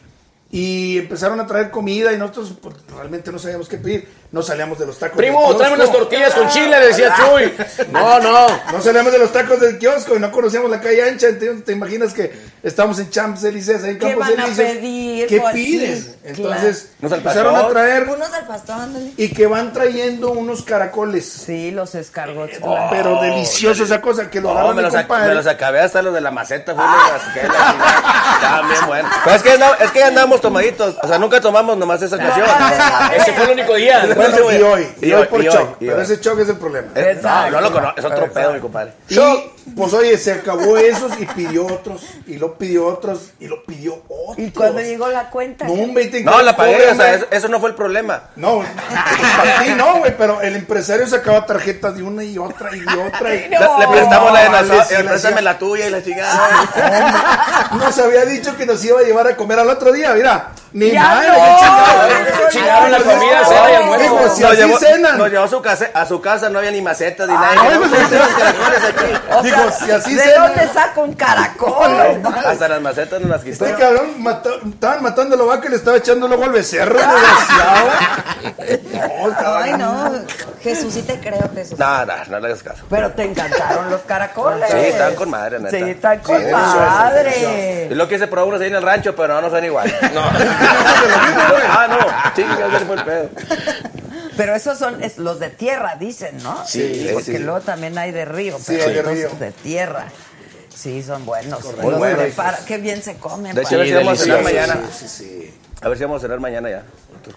D: y empezaron a traer comida y nosotros pues, realmente no sabíamos qué pedir. No salíamos de los tacos.
K: Primo,
D: del
K: tráeme unas tortillas con chile, le decía Chuy. No, no.
D: No salíamos de los tacos del kiosco y no conocíamos la calle ancha. Entonces, te imaginas que estamos en Champs-Élysées, ahí en
A: ¿Qué
D: Campos
A: van a
D: Elíseos.
A: pedir?
D: ¿Qué
A: Pues,
D: pides? Entonces
F: Unos al
D: empezaron a
F: pastor.
D: traer
N: Unos al pastor, ándale.
D: y que van trayendo unos caracoles.
A: Sí, los escargots.
D: Pero delicioso esa cosa que lo
F: No,
D: agarran
F: me
D: mi
F: los, ac-
D: compadre.
F: me los acabé hasta los de la maceta. Fue los que la chingada. Estaban bien buenos. Pero es que, andamos- es que andamos tomaditos. O sea, nunca tomamos nomás esa ocasión.
K: Ese fue el único día.
D: Bueno, y hoy, y,
F: Y
D: hoy por
F: y
D: choc.
F: hoy, y
D: Pero ese choc es el problema.
F: Eh, No, no lo conozco. Es otro pedo, mi compadre.
D: Y pues oye, se acabó esos y pidió otros, y lo pidió otros, y lo pidió otros.
A: Y cuando llegó la cuenta.
D: No, y te
F: No, la pagué.
D: pobre,
F: O sea, eso, eso no fue el problema.
D: No, para ti no, güey, pero el empresario sacaba tarjetas de una y otra y de otra. Y...
F: Le, le prestamos la de nosotros. la tuya y la chingada.
D: Nos había dicho que nos iba a llevar a comer al otro día, mira. Ni
A: Ya
D: madre,
A: no.
D: qué chingado.
K: La comida, cena y almuerzo.
D: Si
F: Nos llevó,
D: cenan.
F: nos llevó a su, casa, a su casa, no había ni macetas ni nada.
D: Digo,
A: sea,
D: si así
A: ¿De
D: cenan.
A: dónde saca un caracol?
F: Hasta las macetas nos las quitó.
D: Este cabrón estaban matando a la vaca y le estaba echando luego al becerro, desgraciado. No, estaba-
N: Ay, no. Jesús, sí te creo, Jesús.
F: No, no, no le hagas caso.
A: Pero te encantaron los caracoles.
F: Sí, están con madre, neta.
A: Sí, están con
F: Sí,
A: madre.
F: Y lo quise probar unos ahí en el rancho, pero no, no son igual. No. ah, no. Sí, ya se fue el pedo.
A: Pero esos son es- los de tierra, dicen, ¿no?
F: Sí,
A: Porque
F: sí.
A: luego también hay de río,
D: Sí,
A: pero
D: hay de río.
A: de tierra. Sí, son buenos.
F: Muy
A: Los
F: buenos.
A: Qué bien se comen.
F: De hecho,
A: pa.
F: a ver si vamos a cenar mañana.
D: Sí, sí.
F: A ver si vamos a cenar mañana ya.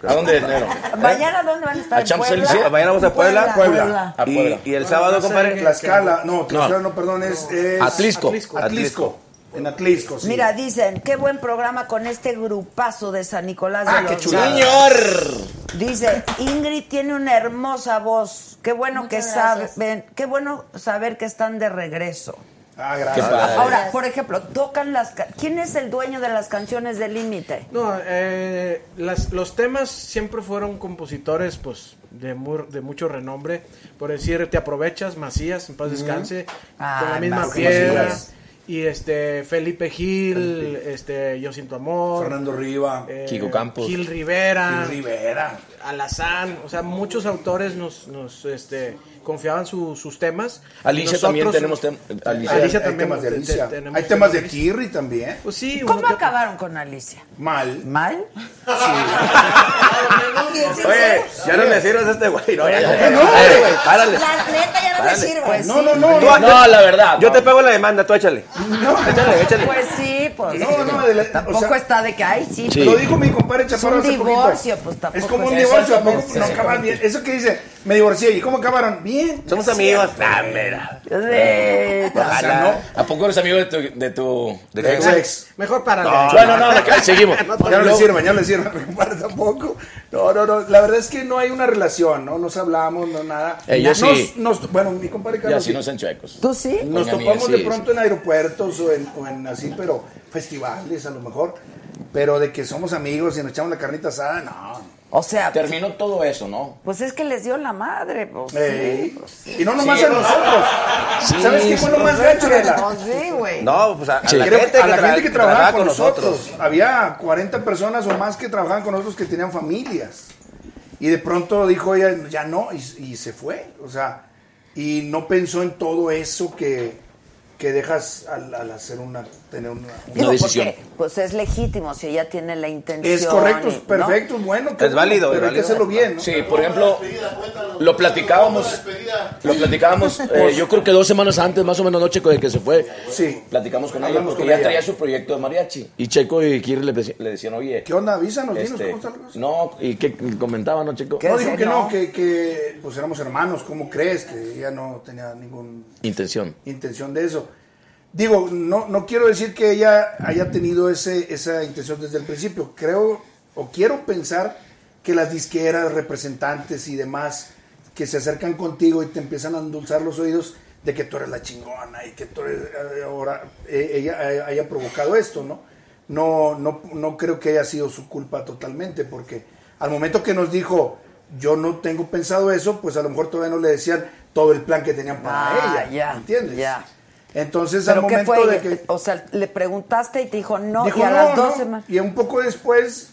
K: ¿A dónde, Nero?
A: ¿Mañana dónde van a estar?
K: A
A: ¿En
K: Champs-Élysées.
A: Puebla?
F: Mañana vamos a Puebla.
D: Puebla.
K: A Puebla.
F: Y, y el sábado, compadre.
D: Tlaxcala, no, Tlaxcala no, perdón, es, es
K: Atlisco.
D: Atlisco.
F: Atlisco.
D: En Atlisco, sí.
A: Mira, dicen, qué buen programa con este grupazo de San Nicolás
D: Ah,
A: de
D: qué
A: los
D: chulada.
A: Garza. Dice, Ingrid tiene una hermosa voz. Qué bueno
N: Muchas
A: que
N: gracias.
A: saben, qué bueno saber que están de regreso.
D: Ah,
K: Qué padre.
A: Ahora, por ejemplo, tocan las... ¿Quién es el dueño de las canciones del Límite?
O: No, eh, las- los temas siempre fueron compositores, pues, de, mu- de mucho renombre. Por decir, te aprovechas, Macías, en paz descanse,
A: Ah,
O: con la misma
A: Macías.
O: piedra. Y este, Felipe Gil, este, Yo Siento Amor.
D: Fernando Riva.
O: eh,
K: Kiko Campos.
O: Gil Rivera.
D: Gil Rivera.
O: Alazán. O sea, muchos autores nos, nos este, confiaban su- sus temas.
K: Alicia también tenemos tem- Alicia.
O: Alicia
D: Hay
O: también.
D: temas de Alicia.
O: te-
D: Hay temas de Kirri también.
O: Pues sí.
A: ¿Cómo
O: que-
A: acabaron con Alicia?
D: Mal.
A: ¿Mal?
F: Oye, ya no le sirves a este güey. No, ya, ya, ya.
D: No, güey.
F: Párale.
N: La neta ya no me
F: Dale.
N: sirve.
A: Pues
D: No,
A: sí.
D: no, no.
F: Tú,
D: no.
K: No, la verdad.
F: Yo
K: no.
F: te pago la demanda, tú échale. Échale, échale.
A: Pues sí, pues.
D: No, no, de la-
A: Tampoco
D: o sea-
A: está de que, ay, sí.
K: Sí.
D: Lo dijo mi compadre
A: Es
D: Chaparro
A: un
D: hace poquito.
A: divorcio, pues tampoco
D: Es como un
A: es-
D: divorcio, ¿a poco
K: Exactamente.
D: no acaban bien? Eso que dice, me divorcié, ¿y cómo acabaron? Bien.
F: Somos amigos. Ah, mira.
A: Sí,
K: ¿A poco eres amigo de tu... De tu
F: ¿De
D: ex.
O: Mejor para
K: Bueno, no, de que- seguimos.
D: Ya no le sirve, ya no le sirve, tampoco. No, no, no. La verdad es que no hay una relación, ¿no? Nos hablamos, no nada.
K: Eh, yo
D: Nos-
K: sí.
D: nos- bueno, mi compadre
K: Ya
D: Carlos.
K: sí
D: sí.
K: no chuecos.
A: ¿Tú sí?
D: Nos topamos
K: mía,
D: de
K: sí,
D: pronto en aeropuertos o en, o en así, pero festivales a lo mejor. Pero de que somos amigos y nos echamos la carnita asada, no.
A: O sea,
K: Terminó todo eso, ¿no?
A: pues es que les dio la madre. Pues,
D: Ey.
A: sí, pues,
D: Y no nomás
K: Sí.
D: a nosotros.
K: Sí,
D: ¿Sabes qué fue lo más gacho, Lela?
A: pues sí, güey.
F: No, pues a, a
K: Sí.
F: la gente
D: que a la
F: tra-
D: gente que trabajaba
F: trabaja
D: con nosotros. Había 40 personas o más que trabajaban con nosotros que tenían familias. Y de pronto dijo ella, ya no, y, y se fue. O sea, y no pensó en todo eso que, que dejas al, al hacer una, tener una...
A: Digo,
K: decisión.
A: porque, pues es legítimo si ella tiene la intención.
D: Es correcto,
A: y-
D: es
A: ¿no?
D: perfecto, bueno.
F: Es válido,
D: Pero
F: es
D: hay que hacerlo bien, ¿no?
K: Sí, por ejemplo, lo platicábamos, lo platicábamos, eh, yo creo que dos semanas antes, más o menos, no, Checo, de que se fue,
D: Sí.
K: platicamos con ella, porque
D: con ella.
K: traía su proyecto de mariachi. Y Checo y Kiri le, decían, oye,
D: ¿Qué onda? Avísanos, dinos
K: este,
D: cómo está
K: no, y que comentaba, ¿no, Checo?
D: No, dijo que no,
A: no.
D: que, que pues éramos hermanos, ¿cómo crees? Que ella no tenía ninguna
K: Intención.
D: intención de eso. Digo, no, no quiero decir que ella haya tenido ese, esa intención desde el principio. Creo o quiero pensar que las disqueras, representantes y demás que se acercan contigo y te empiezan a endulzar los oídos de que tú eres la chingona y que tú eres eh, ahora eh, ella eh, haya provocado esto, ¿no? No, no, no creo que haya sido su culpa totalmente, porque al momento que nos dijo yo no tengo pensado eso, pues a lo mejor todavía no le decían todo el plan que tenían para
A: Ah,
D: ella,
A: ya,
D: ¿entiendes?
A: ya.
D: Entonces al
A: ¿Pero qué
D: momento
A: fue?
D: de que
A: O sea, le preguntaste y te dijo no,
D: dijo
A: y a
D: no,
A: las dos
D: no",
A: semanas.
D: y un poco después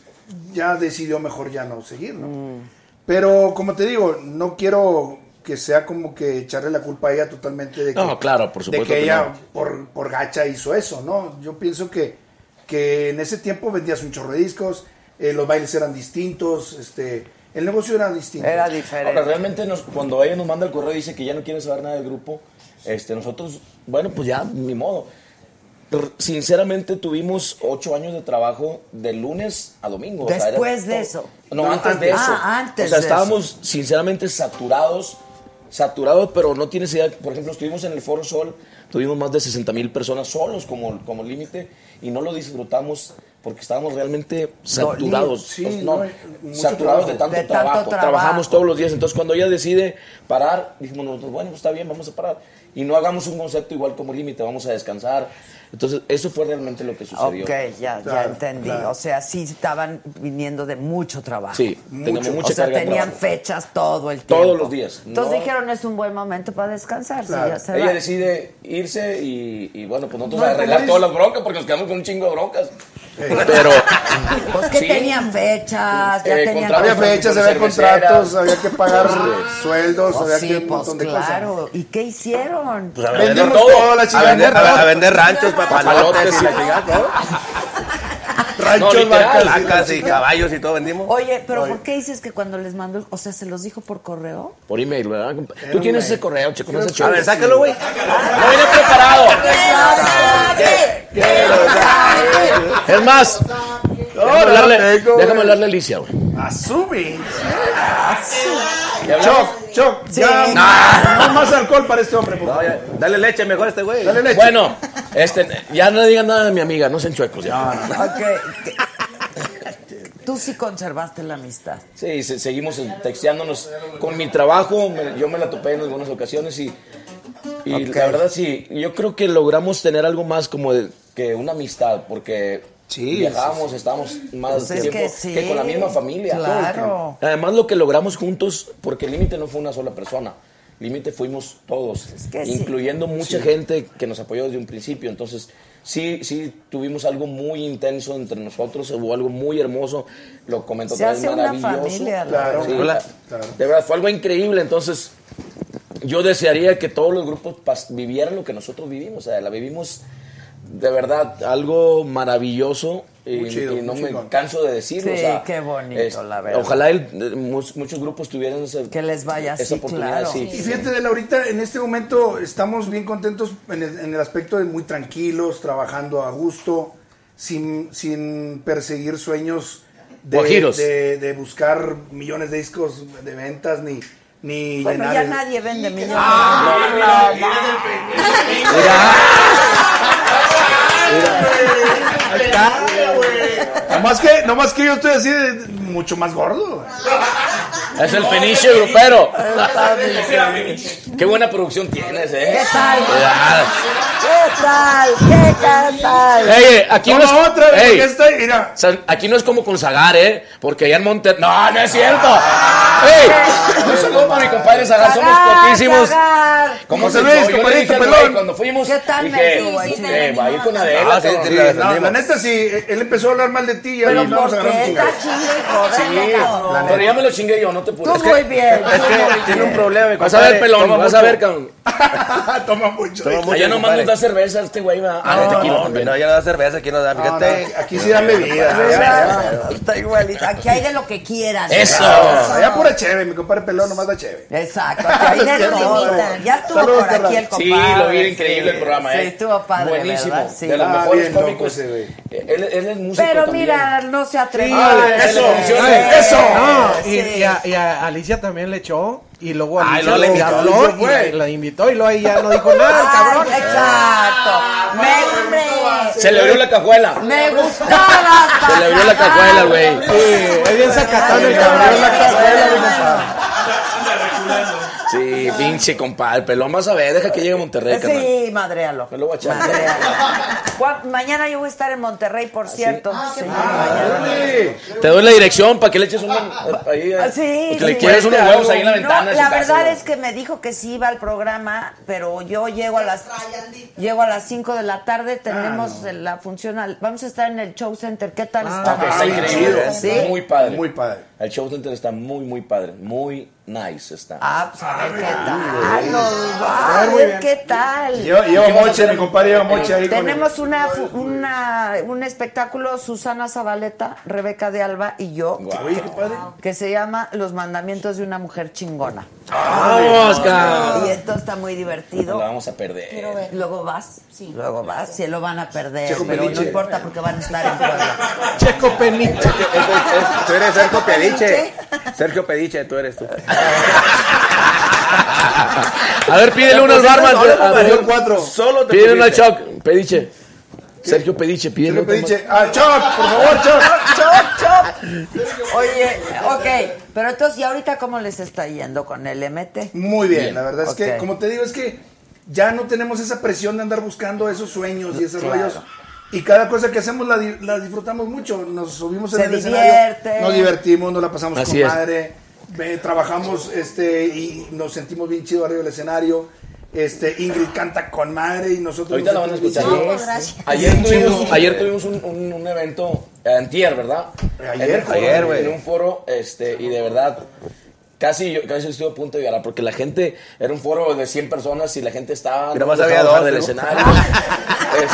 D: ya decidió mejor ya no seguir, ¿no?
A: Mm.
D: Pero como te digo, no quiero que sea como que echarle la culpa a ella totalmente de que,
K: No, claro, por supuesto
D: de que
K: que
D: ella
K: no.
D: por, por gacha hizo eso, ¿no? Yo pienso que, que en ese tiempo vendías un chorro de discos, eh, los bailes eran distintos, este, el negocio era distinto.
A: Era diferente.
K: Ahora, realmente nos- cuando ella nos manda el correo y dice que ya no quiere saber nada del grupo, este, nosotros, bueno, pues ya, ni modo. Pero, sinceramente tuvimos ocho años de trabajo de lunes a domingo. o sea,
A: Después de eso.
K: No,
D: No,
K: antes, de
D: antes.
K: eso.
A: Ah, antes
K: O sea,
A: de
K: estábamos sinceramente saturados, saturados, pero no tienes idea. Por ejemplo, estuvimos en el Foro Sol, tuvimos más de 60 mil personas solos como, como límite y no lo disfrutamos porque estábamos realmente saturados.
D: Sí,
K: Pues,
D: no,
K: no, saturados de tanto,
A: De tanto
K: trabajo.
A: trabajo.
K: Trabajamos todos los días. Entonces, cuando ella decide parar, dijimos nosotros, bueno, pues está bien, vamos a parar. Y no hagamos un concepto igual como límite, vamos a descansar. Entonces, eso fue realmente lo que sucedió.
A: Ok, ya, ya entendí.
D: claro.
A: O sea, sí estaban viniendo de mucho trabajo.
K: Sí,
D: Mucho.
K: mucha
A: O sea,
K: carga
A: tenían
K: trabajo.
A: fechas todo el tiempo.
K: Todos los días.
A: Entonces
K: No-
A: dijeron, es un buen momento para descansar. sí,
D: Claro.
A: ya se
K: Ella
A: va.
K: decide irse y, y, bueno, pues nosotros
D: No,
K: a arreglar
D: como
K: todas las broncas porque nos quedamos con un chingo de broncas. Pero
A: Pues que
K: Sí.
A: tenían fechas, ya
K: Eh,
A: tenían...
K: contratos
D: Había fechas, había
K: cerveceras.
D: contratos, había que pagar sueldos,
A: Pues
D: había
A: sí,
D: que un
A: pues
D: montón de
A: claro.
D: cosas.
A: ¿Y qué hicieron?
F: Pues a vender todo.
D: todo, la
F: a, vender, a, a vender ranchos, papalotes
K: Papalotes
F: y
K: y
F: la chingada, todo.
D: Ranchos,
K: No, literal,
D: vacas,
F: Vacas y caballos y todo vendimos.
A: Oye, pero ¿por qué dices que cuando les mandó, o sea, se los dijo por correo?
K: por email, ¿verdad? Tú tienes ese correo, checo, no
F: A ver, sácalo, güey.
K: No viene preparado. Es más, déjame
D: no
K: hablarle, déjame hablarle a Alicia, güey.
D: Asume.
K: ¿Le
D: Choc, choc, ya. No más alcohol para este hombre, por
F: No,
D: favor.
F: ya, dale leche mejor a este güey.
D: Dale leche.
K: Bueno, este, ya no le digan nada de mi amiga, no sean chuecos ya.
A: Ok. Tú sí conservaste la amistad.
K: Sí, se- seguimos texteándonos con mi trabajo. me- yo me la topé en algunas ocasiones y, Y la verdad sí, yo creo que logramos tener algo más como de- que una amistad, porque viajábamos, estábamos más
A: Pues es
K: tiempo
A: que
K: que,
A: sí,
K: con la misma familia.
A: claro.
K: Además lo que logramos juntos, porque el límite no fue una sola persona. Límite fuimos todos,
A: que sí.
K: incluyendo mucha
A: Sí.
K: gente que nos apoyó desde un principio. Entonces, sí, sí tuvimos algo muy intenso entre nosotros, hubo algo muy hermoso. Lo comentó
A: Se hace una
K: maravilloso.
A: familia, la
K: Claro. De verdad, fue algo increíble. Entonces, yo desearía que todos los grupos vivieran lo que nosotros vivimos. O sea, la vivimos de verdad algo maravilloso. Y,
D: Muy chido,
K: y no
D: muy
K: me
D: chingón.
K: canso de decirlo.
A: Sí,
K: o sea,
A: qué bonito, la verdad.
K: Ojalá el- eh, muchos, muchos grupos tuvieran ese-
A: Que les vaya
K: esa
A: así,
K: oportunidad.
A: claro.
K: sí.
D: Y fíjate, Adela, ahorita en este momento estamos bien contentos en el, en el aspecto de muy tranquilos, trabajando a gusto, sin, sin perseguir sueños de, de, de buscar millones de discos de ventas, ni, ni
A: Bueno, ya
D: el-
A: nadie vende millones.
D: Ah,
A: No,
D: Ahí está. Nomás que, nomás que yo estoy así de, mucho más gordo.
K: Es el peniche grupero. Qué buena producción tienes, ¿eh?
A: ¿Qué tal? ¿Qué tal? ¿Qué tal?
K: Ey, aquí no es
D: otra,
K: Ey,
D: porque esta, mira.
K: aquí no es como con Zagar, ¿eh? Porque allá en Monterrey. No, no es cierto. ¡Ey! Un saludo para mi compadre Zagar, somos poquísimos. ¿Cómo
D: José
K: se
D: Luis, compadrito, pelón.
K: cuando fuimos.
A: ¿Qué tal,
K: dije,
A: Messi? Sí, sí,
K: va a ir con Adela.
D: la neta sí, él empezó a hablar mal de ti y ya
A: Pero
D: nos vamos a
A: ¿por
D: agarrar
A: qué?
D: un chingado.
A: Está chingue, joder,
K: Sí, pero ya me lo chingué yo, no te puedo.
A: Tú muy bien.
F: Es que tiene un problema.
K: Vas a ver, pelón, vas a ver, cabrón.
D: Toma mucho.
F: Toma mucho,
K: Allá nomás nos da cerveza este güey, va. Ah,
F: No,
K: de tequila
F: no,
K: también.
F: no, ya no da cerveza, aquí no da, fíjate.
D: no, aquí sí dan bebida.
A: Mira, Está igualito. Aquí hay de lo que quieran.
K: Eso.
D: Allá pura cheve, mi compadre pelón nomás da cheve.
A: Exacto. Aquí hay de
D: Ya no,
A: estuvo por aquí el
K: Sí,
A: compadre.
K: lo vi increíble el programa,
A: Sí,
K: ¿eh?
A: estuvo padre,
K: Buenísimo.
A: ¿verdad? Sí.
K: De los
D: Ah,
K: mejores cómicos.
D: ese, güey.
K: Él, es músico
A: Pero
K: también.
A: Mira, no se atrevió.
K: Ah, eso, eso.
O: No, y,
A: Sí.
O: y a, y a Alicia también le echó. Y luego
K: Ay,
O: Alicia
K: no, le
O: habló y la, la invitó y luego ahí ya no dijo nada, el cabrón.
A: Ay, Exacto. Me,
K: Se le abrió la cajuela.
A: me gustaba.
K: Se le abrió la cajuela, güey.
O: Sí, es bien sacatón el cabrón.
D: la.
K: Sí, pinche compadre. Pelón, vas a ver, deja que llegue a Monterrey, carnal.
A: Sí, madrealo.
K: Me lo voy a echar.
A: Juan, Mañana yo voy a estar en Monterrey, por cierto. Sí, mañana.
K: Te doy la dirección para que le eches un... Ahí,
A: Ah, Sí,
K: que le
A: sí.
K: quieres unos huevos ahí en la ventana.
A: No,
K: de su
A: la
K: casa,
A: verdad es que me dijo que sí iba al programa, pero yo llego a las llego a las 5 de la tarde, tenemos la función, al- vamos a estar en el show center. ¿Qué tal está?
K: Ah, Está increíble.
A: ¿Sí?
K: Muy padre.
D: Muy padre.
K: El show center está muy, muy padre. Muy nice está.
A: Ah, pues a ver qué tal. Nos va, a ver qué tal.
D: Lleva, lleva moche, mi compadre lleva moche ahí
A: Tenemos una, un espectáculo, Susana Zabaleta, Rebeca de Alba y yo, que se llama Los mandamientos de una mujer chingona.
K: ¡Vamos!
A: Y esto está muy divertido.
K: La vamos a perder.
A: Luego vas, sí. Luego vas, se lo van a perder,
D: Checo
A: pero no
D: Peniche.
A: importa porque van a estar en Puebla.
O: Checo Peniche.
F: Tú eres Sergio Pediche. Sergio Pediche, tú eres tú.
K: A ver, pídele uno al barman.
D: Cuatro.
F: Solo te
K: Pídele uno al. Choc. Pediche. Sergio Pediche, pídele otro
D: dice, ah, Choc, por favor, Choc.
A: ¡Chop, chop! Oye, ok, pero entonces, ¿y ahorita cómo les está yendo con el MT?
D: Muy bien, la verdad es que, como te digo, es que ya no tenemos esa presión de andar buscando esos sueños y esos
A: Claro.
D: rollos. Y cada cosa que hacemos la, di- la disfrutamos mucho. Nos subimos en
A: Se
D: el
A: divierte.
D: escenario, nos divertimos, nos la pasamos
K: Así
D: con madre, ve, trabajamos este y nos sentimos bien chido arriba del escenario. Este, Ingrid canta con madre y nosotros
K: Ahorita
D: nos
K: la van a escuchar.
N: No, gracias.
K: Ayer tuvimos, ayer tuvimos un, un- un evento, eh, antier, ¿verdad?
D: Ayer,
K: foro,
F: ayer, güey.
K: En un foro, este, y de verdad, casi, yo, casi estuve a punto de llorar, porque la gente, era un foro de 100 personas y la gente estaba...
F: Nomás
K: no
F: había dos,
K: del escenario.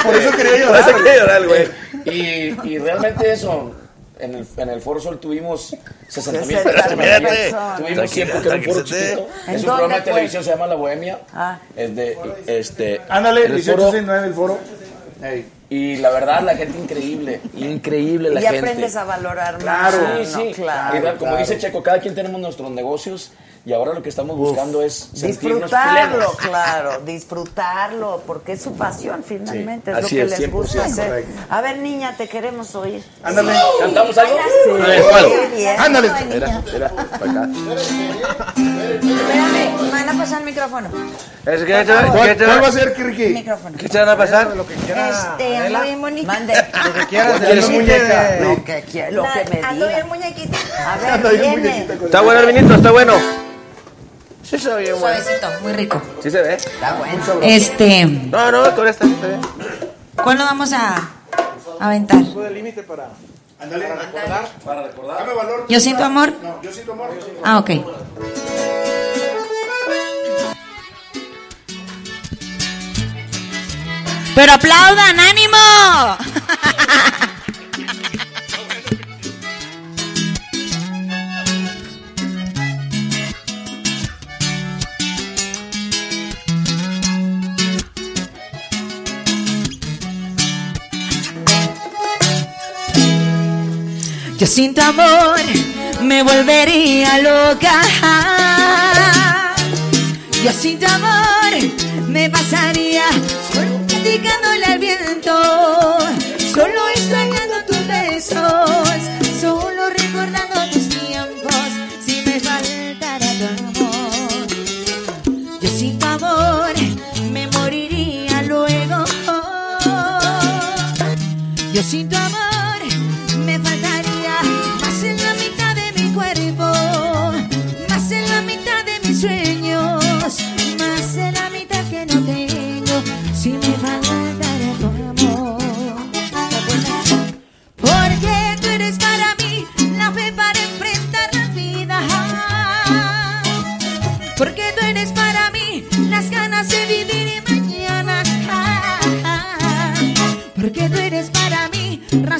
D: Por eso quería
F: Por
D: llorar.
F: eso quería llorar, güey.
K: y, y realmente eso, en el, en el Foro Sol tuvimos 60 mil
A: 60,000
K: personas. Tuvimos 100 porque era un foro chiquito.
A: ¿En
K: Es un programa de televisión, se llama La Bohemia.
A: Ah.
K: Es de, este,
D: Ándale,
K: en el foro,
D: 1869 el foro.
K: Y la verdad, la gente increíble, increíble la
A: y
K: gente.
A: aprendes a valorar
D: Claro.
A: más.
K: Sí,
A: ¿no?
K: sí.
A: claro.
K: Y da- como
D: claro.
K: dice Checo, cada quien tenemos nuestros negocios y ahora lo que estamos buscando es sentirnos
A: Disfrutarlo,
K: plenos.
A: claro, disfrutarlo, porque es su pasión finalmente, es
K: así
A: lo
K: es,
A: que les
K: 100%,
A: gusta hacer.
D: correcto.
A: A ver, niña, te queremos oír.
D: Ándale.
K: ¿Cantamos algo?
A: Sí.
K: A ver.
D: Ándale.
F: Mira, mira, para acá.
N: Espérame, mana, pasar el micrófono.
F: Es que
N: Por
F: ¿qué te-
N: favor.
F: qué te-
D: ¿Cuál va a ser?
N: Micrófono.
F: ¿Qué te van a pasar?
O: Lo que quieras.
N: Este, ando bien bonita.
A: Mande.
O: Lo que quieras.
F: ¿Qué quieres?
O: de muñeca.
A: Lo que, lo que me
N: Ando
A: diga.
N: bien muñequita.
A: A ver,
D: Anda bien
A: viene.
D: muñequita
F: Está bueno el vinito, está bueno. Sí se oye bueno.
N: Suavecito, muy rico.
F: Sí se ve.
A: Está bueno.
N: Este,
F: No, no, todavía está, está bien.
N: ¿cuál lo vamos a aventar?
O: El límite para.
D: Ándale.
F: Para recordar.
D: Dame valor.
N: ¿Yo siento amor?
D: No, yo siento amor.
N: Ah, ok. Pero aplaudan, ánimo. Yo sin tu amor me volvería loca. Yo sin tu amor me pasaría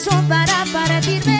N: razón para partirme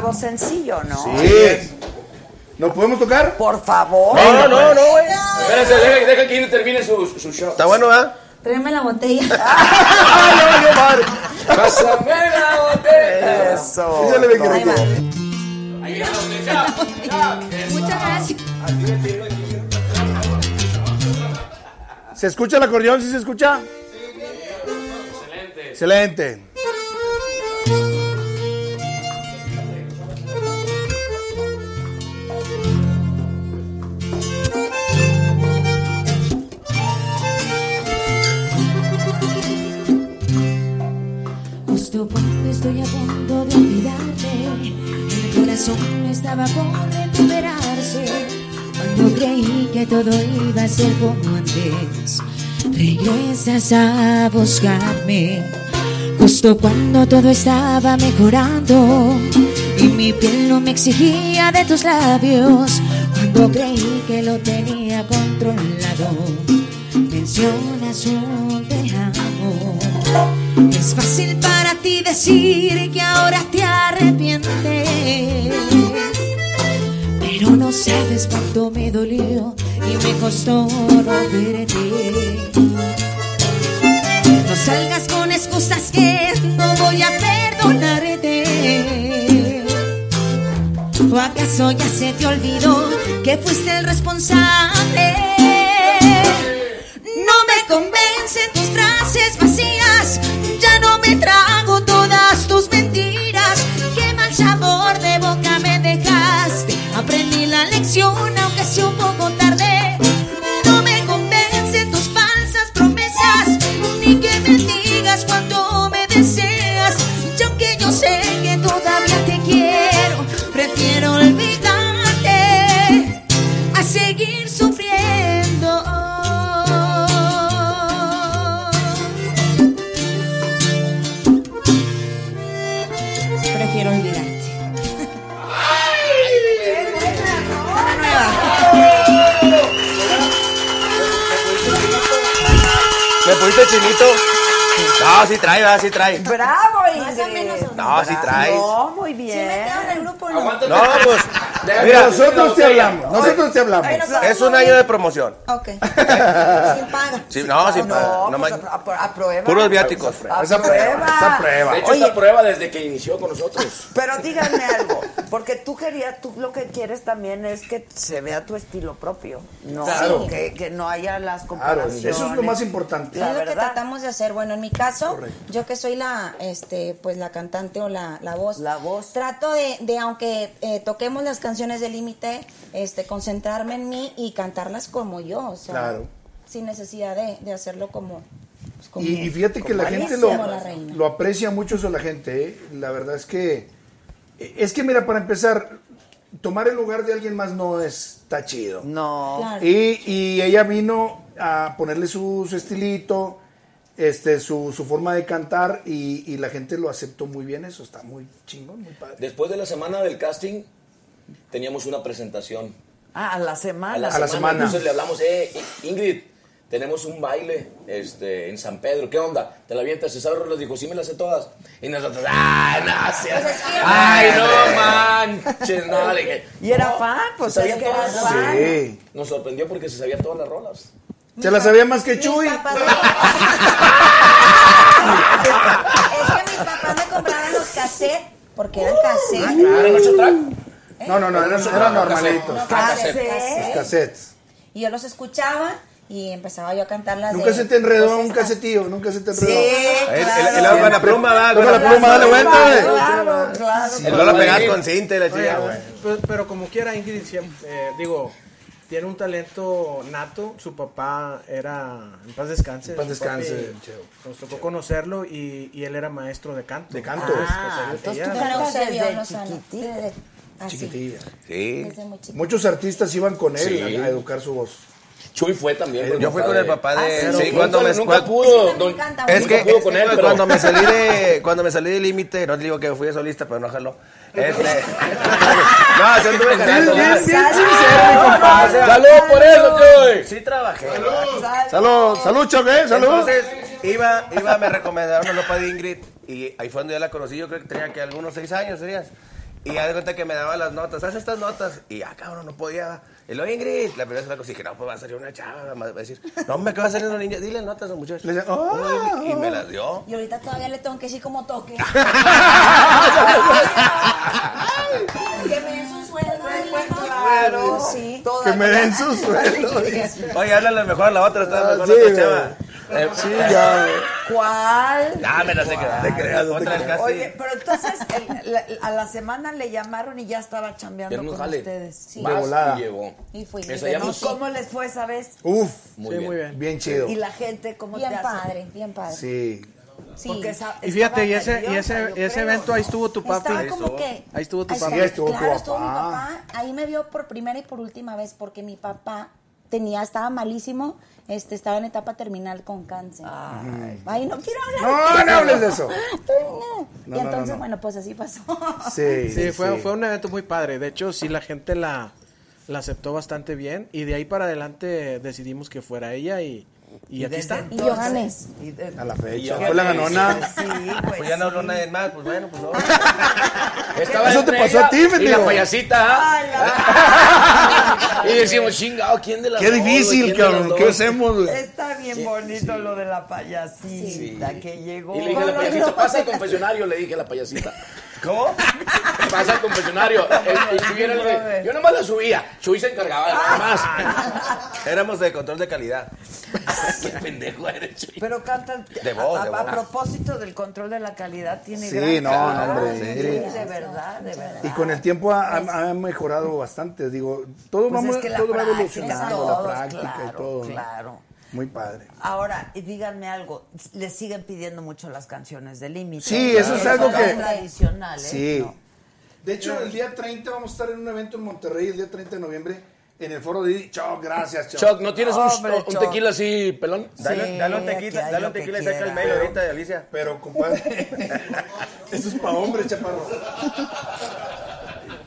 A: nuevo sencillo, ¿no?
D: Sí. ¿No podemos tocar?
A: Por favor.
F: No, no, no, güey.
K: Espérense, deja, deja que termine su, su show.
F: Está bueno, ¿ah?
N: Tráeme la botella.
K: Pásame la botella.
A: Eso.
D: Dígale, ve que
N: Ahí
D: rico.
N: Muchas gracias.
D: ¿Se escucha el acordeón? ¿Sí se escucha?
K: Excelente.
D: Excelente.
N: Corazón estaba por recuperarse. Cuando creí que todo iba a ser como antes, regresas a buscarme. Justo cuando todo estaba mejorando y mi piel no me exigía de tus labios. Cuando creí que lo tenía controlado, mencionas un. Es fácil para ti decir que ahora te arrepientes, pero no sabes cuánto me dolió y me costó no. No salgas con excusas que no voy a perdonarte. ¿O acaso ya se te olvidó que fuiste el responsable? No me convencen tus frases trago todas tus mentiras. Qué mal sabor de boca me dejaste. Aprendí la lección, No,
F: sí trae, va, sí trae.
A: Bravo,
N: Más o menos.
A: Ingrid.
F: No, sí traes.
A: No, muy bien.
N: ¿Sí me quedo en el grupo? No,
F: pues,
D: Mira, nosotros te hablamos, nosotros te hablamos.
F: Es un año de promoción.
M: Ok. Sin paga.
F: Sí, no, sin paga.
A: No,
F: No
A: pues
F: más-
A: a, a prueba.
F: Puros viáticos.
D: Esa prueba, esa prueba.
K: De hecho, esta prueba desde que inició con nosotros.
A: Pero díganme algo, porque tú querías, tú lo que quieres también es que se vea tu estilo propio, no
D: Claro.
A: que, que no haya las
D: Claro,
A: comparaciones.
D: eso es lo más importante.
A: La
M: es lo que tratamos de hacer. Bueno, en mi caso,
D: Correcto.
M: yo que soy la, este, pues la cantante o la, la voz.
A: La voz.
M: Trato de, de aunque eh, toquemos las canciones de límite, este, concentrarme en mí y cantarlas como yo, o sea,
D: Claro.
M: sin necesidad de, de hacerlo como. pues, como-
D: Y, y fíjate que la gente lo,
M: la
D: lo aprecia mucho eso la gente, ¿eh? La verdad es que, es que mira, para empezar, tomar el lugar de alguien más no está chido.
A: No.
M: Claro.
D: Y, y ella vino a ponerle su, su estilito, este, su, su forma de cantar y, y la gente lo aceptó muy bien, eso está muy chingón, muy padre.
K: Después de la semana del casting, teníamos una presentación.
A: Ah, a la semana.
K: A la,
D: A la
K: semana.
D: semana.
K: Entonces le hablamos, eh, Ingrid, tenemos un baile este, en San Pedro. ¿Qué onda? ¿Te la avientas? ¿Se sabe rolas? Dijo, sí me las sé todas. Y nosotros, ¡ay, no seas-
M: Pues es que-
K: ¡Ay, no manches! No, le dije,
A: Y era
K: no,
A: fan, pues, es
K: sabían
A: que era
K: todas.
A: fan.
D: Sí.
K: Nos sorprendió porque se sabía todas las rolas.
D: Se la sabía más que Chuy.
M: papás me- es que mis papás me compraban los cassettes porque eran cassettes.
K: Claro, en ocho track.
D: No, no, no, eran, eran normalitos.
M: No,
A: Cassette.
D: Los cassettes.
M: Y yo los escuchaba y empezaba yo a cantar las
D: Nunca
M: de-
D: se te enredó
M: pues,
D: un casetío, nunca se te enredó.
A: Sí,
F: El, el,
A: claro.
F: el, el- con la pluma,
D: Con la
F: la
D: pluma, dale vuelta.
A: Claro, claro.
F: El no la pegas con cinta y la chica, güey.
O: Pero, pero como quiera, Ingrid siempre, eh, digo, tiene un talento nato. Su papá era, en paz descanse.
D: En paz descanse,
O: papi,
D: Cheo.
O: Nos tocó conocerlo y, y él era maestro de canto.
D: De canto.
A: Ah,
O: Pues,
A: entonces
O: ella-
A: tú
M: Con
A: cantas
M: Eusebio
A: desde
M: Lozano. Así,
D: Chiquitilla.
F: Sí.
M: desde muy.
D: Muchos artistas iban con él
K: Sí.
D: a, a educar su voz.
K: Chuy fue también.
F: Yo fui con el papá de.
A: Ah,
F: sí,
A: sí.
F: cuando me.
K: nunca pudo.
M: Es que me
K: don-
F: Es
M: Nunca
F: que
K: pudo con él, pero-
F: cuando me salí de cuando me salí de límite, no te digo que fui de solista, pero no jaló. Este, no, yo anduve jalando.
D: Bien, bien, bien
F: ¿verdad?
D: sincero, mi compadre.
K: ¡Salud por eso, Chuy!
F: Sí trabajé. ¿verdad?
D: Salud, salud, Choque, salud.
F: Entonces, iba, iba, me recomendaron el papá de Ingrid y ahí fue donde yo la conocí, yo creo que tenía que algunos seis años serías. Y ya de cuenta que me daba las notas, haz estas notas. Y ya, cabrón, no podía. Y luego Ingrid, la primera vez que dije, no, pues va a salir una chava, va a decir, no, me acaba de salir una niña, dile notas a muchachos.
D: Le decía, "Ah".
F: y me las dio.
M: Y ahorita todavía le tengo que decir como toque. que me den su sueldo.
A: Claro,
M: Sí.
D: Que me den su sueldo.
F: Oye, háblale mejor a la otra, está mejor
D: sí,
F: la otra chava. Eh,
D: Sí, ya.
A: ¿Cuál?
F: Ya me la sé creas.
A: Oye, pero entonces el- la- a la semana le llamaron y ya estaba chambeando
K: Ya no
A: con
K: jale.
A: ustedes.
M: Sí.
D: Volada.
K: Y llegó.
M: Y fui.
K: Ensayamos.
A: ¿Y cómo les fue esa vez?
D: Uf,
K: Muy
O: Sí,
K: bien.
O: muy bien.
D: bien chido.
A: Y la gente, ¿cómo
M: Bien
A: te hace?
M: padre, bien padre.
D: Sí.
M: Sí.
A: Porque esa-
O: Y fíjate, y
A: estaba
O: ese, y ese,
A: nerviosa, yo
O: ese
A: creo.
O: evento ahí estuvo tu papi.
M: Estaba como que...
O: Ahí estuvo tu
M: Ahí
O: papi.
D: Ahí estuvo tu
M: claro, estuvo mi
D: papá.
M: papá. Ahí me vio por primera y por última vez porque mi papá tenía, estaba malísimo, este, estaba en etapa terminal con cáncer. Ay, no quiero hablar.
D: No, no hables de eso.
M: No.
D: No,
M: y
D: no,
M: entonces,
D: no, no.
M: bueno, pues así pasó.
D: Sí,
O: Sí, fue, fue un evento muy padre. De hecho, sí, la gente la, la aceptó bastante bien. Y de ahí para adelante decidimos que fuera ella y, y, aquí
A: desde
O: está.
M: Y yo gané.
A: Y de-
D: A la fecha.
F: Y
D: Fue la ganona.
A: Sí, pues,
F: Pues ya no habló nadie más, pues bueno, pues no.
K: Estaba
D: Eso te pasó a ti,
K: Y
D: Fetivo.
K: la payasita. ¿ah? Y decimos, chingado, ¿quién de las
D: Qué difícil,
K: ¿Quién de las
D: cabrón. ¿Qué hacemos, güey?
A: Está bien bonito lo de la payasita que llegó.
K: Y le dije a la payasita, pasa al confesionario, le dije a la payasita.
F: ¿Cómo?
K: Pasa al confesionario. De- yo nomás la subía. Chuy se encargaba de nada más.
F: Éramos de control de calidad.
K: Qué pendejo eres, Chuy.
A: Pero cantan.
F: De voz,
A: a,
F: de
A: a
F: voz.
A: propósito del control de la calidad, tiene
D: Sí,
A: gran
D: no,
A: calidad.
D: no, hombre,
A: Sí, de verdad, de verdad.
D: Y con el tiempo ha, mejorado bastante. Digo, todo,
A: Pues
D: vamos,
A: es que la
D: todo va evolucionando,
A: todos,
D: la práctica
A: claro,
D: y todo. ¿no?
A: claro.
D: Muy padre.
A: Ahora, y díganme algo, le siguen pidiendo mucho las canciones de límite.
D: Sí, eso es algo que-
A: tradicionales.
D: Sí.
A: ¿no?
D: De hecho, el día 30 vamos a estar en un evento en Monterrey, el día 30 de noviembre, en el foro de Choc, gracias, Choc.
K: Choc, ¿no tienes un,
A: Hombre,
K: un
A: Choc.
K: tequila así, pelón?
F: Dale,
A: Sí,
F: dale un tequila, dale un tequila y saca el mail ahorita de Alicia.
D: Pero, compadre, eso es para hombres, chaparro.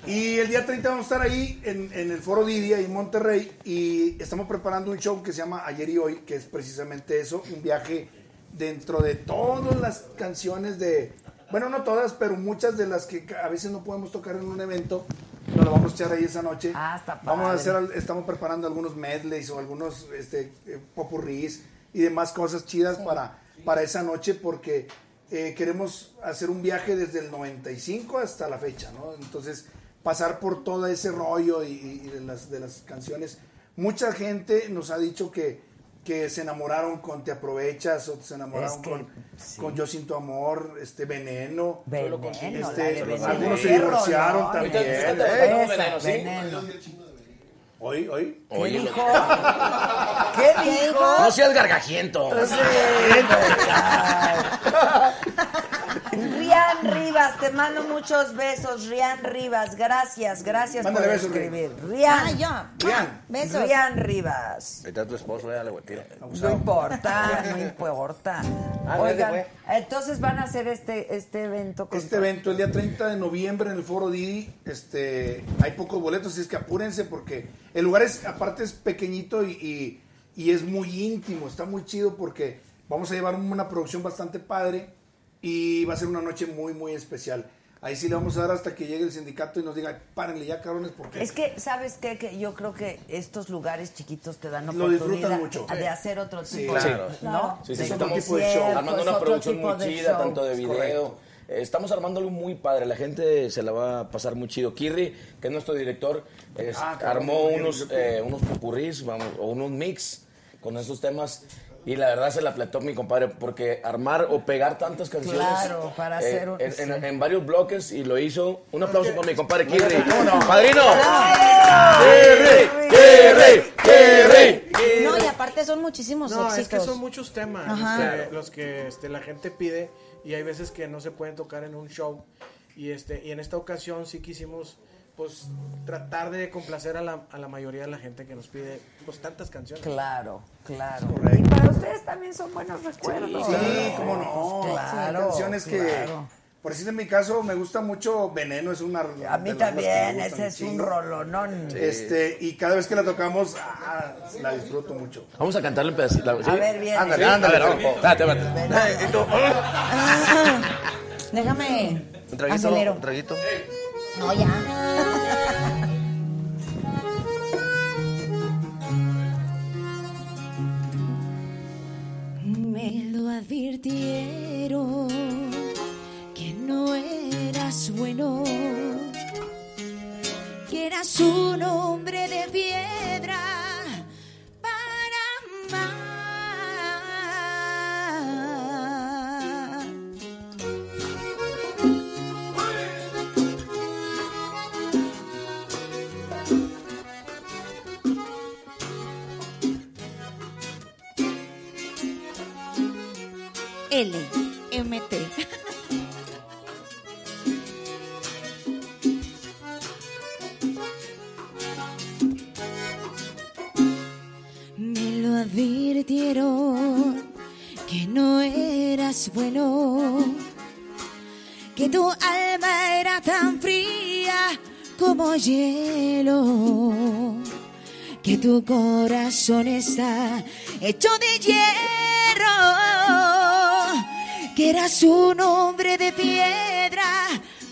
D: Y el día 30 vamos a estar ahí en, en el foro Didi, ahí en Monterrey, y estamos preparando un show que se llama Ayer y Hoy, que es precisamente eso, un viaje dentro de todas las canciones de, bueno, no todas, pero muchas de las que a veces no podemos tocar en un evento, nos las vamos a echar ahí esa noche.
A: Ah, está
D: Vamos a
A: padre.
D: hacer, estamos preparando algunos medleys o algunos este, eh, popurrís y demás cosas chidas para, para esa noche porque eh, queremos hacer un viaje desde el 95 hasta la fecha, ¿no? Entonces, pasar por todo ese rollo y, de, las, de las canciones. Mucha gente nos ha dicho que, que se enamoraron con Te Aprovechas o se enamoraron
A: Es que,
D: con,
A: sí.
D: con Yo Sin Tu Amor, este, Veneno.
A: Veneno,
D: Este, algunos se divorciaron
A: rolón.
D: también. ¿eh? Hoy, hoy.
A: ¿Qué dijo? ¿Qué dijo?
K: No seas gargajiento.
A: Rian Rivas, te mando muchos besos, Rian Rivas. Gracias, gracias
F: Mándale
A: por
F: besos,
A: escribir. Rian.
M: Ah, yo.
A: Rian.
M: Besos.
A: Rian Rivas.
F: Ahí está tu esposo, ya le voy a tirar.
A: No importa, no importa.
F: Ah,
A: Oigan, entonces van a hacer este, este evento con
D: Este evento el día 30 de noviembre en el Foro Didi, este, hay pocos boletos, así es que apúrense porque el lugar es, aparte es pequeñito y, y- y es muy íntimo, está muy chido porque vamos a llevar una producción bastante padre y va a ser una noche muy, muy especial. Ahí sí le vamos a dar hasta que llegue el sindicato y nos diga, párenle ya cabrones porque...
A: Es que, ¿sabes qué? Que yo creo que estos lugares chiquitos te dan
D: Lo disfrutan
A: oportunidad
D: mucho.
A: de hacer otro
D: Sí,
A: tipo
K: claro.
A: de, ¿no?
K: Sí, sí,
A: De
K: sí, estamos
A: conciertos,
K: armando una
A: otro
K: producción
A: tipo
K: muy
A: de
K: chida,
A: show.
K: tanto de video. Eh, Estamos armando algo muy padre, la gente se la va a pasar muy chido. Kirri, que es nuestro director, es-
D: Ah, cabrón,
K: armó unos, eh, unos popurrís, vamos, o unos mix con esos temas. Y la verdad se la fletó mi compadre, porque armar o pegar tantas canciones.
A: Claro, para
K: eh,
A: hacer un-
K: en,
A: sí.
K: en- en varios bloques y lo hizo. Un aplauso para mi compadre Kirri.
D: ¿cómo no?
K: ¡Padrino!
M: ¡Kirri!
K: ¡Kirri! ¡Kirri!
M: No, y aparte son muchísimos
O: No,
M: éxitos.
O: es que son muchos temas
M: Ajá.
O: los que,
M: Claro.
O: los que, este, la gente pide y hay veces que no se pueden tocar en un show y este y en esta ocasión sí quisimos pues tratar de complacer a la, a la mayoría de la gente que nos pide pues tantas canciones.
A: Claro, claro. Y para ustedes también son buenos recuerdos.
D: Sí, cómo no.
A: Claro,
D: Son canciones que,
A: claro.
D: por decir en mi caso, me gusta mucho Veneno, es una.
A: A mí también, ese es un rolonón.
D: Este, y cada vez que la tocamos, ah, la disfruto mucho.
K: Vamos a cantarle un pedacito. ¿sí?
A: A ver, viene.
D: Ándale,
K: Sí,
D: ándale,
K: a ver,
D: vamos.
K: espérate, espérate.
D: Y tú,
M: Déjame.
F: Un traguito, un traguito.
M: No, ya.
N: Advirtieron que no eras bueno, que eras un hombre de piedra L, MT. Me lo advirtieron que no eras bueno, que tu alma era tan fría como hielo, que tu corazón está hecho de hierro, que eras un hombre de piedra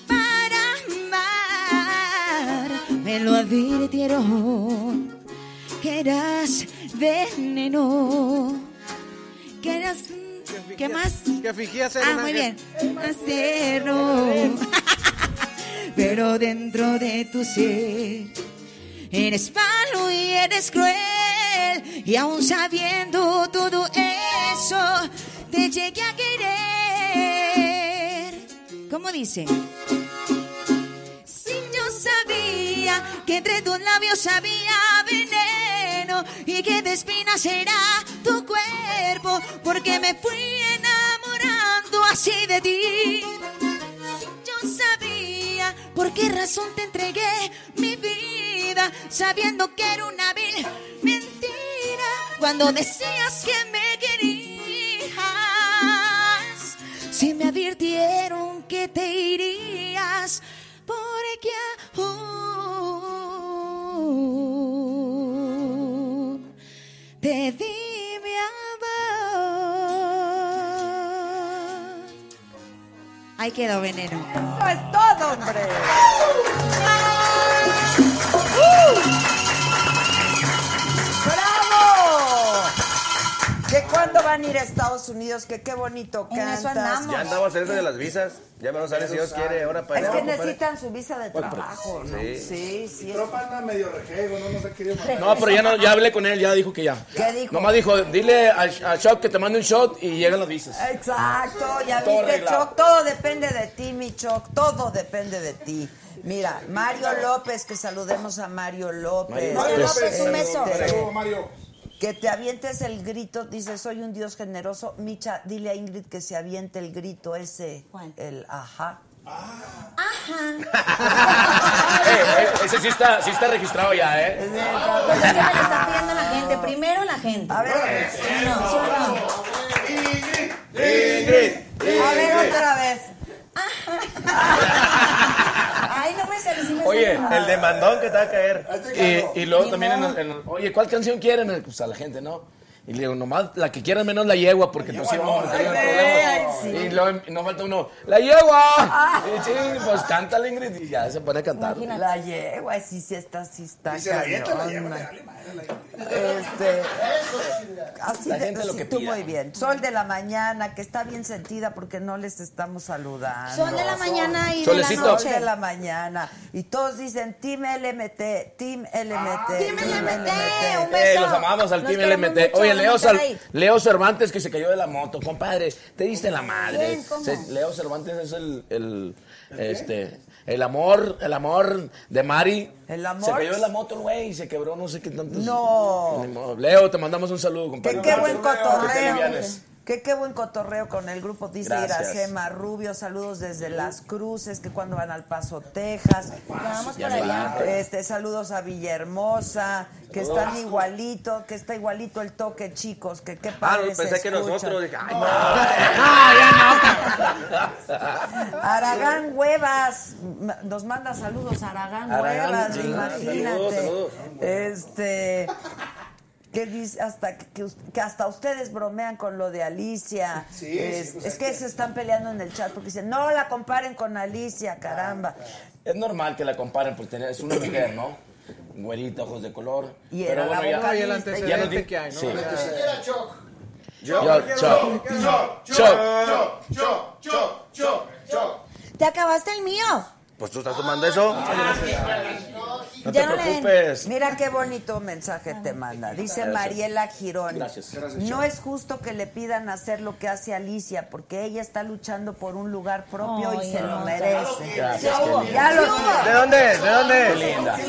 N: para amar. Me lo advirtieron que eras veneno, que eras... ¿Qué más?
O: Que fingía ser
N: Ah, muy bien. Acero. Pero dentro de tu ser eres malo y eres cruel. Y aún sabiendo todo eso, te llegué a querer. ¿Cómo dice? Si yo sabía que entre tus labios había veneno y que de espinas era tu cuerpo, porque me fui enamorando así de ti. Si yo sabía por qué razón te entregué mi vida, sabiendo que era una vil mentira, cuando decías que me querías, si me advirtieron que te irías, porque aún te di mi amor. Ahí quedó veneno.
A: Eso es todo, hombre. Cuándo van a ir a Estados Unidos? Que qué bonito
M: En eso
A: cantas.
M: andamos.
F: Ya andamos en eso de las visas. Ya me lo sale si Dios quiere. Ahora para
A: Es
F: allá,
A: que
F: compadre.
A: necesitan su visa de trabajo, ¿no?
F: Sí.
A: Sí, sí.
D: Mi tropa anda medio rejego, no nos ha querido mandar.
K: No, pero ya, no, ya hablé con él, ya dijo que ya.
A: ¿Qué dijo?
K: Nomás dijo, dile al, al Shot que te mande un shot y llegan las visas.
A: Exacto, ya
K: Todo
A: viste,
K: arreglado.
A: Choc, todo depende de ti, mi Choc, todo depende de ti. Mira, Mario López, que saludemos a Mario López.
D: Mario López,
A: un
D: un
A: beso.
D: Saludos, Mario.
A: Que te avientes el grito, dice, soy un Dios generoso. Micha, dile a Ingrid que se aviente el grito ese, el ajá.
K: Eh, eh, ese sí está, sí está registrado ya, ¿eh?
M: Es que me lo está pidiendo la gente. Primero la gente.
A: A ver.
M: No, ¿sí o no?
F: Ingrid.
A: A ver, otra vez.
M: Ay, no me sale. sí me
K: Oye,
M: sale.
F: El demandón que te va a caer.
K: Y, y luego también, en el- en el- oye, ¿cuál canción quieren? Pues a la gente, ¿no? Y le digo, nomás la que quieran menos la yegua, porque entonces
A: sí.
K: Y luego nos falta uno, ¡la yegua! Y sí, pues cántale, Ingrid, y ya se pone a cantar.
A: La yegua, sí, sí está, sí está.
D: Se la la la.
A: Este, así
K: La
A: de-
K: gente lo
A: sí,
K: que
A: tú
K: pida.
A: muy bien. Sol de la mañana, que está bien sentida porque no les estamos saludando.
M: Son de la mañana y
K: Solecito.
M: de la
A: Sol
M: noche.
A: de la mañana. Y todos dicen Team LMT, Team LMT.
M: Team LMT, un
K: Eh,
M: beso.
K: los amamos al Team LMT.
M: mucho,
K: Oye, Leo. Leo Cervantes que se cayó de la moto, compadre, te diste la madre.
M: ¿Quién? ¿Cómo?
K: Se- Leo Cervantes es el, el, este, el amor, el amor de Mari.
A: ¿El amor?
K: Se cayó de la moto, güey, y se quebró no sé qué tantos.
A: No.
K: Leo, te mandamos un saludo, compadre.
A: qué buen
K: Que te
A: cotorreo. Que qué buen cotorreo con el grupo, dice. Iracema Rubio. Saludos desde Las Cruces, que cuando van al Paso, Texas.
M: Vamos allá.
A: Este, saludos a Villahermosa, que están igualito, que está igualito el toque, chicos, que qué
F: Ah,
A: padre
F: no,
A: se
F: pensé que nosotros. Dije, ay,
A: Aragán Huevas, nos manda saludos Aragán,
K: Aragán,
A: Huevas, imagínate.
F: saludos, saludos.
A: Este, que dice hasta que, que hasta ustedes bromean con lo de Alicia.
D: Sí,
A: es,
D: sí, pues
A: es que
D: que-
A: se están peleando en el chat porque dicen, no la comparen con Alicia, caramba.
K: Es normal que la comparen porque es una mujer, ¿no? Güerita, ojos de color.
A: Y
K: Pero
A: era la
K: bueno, ya-.
O: Y el
K: ya di-
O: que hay, ¿no?
K: Sí.
C: Choc.
D: Choc, choc, choc, choc, choc, choc, choc.
M: ¿Te acabaste el mío?
F: Pues tú estás tomando eso. No te
M: Ya no le den.
F: preocupes.
A: Mira qué bonito mensaje te manda. Dice Mariela Girón.
K: Gracias.
A: No es justo que le pidan hacer lo que hace Alicia, porque ella está luchando por un lugar propio y se lo merece.
K: Gracias, qué linda.
A: Ya lo
F: ¿De dónde es? ¿De dónde es?
K: linda.
A: Sí,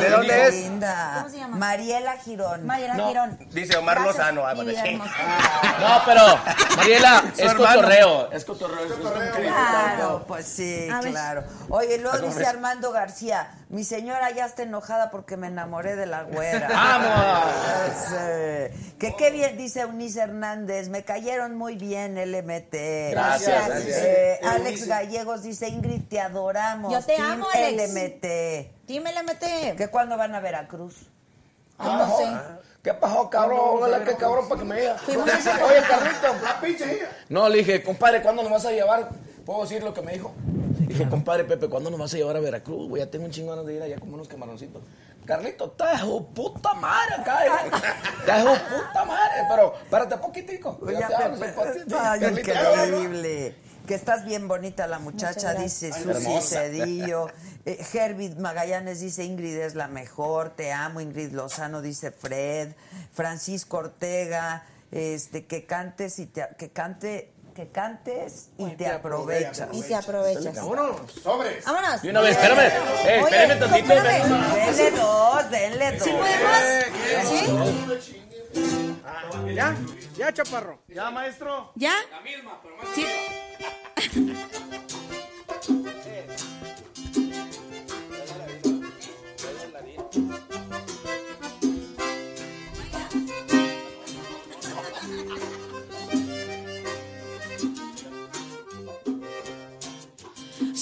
F: ¿De dónde es?
A: linda.
M: ¿Cómo se llama?
A: Mariela Girón.
M: Mariela
K: No.
M: Girón.
F: Dice Omar Lozano. ah.
K: No, pero, Mariela, es cotorreo. Es cotorreo.
A: Claro, pues sí, claro. Oye, luego
K: ¿Cómo
A: dice? Armando García, mi señora ya está enojada porque me enamoré de la güera.
K: ¡Vamos!
A: Que qué bien, dice Eunice Hernández, me cayeron muy bien LMT.
K: Gracias, gracias.
A: Eh, Alex Gallegos dice, Ingrid, te adoramos.
M: Yo te
A: Team
M: amo, Alex.
A: LMT.
M: Dime, le mete.
A: ¿Que cuándo van a Veracruz?
M: Ay, no sé.
K: ¿Qué pasó, cabrón? Hola, qué cabrón para que me diga.
M: Fuimos a ese-
K: Oye, Carlito.
D: La pinche hija.
K: No, le dije, compadre, ¿cuándo nos vas a llevar? ¿Puedo decir lo que me dijo? Dije, compadre Pepe, ¿cuándo nos vas a llevar a Veracruz? Güey, ya tengo un chingo ganas de ir allá como unos camaroncitos. Carlito, está de su puta madre acá, ¿eh? Está de su puta madre, pero espérate poquitico.
A: Oye,
K: Ya te
A: ay, increíble. Que estás bien bonita la muchacha, dice
M: gracias.
A: Susi. Cedillo. Eh, Herbie Magallanes dice Ingrid es la mejor, te amo. Ingrid Lozano dice Fred. Francisco Ortega, este, que cantes y te, que cante, que cantes y te aprovechas.
M: Y te aprovechas.
D: Vámonos. Sobres.
M: Vámonos.
K: Y una vez, espérame. Eh, espérame tantito.
A: Denle dos, denle dos.
M: ¿Sí podemos? ¿Sí?
O: ¿Ya? ¿Ya, chaparro?
D: Ya, maestro.
M: ¿Ya? Sí.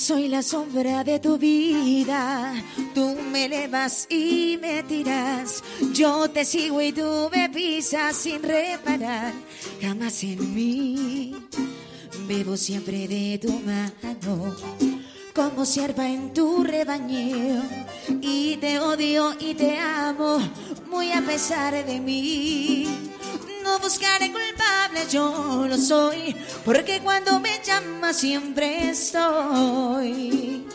M: Soy la sombra de tu vida, tú me elevas y me tiras. Yo te sigo y tú me pisas sin reparar jamás en mí. Bebo siempre de tu mano, como sierva en tu rebaño. Y te odio y te amo, muy a pesar de mí. No buscaré culpable
N: yo lo soy, porque cuando me llamas siempre estoy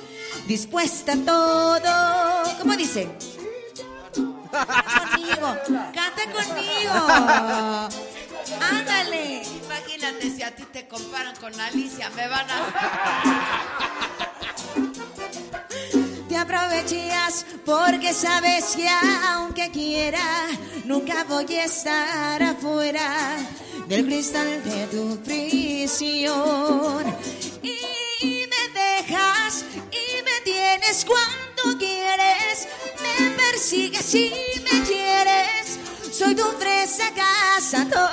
N: dispuesta a todo. ¿Cómo dice? Conmigo, canta conmigo. Ándale.
P: Imagínate si a ti te comparan con Alicia, me van a...
N: Te aprovechas porque sabes que aunque quiera, nunca voy a estar afuera del cristal de tu prisión. Y me dejas y me tienes cuando quieres, me persigues y me quieres, soy tu fresa cazador.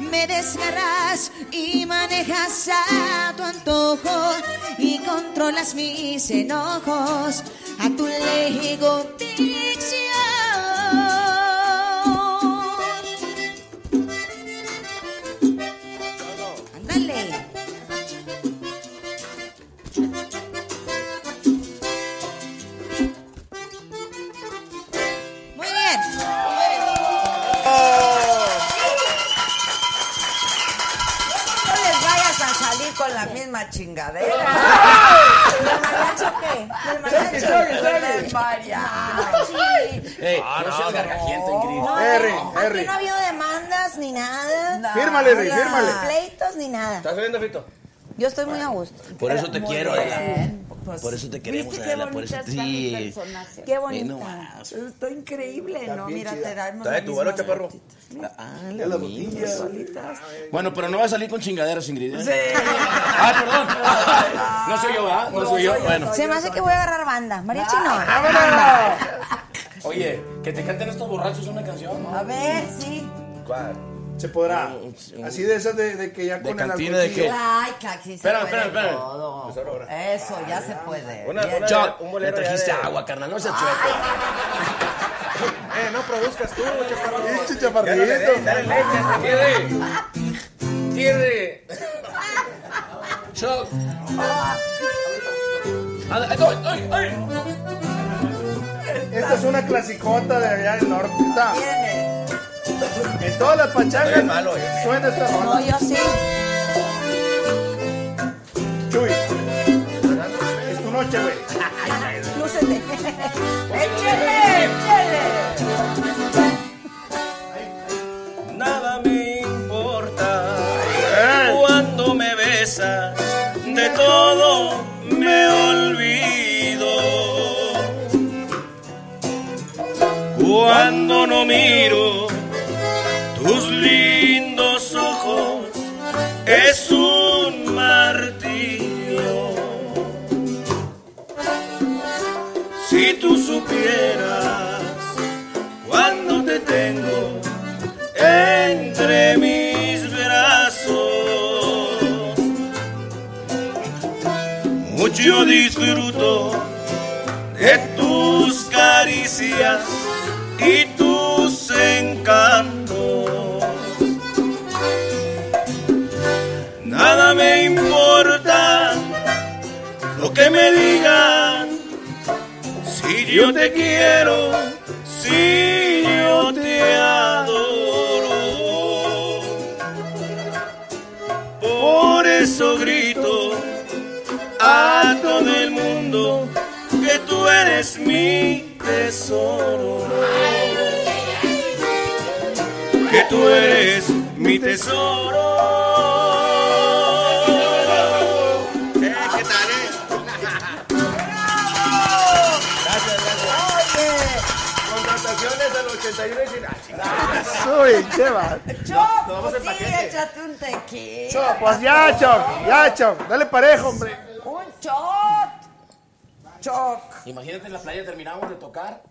N: Me desgarras y manejas a tu antojo y controlas mis enojos a tu lego Ándale.
A: Misma chingadera. ¿Del mariachi qué? ¿Del mariachi? Del mariachi.
K: Ey, no seas gargajiento, Ingrid.
A: No,
D: Harry,
A: no,
D: Harry.
A: Aquí no ha habido demandas ni nada.
D: Fírmale, fírmale.
A: Pleitos ni nada.
K: ¿Estás viendo, Fito?
A: Yo estoy muy a gusto.
K: Por eso te
A: Muy
K: quiero,
A: bien.
K: Adela.
A: Pues,
K: Por eso te queremos,
A: ¿Viste qué
K: Adela, por eso-
A: mi
K: sí.
A: personaje? Qué bonita. Estoy increíble, ¿no? Mira,
K: chida.
A: te damos
K: Trae tu
A: gotitas.
K: Ah,
D: la.
K: Bueno, pero no va a salir con chingaderas, Ingrid. ¿eh?
A: Sí.
K: Ah, perdón. No soy yo, ¿verdad? No soy yo. Bueno.
A: Se me hace que voy a agarrar banda. Mariachi no.
K: Oye, que te canten estos borrachos una canción, ¿no?
A: A ver, sí.
K: ¿Cuál?
D: Se podrá. Así de esas de, de que ya
K: ¿De
D: con el
K: cantina de qué?
A: Ay, se
K: Espera,
A: puede
K: espera, espera.
A: todo. Eso, ya se puede.
K: Una, una,
Q: Chuck,
K: un
Q: le
K: bolero ya
Q: trajiste
K: de-
Q: agua, carnal, no seas chueco.
O: Eh, no produzcas tú, chaparro.
D: Pinche chaparrito.
K: dale leche, Tierre. Tierre.
Q: Ah, ay, ay, ay.
D: Esta es una clasicota de allá del norte. Está. En todas las pachangas
K: malo, eh.
D: suena esta
A: No,
D: rola.
A: yo sí.
D: Chuy. Es tu noche, güey.
A: Lúcete. Échale, échale.
Q: Nada me importa cuando me besas, de todo me olvido. Cuando no miro es un martirio. Si tú supieras cuando te tengo entre mis brazos. Mucho disfruto de tus caricias y me importa lo que me digan, si yo te quiero, si yo te adoro. Por eso grito a todo el mundo que tú eres mi tesoro. Que tú eres mi tesoro. 71 y
A: Choc,
Q: ah,
A: pues sí, échate un tequila.
D: Choc, pues ya, Choc, ya, Choc. Dale parejo, hombre.
A: Un shot. Choc.
K: Imagínate en la playa terminamos de tocar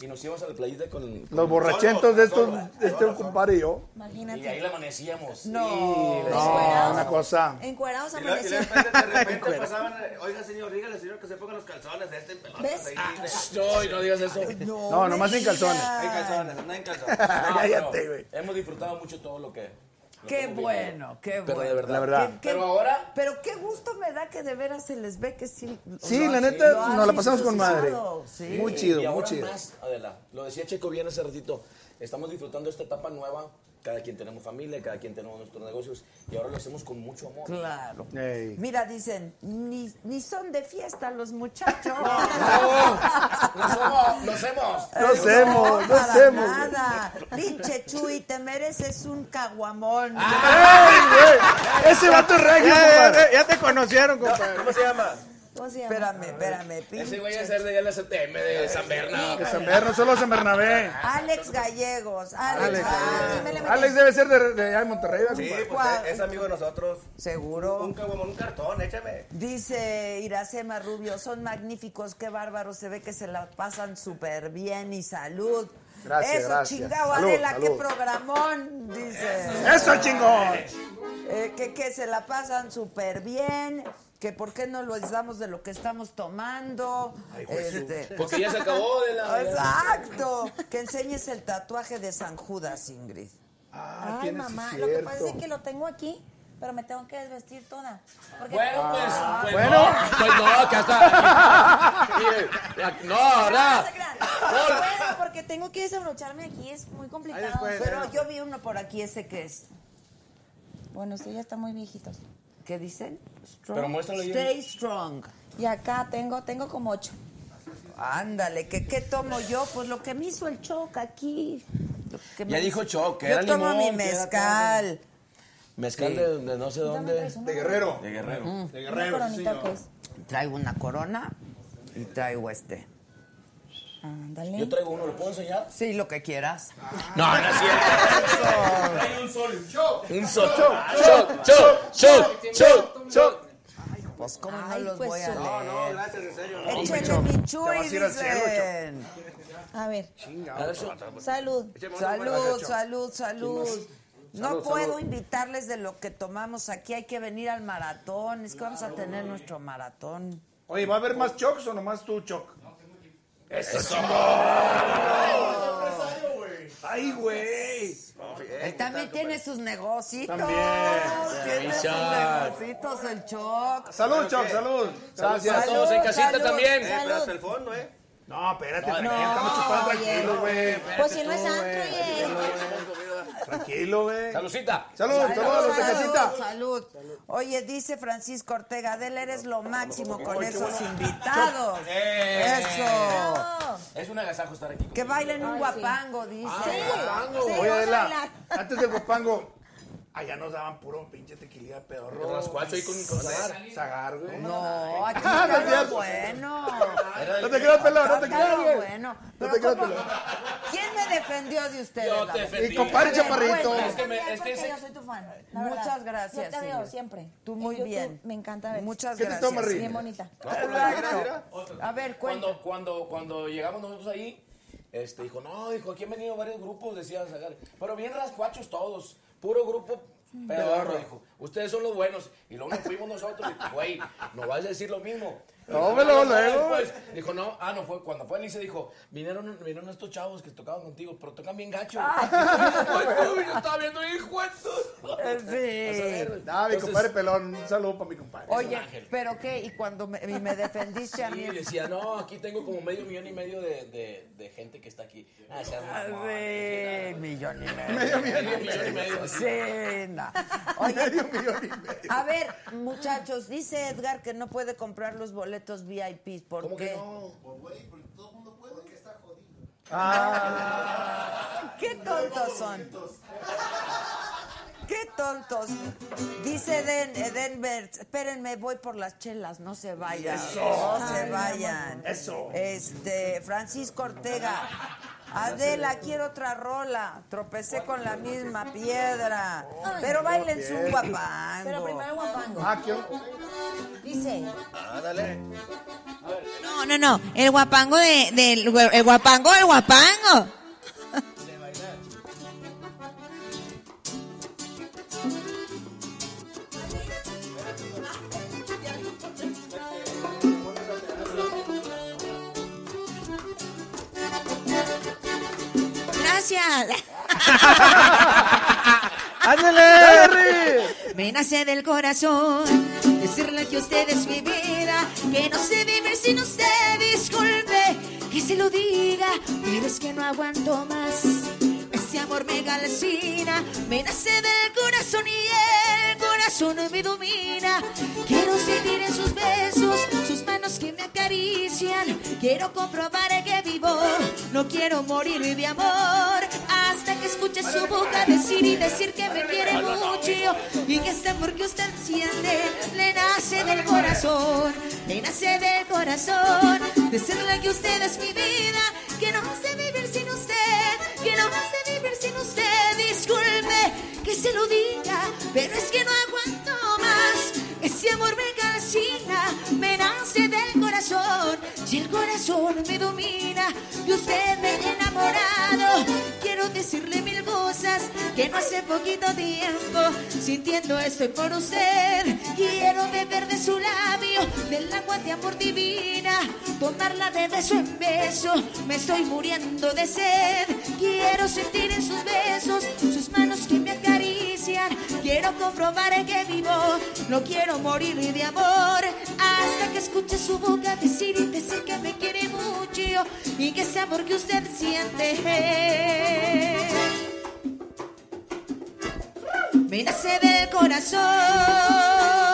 K: y nos íbamos a la playita con, con-
D: Los borrachentos de estos, de este compadre y yo.
K: y ahí
A: Imagínate.
K: la amanecíamos.
A: No.
D: No, una cosa.
A: Encuerados
Q: y
A: amanecidos.
Q: de repente, de repente pasaban, oiga señor, dígale señor que se pongan los calzones de este pelota.
A: ¿Ves?
K: No, no digas eso.
D: No, nomás en calzones.
Q: Hay calzones, anda en calzones.
K: No,
D: Cállate, güey.
K: Hemos disfrutado mucho todo lo que.
A: Qué
K: hemos
A: bueno, qué
K: Pero
A: bueno.
K: de verdad.
D: La verdad.
A: Qué- qué-
K: Pero ahora-
A: Pero qué gusto me da que de veras se les ve que sí.
D: Sí, la
A: han-
D: neta, nos la pasamos con madre.
A: Sí.
D: Muy chido,
K: y
D: muy
K: ahora
D: chido.
K: más, Adela, lo decía Checo bien hace ratito, estamos disfrutando esta etapa nueva. Cada quien tenemos familia, cada quien tenemos nuestros negocios y ahora lo hacemos con mucho amor.
A: Claro.
D: Ey.
A: Mira, dicen, ni, ni son de fiesta los muchachos.
K: ¡Lo somos! ¡Lo hacemos!
D: Lo hacemos, lo
A: para
D: hacemos.
A: Nada. Pinche Chuy, te mereces un caguamón.
D: Ese vato es regio, compadre.
O: ya te conocieron, compadre.
F: ¿Cómo se llama?
N: ¿Cómo se llama?
A: Espérame, espérame.
K: Ese
A: pinche
K: güey a ser de la CTM de San Bernardo.
D: De San Bernardo, solo San Bernabé.
A: Alex Gallegos. Alex,
D: Alex,
A: Gallegos.
D: Alex debe ser de, de allá de Monterrey, ¿verdad,
F: Sí,
D: compadre?
F: pues es, amigo de nosotros.
A: Seguro.
F: Un caguamón, un cartón, échame.
A: Dice Iracema Rubio, son magníficos, qué bárbaros, se ve que se la pasan súper bien y salud.
D: Gracias,
A: Eso,
D: gracias.
A: chingado,
D: Salud,
A: Adela, qué
D: salud.
A: programón, dice.
D: ¡Eso, chingón!
A: Eh, que, que se la pasan súper bien, que por qué no lo damos de lo que estamos tomando. Este,
K: Porque ya se acabó de la...
A: Exacto. Que enseñes el tatuaje de San Judas, Ingrid.
D: Ah,
N: Ay, mamá, lo que pasa es que lo tengo aquí, pero me tengo que desvestir toda. Porque
K: Bueno, pues, pues
D: bueno.
K: no, pues no, que hasta... No,
N: No,
K: no.
N: se crean. No puedo, porque tengo que desabrocharme aquí, es muy complicado.
O: después.
A: Pero yo vi uno por aquí, ese que es.
N: Bueno, sí, ya están muy viejitos.
A: ¿Qué dicen? Strong.
K: Pero muéstralo bien.
A: Stay strong.
N: Y acá tengo, tengo como ocho.
A: Ándale, ¿qué, ¿qué tomo yo? Pues lo que me hizo el choc aquí. Lo que me
K: Ya
A: hizo-
K: dijo Choc, que
A: Yo
K: era
A: tomo
K: limón,
A: mi
K: era
A: mezcal.
K: Mezcal
A: Sí.
K: de, de no sé dónde.
D: De Guerrero.
K: De Guerrero.
D: De Guerrero, sí.
A: Traigo una corona y traigo este.
N: Ándale.
K: Yo traigo uno, ¿lo puedo enseñar?
A: Sí, lo que quieras.
K: No, no es cierto.
F: Un sol.
K: Un sol. Choc, choc, choc, choc, choc.
A: Pues cómo no los
N: pues,
A: voy a
N: su-
F: No, no,
A: leer.
F: gracias, en serio.
A: Échale mi chuy,
D: vas a
A: dicen.
N: Ver,
K: Eso.
N: salud.
A: Salud, salud, salud. No puedo
K: salud.
A: invitarles de lo que tomamos aquí. Hay que venir al maratón. Es que vamos a tener nuestro maratón.
D: Oye, ¿va a haber más chocs o nomás tú, choc?
K: Eso.
D: ¡Ay, güey!
A: Él también tiene sus negocitos.
D: También.
A: Tiene sus
K: Richard.
A: negocitos el Choc.
D: Salud, choc, salud. Gracias.
K: a todos en casita
A: salud.
K: también.
F: Eh, hasta el fondo, ¿eh?
D: No, espérate, tranquilo, estamos chupando tranquilo, güey.
N: Pues si no es antro, oye.
D: Tranquilo, güey.
K: Salucita.
D: Salud, salud de casita.
A: salud. Oye, dice Francisco Ortega, Adela, eres lo máximo con esos invitados.
K: Eh.
A: Eso.
K: Es un agasajo estar aquí.
A: Que bailen un guapango, dice.
D: Guapango.
N: Sí,
D: Oye,
N: vamos a
D: Adela,
N: bailar.
D: antes del guapango, allá nos daban puro pinche tequilía de pedorro.
K: Rascuacho ahí con Zagar.
D: Zagar, güey.
A: No, aquí
D: Ah, no
A: bueno.
D: No te creas, pelón, no te creas, güey.
A: bueno.
D: No
A: Pero
D: te creas,
A: ¿cómo-
D: pelón.
A: ¿Quién me defendió de ustedes?
K: Yo te defendí.
D: Y compadre Chaparrito.
K: Es que me- es que
N: Porque
K: ese-
N: yo soy tu fan. la
A: Muchas
N: verdad.
A: gracias,
N: Yo te veo siempre.
A: Tú muy bien.
N: Me encanta ver.
A: Muchas
D: ¿Qué te
A: gracias.
D: tomas, Rick?
N: Bien bonita.
A: A ver, cuéntame.
K: Cuando, cuando, cuando llegamos nosotros ahí, este, dijo, no, dijo, aquí han venido varios grupos, decía Zagar, pero bien rascuachos todos, puro grupo pedorro, dijo, ustedes son los buenos. Y luego nos fuimos nosotros, y güey, no vas a decir lo mismo.
D: No,
K: Dijo,
D: me lo
K: no,
D: luego.
K: después. Dijo, no, ah, no fue, cuando fue Alicia dijo, vinieron, vinieron estos chavos que tocaban contigo, pero tocan bien gacho. Ay, yo estaba viendo, hijo, esto.
A: Sí.
D: No, mi compadre pelón, un saludo para mi compadre.
A: Oye,
K: ángel.
A: ¿pero qué? Y cuando me, y me defendiste a mí.
K: Sí, decía, no, aquí tengo como medio millón y medio de, de, de gente que está aquí. Ah, seas mamón.
A: Sí, millón y medio.
D: Medio millón
K: Medio millón y medio.
A: Sí, no. Oye,
D: Medio millón y medio.
A: a ver, muchachos, dice Edgar que no puede comprar los boletos VIP. ¿Por
K: ¿Cómo
A: qué?
K: que no?
D: Ah,
A: Qué tontos son. Qué tontos. Dice Eden, Edenberg, espérenme, voy por las chelas, no se vayan. No se vayan.
D: Eso.
A: Este, Francisco Ortega. Adela, quiero otra rola. Tropecé con la misma piedra. Pero bailense un
N: Pero
A: guapango.
N: primero guapango.
D: ah, quiero.
N: Dice.
F: Ah, dale.
M: No, no, no. El guapango de, del el guapango, el guapango. Gracias.
D: ¡Ándale!
M: Me nace del corazón decirle que usted es mi vida, que no sé vivir sin usted, disculpe que se lo diga, pero es que no aguanto más. Me
N: calcina, me nace del corazón y el corazón me domina. Quiero sentir en sus besos, sus manos que me acarician. Quiero comprobar que vivo, no quiero morir de amor. Hasta que escuche su boca decir y decir que me quiere mucho y que este amor que usted siente le nace del corazón, le nace del corazón. Decirle que usted es mi vida, que no sé vivir sin usted, que no sé vivir sin usted. Disculpe que se lo diga, pero es que no amor me calcina, me nace del corazón. Y el corazón me domina, de usted me he enamorado. Quiero decirle mil cosas que no hace poquito tiempo. Sintiendo estoy por usted. Quiero beber de su labio, del agua de amor divina. Tomarla de beso en beso, me estoy muriendo de sed. Quiero sentir en sus besos, sus manos que Quiero comprobar que vivo, no quiero morir de amor. Hasta que escuche su boca decir y decir que me quiere mucho y que ese amor que usted siente me nace del corazón.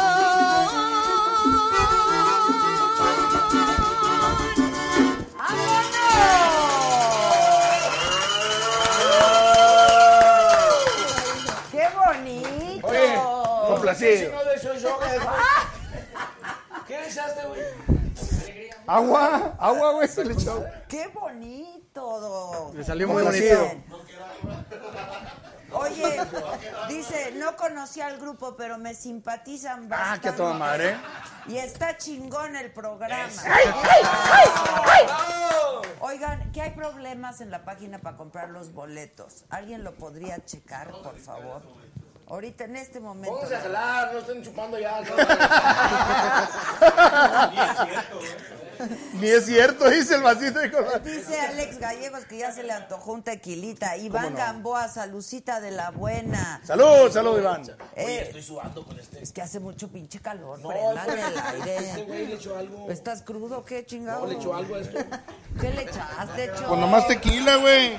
D: Complacido.
K: ¿Qué le echaste, güey?
D: Agua, agua, güey, se le echó.
A: ¡Qué bonito!
O: Le salió muy bonito.
A: Oye, dice, no conocí al grupo, pero me simpatizan bastante.
D: Ah, que a toda madre.
A: Y está chingón el programa.
D: ¡Ay, ay, ay, ay!
A: Oigan, que hay problemas en la página para comprar los boletos. ¿Alguien lo podría checar, por favor? Ahorita, en este momento.
K: Pónganse a jalar, no estén chupando ya.
D: Ni es cierto, dice el vasito de color.
A: Dice Alex Gallegos que ya se le antojó un tequilita. Iván
D: no?
A: Gamboa, salucita de la buena.
D: Salud, salud, Iván.
A: Eh,
K: Estoy sudando con este.
A: es que hace mucho pinche calor.
K: No,
A: Prendan el
K: este güey
A: aire.
K: le echó algo.
A: ¿Estás crudo o qué, chingado?
K: No, le echó algo a esto.
A: ¿Qué le echaste, Cho?
D: Pues nomás tequila, güey.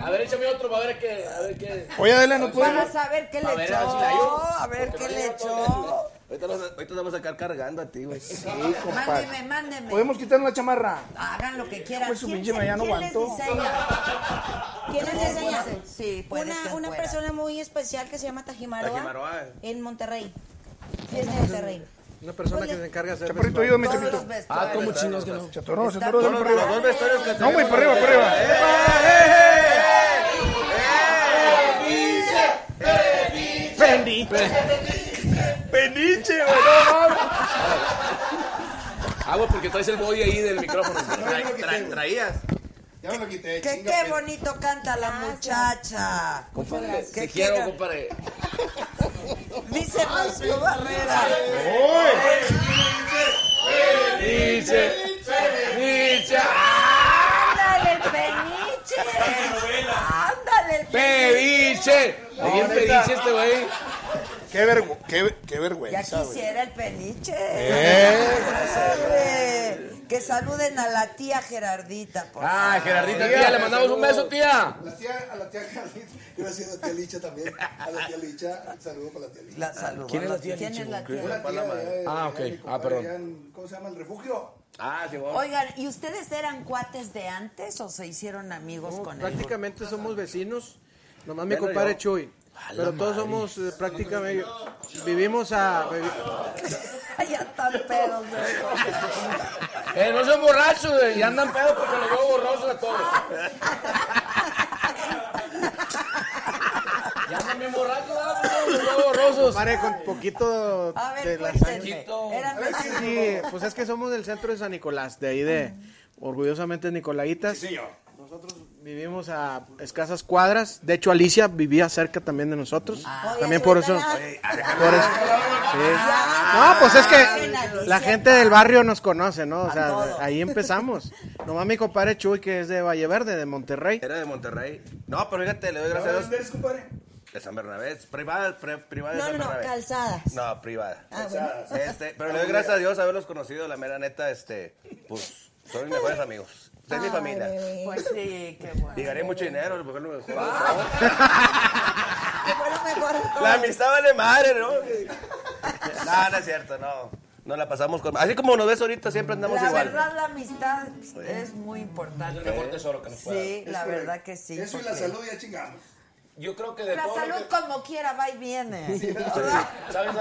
K: A ver, échame otro, a ver qué. A ver qué.
D: Oye, Adela, ¿no podemos?
A: Para saber qué le
F: A ver,
A: echó.
F: a ver.
A: A ver qué
F: no
A: le echó.
F: Ahorita, los- ahorita te vamos a sacar cargando a ti, güey.
D: Sí, compadre.
A: Mándeme, mándeme.
D: ¿Podemos quitarnos la chamarra?
A: Hagan lo que quieran.
D: Pues su
A: ¿Quién
D: pinche
A: quién les
D: aguantó.
A: diseña?
N: ¿Quién les diseña?
A: Sí, puedes que
N: Una, una
A: fuera.
N: persona muy especial que se llama Tajimaroa,
F: Tajimaroa.
N: en Monterrey. Es de Monterrey.
O: Una persona que se encarga de hacer.
D: Chaparrito, ayúdame, chapito.
K: Ah, ¿cómo chinos que no?
D: Dale
A: bien.
D: por arriba. No, güey, por arriba, por arriba.
O: Fendi.
D: Peniche, güey, no mames.
F: Ah, güey, porque traes el body ahí del micrófono. Tra- tra- traías.
D: Ya me lo quité,
A: Que
D: chinga,
A: qué bonito canta la muchacha.
F: Compadre,
A: ¿Qué
F: te quiero,
A: quiera?
F: compadre.
A: Dice Rocío Barrera.
F: Dice, dice,
A: Ándale, el peniche.
F: Peviche. ¿De quién pediche este güey?
D: Qué, vergü- qué, qué
A: Ya
D: vergüenza, güey.
A: quisiera el peniche.
D: Eh.
A: Que saluden a la tía Gerardita. Por
F: Ah,
A: favor.
F: Gerardita, tía, le mandamos un beso, tía.
D: La tía, a la tía Carlita. Gracias a la tía Licha también. A la tía Licha, un saludo para la tía Licha.
A: La saludo.
F: ¿Quién es la tía
A: ¿Quién
F: Licha?
A: es la tía?
D: Allá de-
F: Ah, ok.
D: de mi
F: Ah, perdón.
D: ¿Cómo se llama? El refugio.
F: Ah, sí, vos.
A: Oigan, ¿y ustedes eran cuates de antes o se hicieron amigos
O: No,
A: con él?
O: prácticamente somos vecinos. Nomás mi compadre
F: yo.
O: Chuy. Pero todos somos eh, prácticamente. Vivimos a.
A: ya están pedos.
F: Eh, no son borrachos, güey. Y andan pedos porque los veo borrosos a todos. Ya andan bien borrachos, ¿verdad? Porque los veo borrosos.
O: Compadre, con poquito
A: A ver,
O: de la
A: cuéntenme.
O: sangre.
A: Eran
O: A ver,
A: vecinos.
O: Sí, pues es que somos del centro de San Nicolás, de ahí de orgullosamente Nicolaitas. Nosotros vivimos a escasas cuadras. De hecho, Alicia vivía cerca también de nosotros.
A: Ah.
O: también por eso. Por eso. Sí. No, pues es que la gente del barrio nos conoce, ¿no? O sea, ahí empezamos. Nomás mi compadre Chuy, que es de Valle Verde, de Monterrey.
F: Era de Monterrey. No, pero fíjate, le doy gracias a
D: ¿Dónde
F: Dios.
D: eres, compadre?
F: De San Bernabé. Privada, pre- privada de
N: No,
F: San
N: no, no,
F: Bernabé.
N: calzadas.
F: No, privada.
N: Ah, bueno.
F: Este, pero le doy gracias a Dios haberlos conocido, la mera neta, este, pues, son mis mejores amigos. Es mi familia.
A: Pues sí, qué bueno.
F: Y gané mucho dinero, porque no me dejó. La amistad vale madre, ¿no? No, no es cierto, no. No la pasamos con... Así como nos ves ahorita, siempre andamos
A: La
F: igual.
A: verdad, la amistad es muy importante.
K: Es el mejor tesoro que nos
A: Sí, la
K: Es
A: verdad que sí.
D: Eso y la salud ya chingamos.
K: Yo creo que de
A: La
K: todo
A: salud
K: que-
A: como quiera va y viene.
K: Sí, ¿Sabes?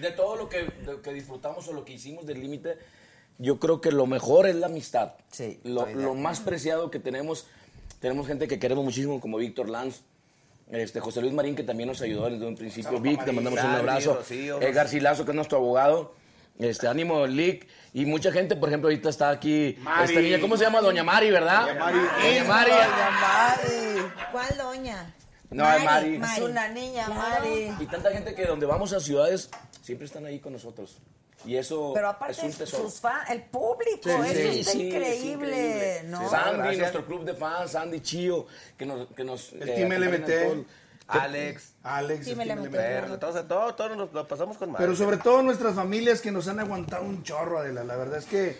K: De todo lo que disfrutamos o lo que hicimos del límite, yo creo que lo mejor es la amistad.
A: Sí.
K: Lo, lo más preciado que tenemos, tenemos gente que queremos muchísimo, como Víctor Lanz, este, José Luis Marín, que también nos ayudó desde un principio. Vic, te mandamos un abrazo. Edgar Silazo, que es nuestro abogado. Este, Ánimo Lick. Y mucha gente, por ejemplo, ahorita está aquí.
O: Mari.
K: Esta niña, ¿cómo se llama? Doña Mari, ¿verdad?
O: Doña Mari.
K: Doña Mari.
A: Doña Mari.
M: ¿Cuál doña?
K: No, es Mari.
A: Es una niña, Mari.
K: Y tanta gente que donde vamos a ciudades siempre están ahí con nosotros. Y eso
A: Pero
K: es
A: aparte,
K: un tesoro.
A: sus fans, el público,
K: Sí,
A: eso
K: sí,
A: está
K: sí,
A: increíble,
K: es
A: ¿no?
K: Sandy,
F: Gracias.
K: nuestro club de fans, Sandy Chío, que nos... Que nos
D: El
K: eh,
D: Team LMT.
K: todo.
F: Alex.
D: Alex,
A: Sí,
D: el
A: me
D: Team
A: le
D: LMT.
F: Perro, todos, todos, todos nos lo pasamos con madre.
D: Pero sobre todo nuestras familias que nos han aguantado un chorro, Adela. La verdad es que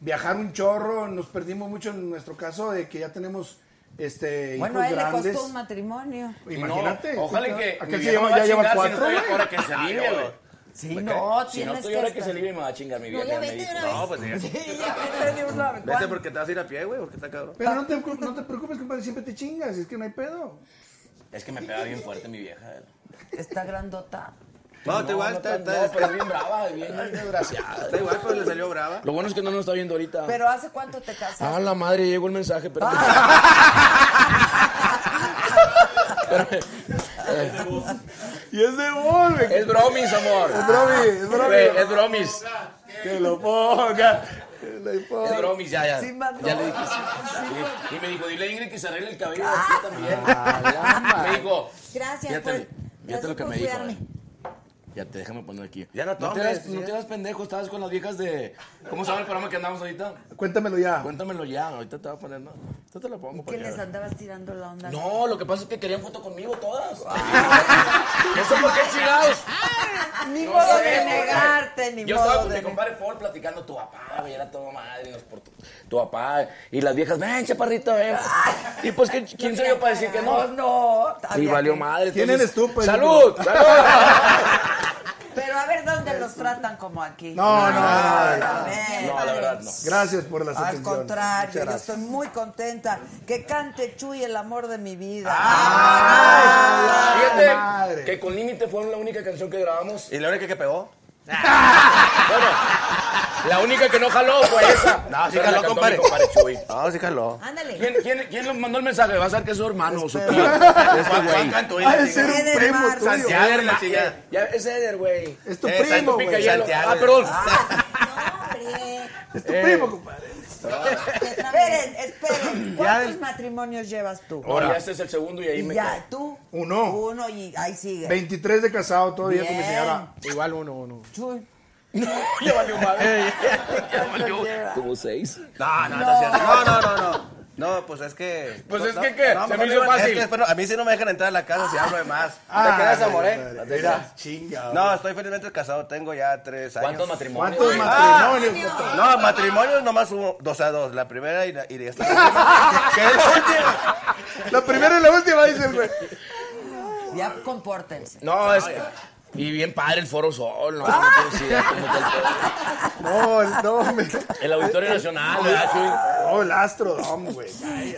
D: viajar un chorro, nos perdimos mucho en nuestro caso de que ya tenemos este,
A: Bueno, a él le
D: grandes.
A: costó un matrimonio.
D: Imagínate.
K: No, ojalá que...
D: Aquel
K: mi
D: se lleva- ya
K: a
D: lleva cuatro,
K: Si no ahora que se.
A: Sí, no.
K: Si no estoy ahora que se alivie, me va a chingar mi
M: No,
K: vieja.
M: ya
K: me
M: vete
K: dijo.
M: de una
F: No, pues ya.
A: Sí, ya vete de una vez.
F: Vete porque te vas a ir a pie, güey, porque está cabrón.
D: Pero no te, no te preocupes, compadre, siempre te chingas, es que no hay pedo.
K: Es que me pega bien fuerte mi vieja. eh.
A: Está grandota.
F: No, está igual, está,
K: no,
F: está,
K: no,
F: está-
K: pero es bien brava, bien desgraciada.
F: está igual, pero le salió brava.
K: Lo bueno es que no nos está viendo ahorita.
A: Pero ¿hace cuánto te casaste?
K: Ah, la madre, llegó el mensaje, pero...
D: Y es de
K: es bromis, amor.
D: Es bromi, es bromi.
K: Güey, Es bromis.
D: Que lo ponga.
K: Es bromis, ya, ya.
A: Sí.
K: Ya le dije. sí. Y me dijo, dile a Ingrid que se arregle el cabello de aquí también. Me dijo,
M: Gracias
K: fíjate,
M: por,
K: fíjate
M: gracias
K: lo que me dijo. Ya te déjame poner aquí.
F: Ya no
K: no te
F: sí,
K: no te hagas pendejo, estabas con las viejas de. ¿Cómo se llama el programa que andamos ahorita?
D: Cuéntamelo ya.
K: Cuéntamelo ya, ahorita te voy a poner, ¿no? Ahorita te lo pongo
A: ¿Qué les andabas tirando la onda?
K: No, lo que pasa es que querían foto conmigo todas. ¿Eso por qué chingados?
A: Ni
K: No
A: modo
K: sé,
A: de negarte, ni
K: Yo
A: modo
K: estaba con
A: de
K: mi compadre Paul platicando tu papá, güey, era todo madre, nos por tu, tu papá. Y las viejas, ven, chaparrito, ven. Y pues, ¿qué- ¿quién soy yo para decir que no?
A: No, no.
K: Y valió madre.
D: ¿Quién eres tú, pues?
K: ¡Salud! ¡Salud!
A: Pero a ver dónde los tratan como aquí.
D: No, no, no, no.
K: la verdad, no.
D: Gracias por las
A: Al
D: atenciones.
A: contrario, yo estoy muy contenta. Que cante Chuy, el amor de mi vida.
K: Fíjate
D: madre.
K: que con Límite fue la única canción que grabamos.
F: ¿Y la única que pegó?
K: Bueno, la única que no jaló fue esa.
F: No, sí jaló, compadre.
K: mi compadre Chuy.
F: No, sí jaló.
M: Ándale.
K: ¿Quién, quién, quién nos mandó el mensaje? Va a ser que es su hermano o su tío.
F: Juan-
K: Este
D: Ha de ser
F: chingada.
D: un primo tuyo.
F: Santiago la
K: Ya,
F: chingada.
K: Ya es Eder, güey.
D: Es tu
F: Eh,
D: primo, güey.
K: Ah, perdón.
M: Hombre.
D: Es tu
K: Eh.
D: primo, compadre.
A: Esperen, esperen. ¿Cuántos matrimonios llevas tú?
K: Ahora, ya este es el segundo y ahí
A: Y
K: me
A: ya, tú.
D: Uno.
A: Uno y ahí sigue.
D: 23 de casado todavía con mi señora.
O: Igual uno, uno.
A: Chuy.
K: Ya valió madre. Ya valió. Como seis.
F: No, no, no, es cierto. no, no, no, no. No, pues es que.
K: Pues
F: no,
K: es
F: no,
K: que, ¿qué?
F: no,
K: Se me hizo
F: es
K: fácil.
F: que después no- a mí sí no me dejan entrar a la casa si hablo de más.
D: Ah,
F: ¿Te quedas, amor, eh?
D: Mira, chinga.
F: No, estoy felizmente casado, tengo ya tres años.
K: ¿Cuántos matrimonios?
D: ¿Cuántos
F: Ah,
D: matrimonios? compadre?
F: No, matrimonios nomás hubo dos a dos. La primera y, la, y esta última, que es la última.
D: La primera y la última, dice el güey.
A: Ya compórtense.
K: No, es. Y bien padre el Foro Sol, ¿no? No el
D: No, el- no, me...
K: El Auditorio Nacional, ¿verdad?
D: No, el Astrodome, güey.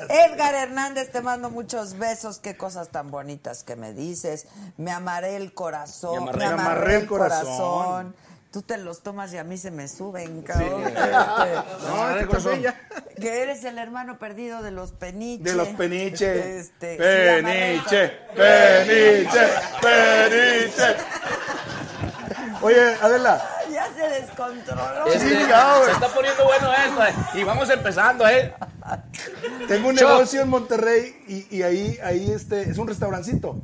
A: Edgar Hernández, te mando muchos besos. Qué cosas tan bonitas que me dices. Me amaré el corazón.
K: Me amarré-
D: Me amarré el corazón.
A: Tú te los tomas y a mí se me suben, cabrón.
D: No, este también ya.
A: Que eres el hermano perdido de los peniches.
D: De los peniche.
A: Este,
D: Peniche, peniche, peniche. Oye, Adela.
A: Ya se descontroló.
K: Este, se está poniendo bueno esto, eh. Y vamos empezando, ¿eh?
D: tengo un negocio en Monterrey y, y ahí, ahí este, es un restaurancito.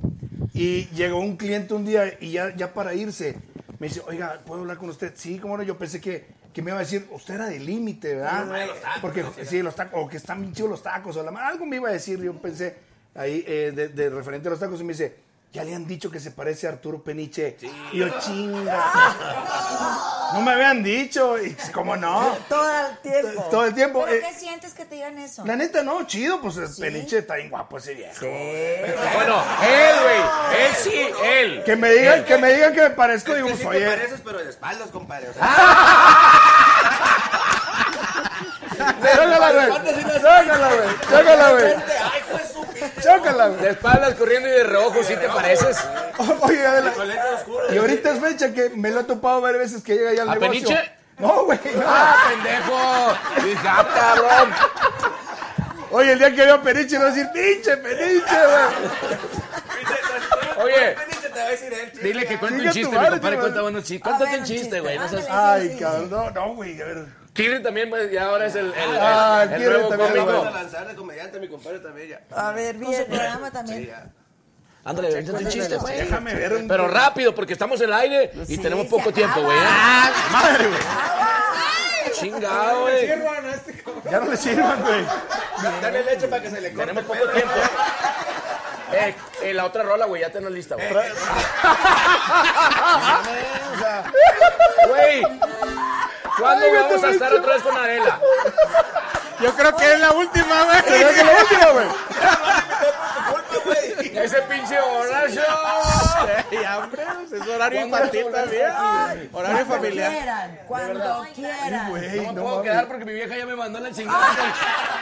D: Y llegó un cliente un día y ya, ya para irse, me dice, oiga, ¿puedo hablar con usted? Sí, cómo no, yo pensé que, que me iba a decir, usted era de límite, ¿verdad? Porque sí, los tacos, o que están bien chidos los tacos, o la, algo me iba a decir, yo pensé ahí eh, de, de referente a los tacos y me dice, ya le han dicho que se parece a Arturo Peniche. Y yo, chinga. No me habían dicho, y cómo no.
A: Todo el tiempo.
D: Todo el tiempo.
M: ¿Pero
D: eh,
M: qué sientes que te digan eso?
D: la neta, no, chido, pues el Peniche está bien guapo ese viejo.
K: Bueno, él, güey. Él
F: sí, él.
D: Que me digan,
F: Él.
D: que me digan que me parezco,
F: Es
D: digo,
F: que
D: pues,
F: sí te
D: oye.
F: pareces, pero de espaldas, compadre. O
D: Chócala, güey. Chócala, güey. Chócala, güey. Chócala, güey.
K: De espaldas corriendo y de reojo, ¿sí te pareces?
D: Oye, Adela, y ahorita es fecha que me lo he topado varias veces que llega ya al
K: ¿A
D: negocio.
K: Peniche?
D: No, güey. no.
K: ¡Ah, pendejo! Dije, ah, cabrón.
D: Oye, el día que veo a Peniche, no va a decir, pinche Peniche, güey.
K: Oye,
F: te va a decir él.
K: dile que cuente un chiste, mi compadre, cuenta buenos chistes. Cuéntate un chiste, güey.
D: Ay, cabrón, no, no, güey, a ver.
K: Kiri también, pues, ya ahora es el, el, el-
D: Ah,
K: el
D: Kiri
K: nuevo
D: también,
K: cómico.
F: Vamos a lanzar de comediante, mi compadre también ya.
A: A ver,
M: Con su programa también.
K: Ándale, véntate un chiste, güey.
D: Déjame ver un...
K: Pero rápido, porque estamos en el aire y tenemos poco tiempo, güey. ¿eh?
D: Madre, güey.
K: Chingado, güey.
D: Ya no le sirvan, güey.
F: Dale leche para que se le corte.
K: Tenemos poco tiempo. Eh, eh, la otra rola, güey, ya tenés lista, güey. Güey, ¿cuándo
D: Ay,
K: vamos a estar otra vez con Arela?
O: Yo creo que es la última, güey.
D: Creo que la última, güey.
K: Ese pinche borracho.
O: Ya, hombre, pues, es horario
K: ¿Cuándo
O: infantil también.
A: Ay,
O: Horario
A: cuando
O: familiar.
A: quieran, cuando quieran.
D: Güey,
K: No me
D: no
K: puedo quedar porque mi vieja ya me mandó la chingada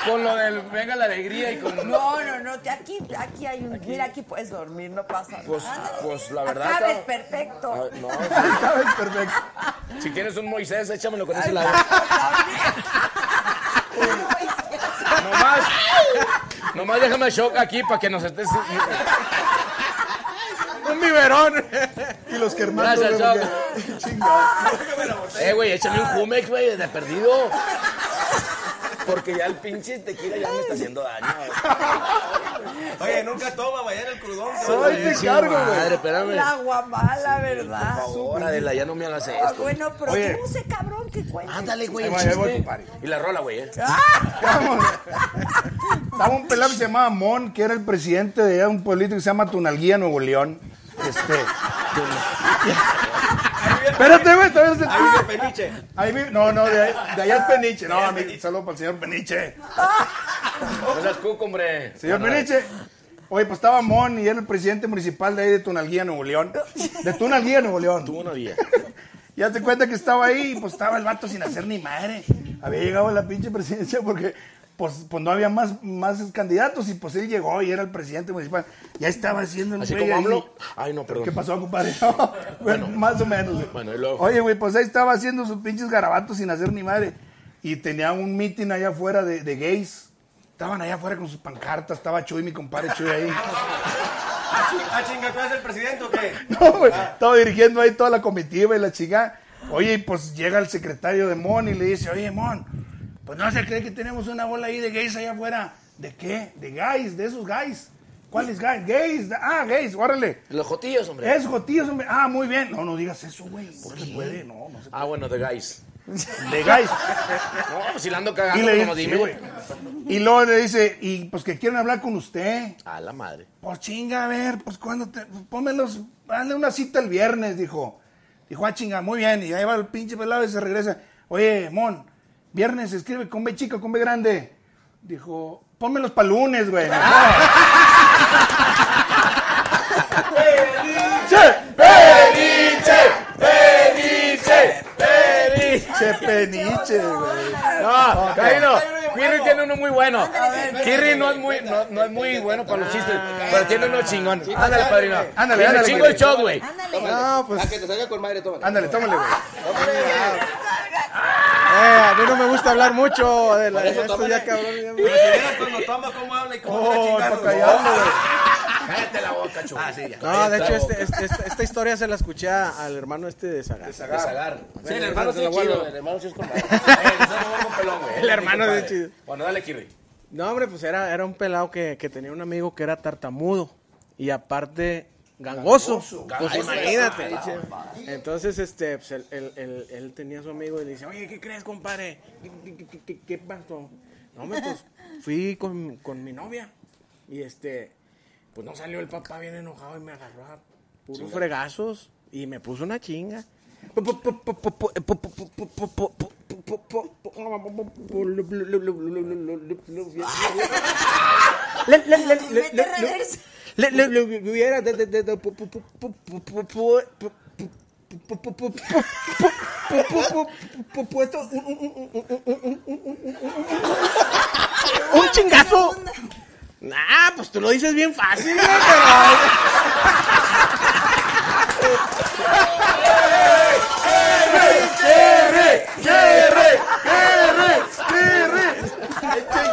K: con, con lo del venga la alegría y con...
A: No, no, no, aquí, aquí hay un... Mira, aquí puedes dormir, no pasa nada.
K: Pues, pues la verdad...
A: Acabes
K: está-
A: perfecto.
K: Ah, no,
D: Sabes, perfecto.
K: si quieres un Moisés, échamelo con ese lado. Nomás, nomás déjame shock aquí para que nos estés...
O: Un biberón.
D: Y los que hermanos,
K: Gracias, Choc.
D: Chingado.
K: Eh, güey, échame un Jumex, güey, de perdido. Porque ya el pinche tequila ya me está haciendo daño.
F: Oye, nunca toma, mañana el crudón.
D: Te
K: Sí,
D: cargo, güey.
K: Madre, espérame.
A: La guamala, ¿verdad?
K: Por favor, Adela, ya no me hagas esto.
A: bueno, pero
D: Oye.
A: tú ese cabrón que cuenta.
K: Ándale, güey, el chiste. Y la rola, güey, eh.
D: Vamos. Estaba un pelado que se llamaba Mon, que era el presidente de un pueblito que se llama Tunalguía, Nuevo León. Este. Espérate, güey, todavía se...
F: Ahí vive Peniche.
D: Ahí vi- No, no, de, ahí- de allá es Peniche. No, a mí, saludo para el señor Peniche.
K: No seas cuco, hombre.
D: Señor Peniche. Oye, pues estaba Mon y era el presidente municipal de ahí de Tunalguía, Nuevo León. De Tunalguía, Nuevo León.
K: Tú no día.
D: Ya te cuenta que estaba ahí y pues estaba el vato sin hacer ni madre. Había llegado a la pinche presidencia porque pues, pues no había más, más candidatos y pues él llegó y era el presidente municipal. Ya estaba haciendo el
K: ¿Así
D: güey
K: como
D: ahí.
K: hablo? Ay, no, perdón.
D: ¿Qué pasó, compadre? No, bueno, más o menos. güey.
K: Bueno, y luego.
D: Oye, güey, pues ahí estaba haciendo sus pinches garabatos sin hacer ni madre. Y tenía un meeting allá afuera de, de gays. Estaban allá afuera con sus pancartas. Estaba Chuy, mi compadre Chuy ahí.
F: Ah, chinga, ¿tú eres el presidente o qué?
D: No, güey. Estaba dirigiendo ahí toda la comitiva y la chica. Oye, y pues llega el secretario de Mon y le dice, oye, Mon, pues no se cree que tenemos una bola ahí de gays allá afuera. ¿De qué? De gays, de esos gays. ¿Cuáles gays? Gays. Ah, gays, órale.
K: Los jotillos, hombre.
D: Es jotillos, hombre. Ah, muy bien. No, no digas eso, güey. No se puede, no, no se
K: Ah, bueno, de guys.
D: De gays.
K: No, pues si la ando
D: Y,
K: cagando,
D: le
K: como dime.
D: sí, güey. y luego le dice, y pues que quieren hablar con usted.
K: A la madre.
D: Pues chinga, a ver, pues cuando te. Pues, pónmelos, hazle una cita el viernes, dijo. Dijo, ah, chinga, muy bien. Y ahí va el pinche pelado y se regresa. Oye, Mon, viernes se escribe con B chica, con B grande. Dijo, pónmelos para lunes, güey. ¡Peniche! ¡Peniche! ¡Peniche! ¡Peniche! ¡Peniche, güey!
K: No, Caído. Kirri tiene uno muy bueno. Kirri no es muy, no, no es muy bueno para los chistes, pero tiene uno chingón. Ándale, padrino.
D: Ándale, ándale,
K: Chingo el shot, güey.
O: No, pues.
F: A que te salga con madre, tómale.
D: Ándale, tómale, güey.
O: Eh, a mí no me gusta hablar mucho de la
F: Por eso
O: esto ya cabrón. ya-
F: Pero si vieras cuando toma, cómo habla y cómo
D: Oh, para callarlo, güey.
K: Cállate la boca, chulo.
F: Ah, sí, ya.
O: No, de hecho, este- este- esta, esta historia se la escuché al hermano este de Zagar.
K: De Zagar. Sí, el hermano sí
O: Se
K: es chido. El hermano sí es con madre.
O: El hermano
K: sí
O: chido.
K: Bueno, dale, Kirri.
O: No, hombre, pues era, era un pelado que, que tenía un amigo que era tartamudo y aparte gangoso. Pues
K: Ay,
O: imagínate. Entonces, este, pues él, él- él- él tenía a su amigo y le dice, oye, ¿qué crees, compadre? ¿Qué, qué- qué- qué- qué pasó? No, hombre, pues fui con, con mi novia y este, pues no salió el papá bien enojado y me agarró a puros fregazos y me puso una chinga. un chingazo Nah, pues tú lo dices bien fácil,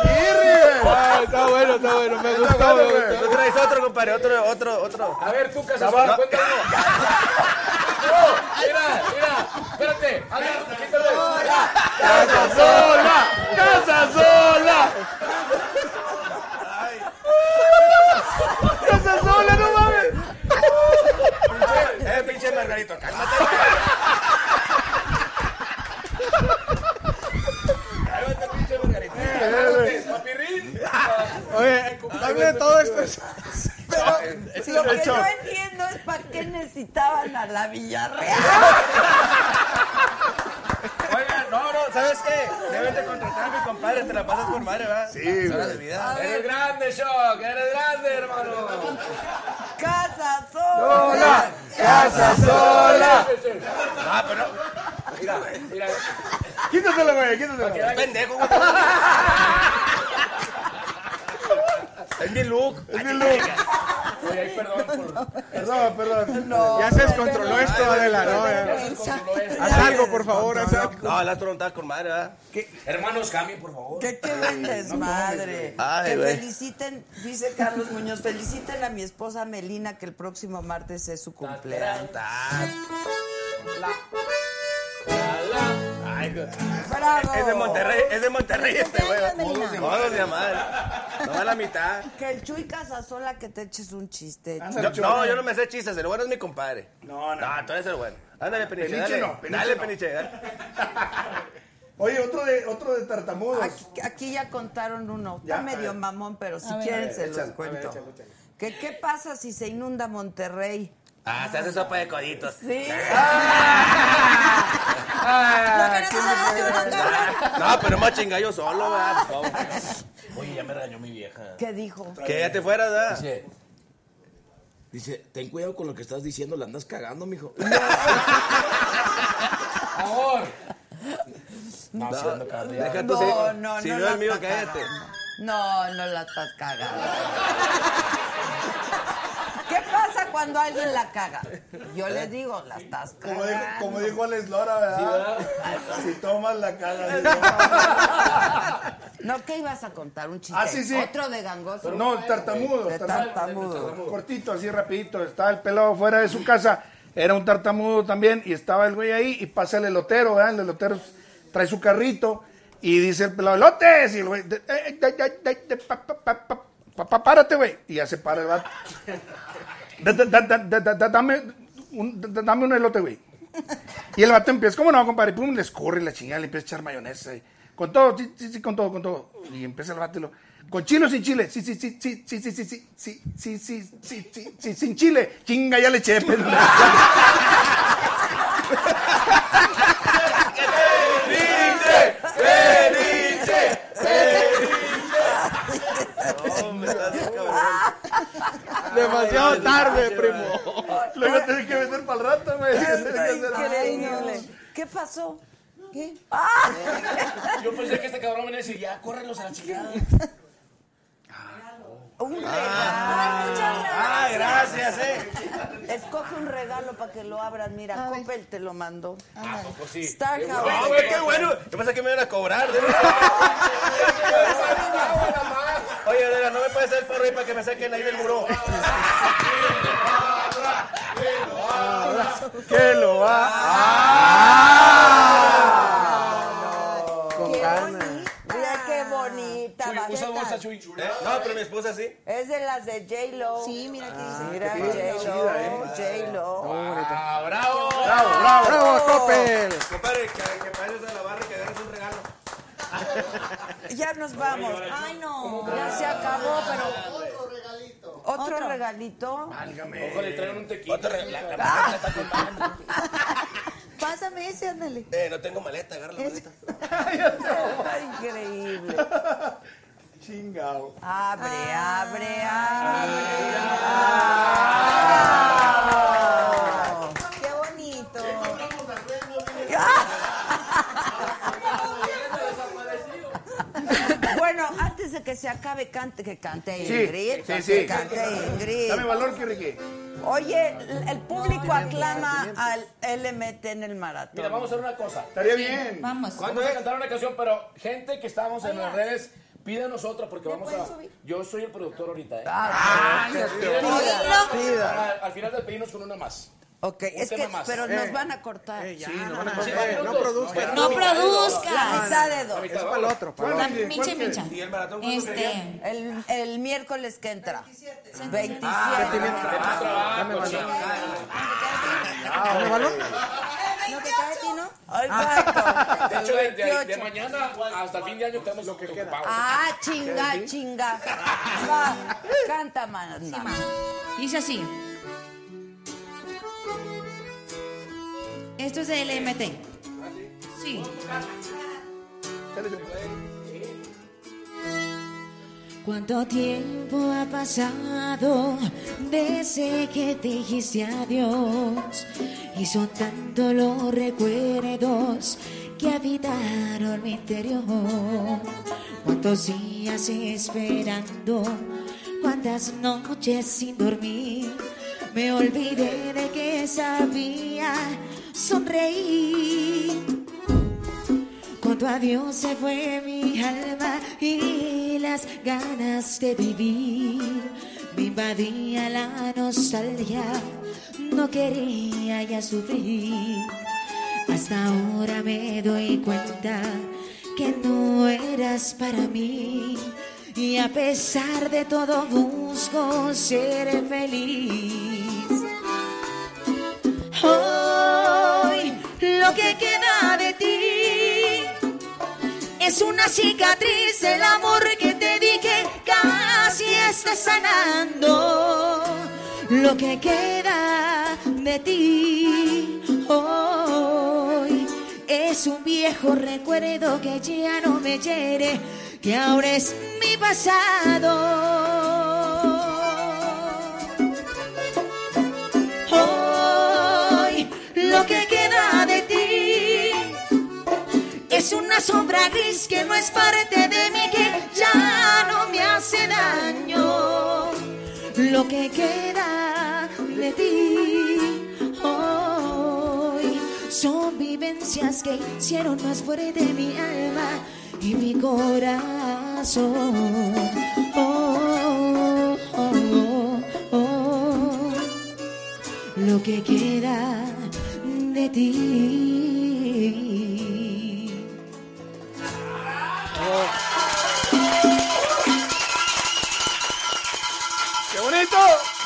O: güey, está bueno, está bueno, me gustó, me gustó.
F: ¿Tú traes otro, compadre? Otro, otro, otro.
L: A ver, tú, Casas,
F: No.
L: cuenta uno. No, mira, mira, espérate. Quítale.
O: ¡Casa sola! ¡Casa sola! ¡Casa sola, no mames!
F: Eh, pinche Margarito, cálmate. Cálmate, pinche Margarito.
L: Cálmate, papirrín.
O: Todo esto.
A: Sí, lo que no entiendo es para qué necesitaban a la Villarreal.
F: Oigan, no, no, ¿sabes qué? Deben de contratar a mi compadre, te la pasas por madre, ¿verdad? Sí, de vida.
L: Eres grande, Shock, eres grande, hermano.
A: Casa
L: Sola,
O: casa sola.
F: Ah, pero.
L: Mira, mira.
O: Quítatelo, güey, quítatelo.
F: Pendejo, güey. Es mi look.
O: Es mi look.
L: Oye, ay, perdón por...
O: Perdón, perdón. ya se descontroló esto, Adela, ¿no? Haz algo, por favor, haz algo.
F: No, la trontada con madre, ¿verdad?
L: Hermanos, cambien, por favor.
A: ¿Qué qué buen desmadre? Que feliciten, dice Carlos Muñoz, feliciten a mi esposa Melina que el próximo martes es su cumpleaños.
F: Ay.
A: Bravo.
F: Es de Monterrey, es de Monterrey este güey. Todos de madre. No a la mitad.
A: Que el Chuy Casasola que te eches un chiste.
F: Yo- no, yo no me sé chistes, el bueno es mi compadre.
D: No, no.
F: No, tú eres el bueno. Ándale, Peniche,
D: Peniche
F: dale.
D: no, Peniche
F: dale,
D: no.
F: Peniche, dale.
D: Oye, otro de, otro de tartamudos.
A: Aquí, aquí ya contaron uno.
D: Ya,
A: Está
D: a
A: medio
D: ver.
A: mamón, pero si
D: A ver.
A: quieren
D: A ver,
A: se los
D: a
A: cuento.
D: ver, échale, échale.
A: Que qué pasa si se inunda Monterrey?
F: Ah, se hace sopa de coditos.
A: Sí.
F: No, pero más chinga yo solo, ¿verdad? Por favor.
L: Oye, ya me regañó mi vieja.
A: ¿Qué dijo?
F: Que ya te fueras, ¿verdad?
K: Dice, dice, ten cuidado con lo que estás diciendo, la andas cagando, mijo.
L: Amor.
K: No, sí, ando cagando ya.
F: Deja
A: No,
F: sí.
A: no,
F: Si
A: no
F: no mío,
A: estás
F: cállate.
A: cagando. No, no la estás cagando. ¿Qué pasa cuando alguien la caga? Yo le digo, la estás
D: Como dijo, como dijo Alex Lora, ¿verdad? Si tomas la cara.
A: No, ¿qué ibas a contar? Un chiste.
D: Ah, sí, sí.
A: Otro de gangoso.
D: No, tartamudo.
A: De tartamudo.
D: Cortito, así rapidito. Estaba el pelado fuera de su casa. Era un tartamudo también. Y estaba el güey ahí. Y pasa el elotero, ¿verdad? El elotero trae su carrito. Y dice el pelado, elotes. Y el güey, párate, güey. Y ya se para el vato. Da- da- da- da- da- da- Dame un, elote, güey. Y el vato empieza, ¿cómo no, compadre? Pum, le escurre la chingada, le empieza a echar mayonesa. con todo, sí, sí, sí, con todo, con todo. Y empieza el vato ¿con chile o sin chile? Sí, sí, sí, sí, sí, sí, sí, sí, sí, sí, sí, sí, sí, sí, sin chile. Chinga, ya le eché, pendejo.
O: Demasiado tarde, primo.
D: Luego tenés que vender para el rato, güey.
A: Increíble. ¿Qué pasó? ¿Qué?
L: Yo pensé que este cabrón venía a decir, ya, córrelos a la chingada.
A: Un regalo.
F: Ah.
A: Muchas gracias.
F: Ah, gracias, eh.
A: Escoge un regalo para que lo abras. Mira, Coppel te lo mandó.
F: Ah, pues sí.
A: Star
F: Qué
A: House.
F: bueno, güey, qué bueno. Yo pensé que me iban a cobrar. de verdad. Oye, Adela, no me puedes hacer el porro ahí para que me saquen ahí del muro.
D: Que lo va.
O: Con ganas.
A: Mira qué bonita.
L: Chuy, usa bolsa, Chuy.
F: ¿Eh? No, pero mi esposa sí.
A: Es de las de J-Lo.
N: Sí, mira qué dice.
A: Mira, J-Lo.
D: eh.
A: J-Lo.
L: Ah, bravo.
D: Bravo, bravo.
O: ¡Bravo, Coppel!
F: Compadre, que, pases a la barra y que agarres un regalo.
A: Ya nos vamos.
N: Ay, no.
A: Ya se acabó, pero.
C: Otro regalito.
A: ¿Otro, regalito?
L: Ojo, le traen un tequila.
F: Otro regalo. La, la
A: Ah.
N: Pásame ese, ándale.
F: Eh, no tengo maleta, agarra la maleta.
A: Increíble.
D: Chingao.
A: Abre, abre, abre.
M: Qué bonito.
A: Bueno, antes de que se acabe, cante, que cante
D: Sí,
A: Ingrid.
D: sí,
A: que
D: sí.
A: cante Ingrid.
D: Dame valor, que Ricky.
A: Oye, el público aclama al LMT en el maratón.
L: Mira, vamos a hacer una cosa.
D: Estaría bien.
M: Vamos.
L: Vamos a cantar una canción, pero gente que estamos en las redes, pídanos otra porque vamos a. Yo soy el productor ahorita, ¿eh?
A: Ah,
L: Pídanos al final de pedirnos con una más.
A: Ok,
L: Un
A: es que,
L: más.
A: pero
L: Eh.
A: nos van a cortar.
L: Sí, nos van a
A: Sí,
L: cortar.
A: no,
L: No
A: produzcas.
L: No.
A: La mitad de dos.
L: Es para el otro, para el
M: La y micha.
F: ¿Y el maratón cuándo
M: Este?
A: El, el miércoles que entra. 27.
L: Dame valor.
D: Dame valor.
M: ¿No te cae a ti, no?
A: Exacto.
L: De hecho, de, de- de
A: 28.
L: mañana hasta el fin de año estamos ocupados.
A: Ah, chinga, chinga. Va, canta, man.
M: Dice así. Esto es de LMT. Sí.
N: ¿Cuánto tiempo ha pasado desde que te dijiste adiós? Y son tantos los recuerdos que habitaron mi interior. ¿Cuántos días esperando? ¿Cuántas noches sin dormir? Me olvidé de que sabía sonreír. Tu adiós se fue mi alma y las ganas de vivir. Me invadía la nostalgia, no quería ya sufrir. Hasta ahora me doy cuenta que no eras para mí. Y a pesar de todo busco ser feliz. Hoy lo que queda de ti es una cicatriz del amor que te di que casi está sanando. Lo que queda de ti hoy es un viejo recuerdo que ya no me hiere, que ahora es mi pasado. Hoy lo que queda es una sombra gris que no es parte de mí, que ya no me hace daño. Lo que queda de ti hoy son vivencias que hicieron más fuerte mi alma y mi corazón. Oh, oh, oh, oh. Lo que queda de ti.
D: ¡Qué bonito!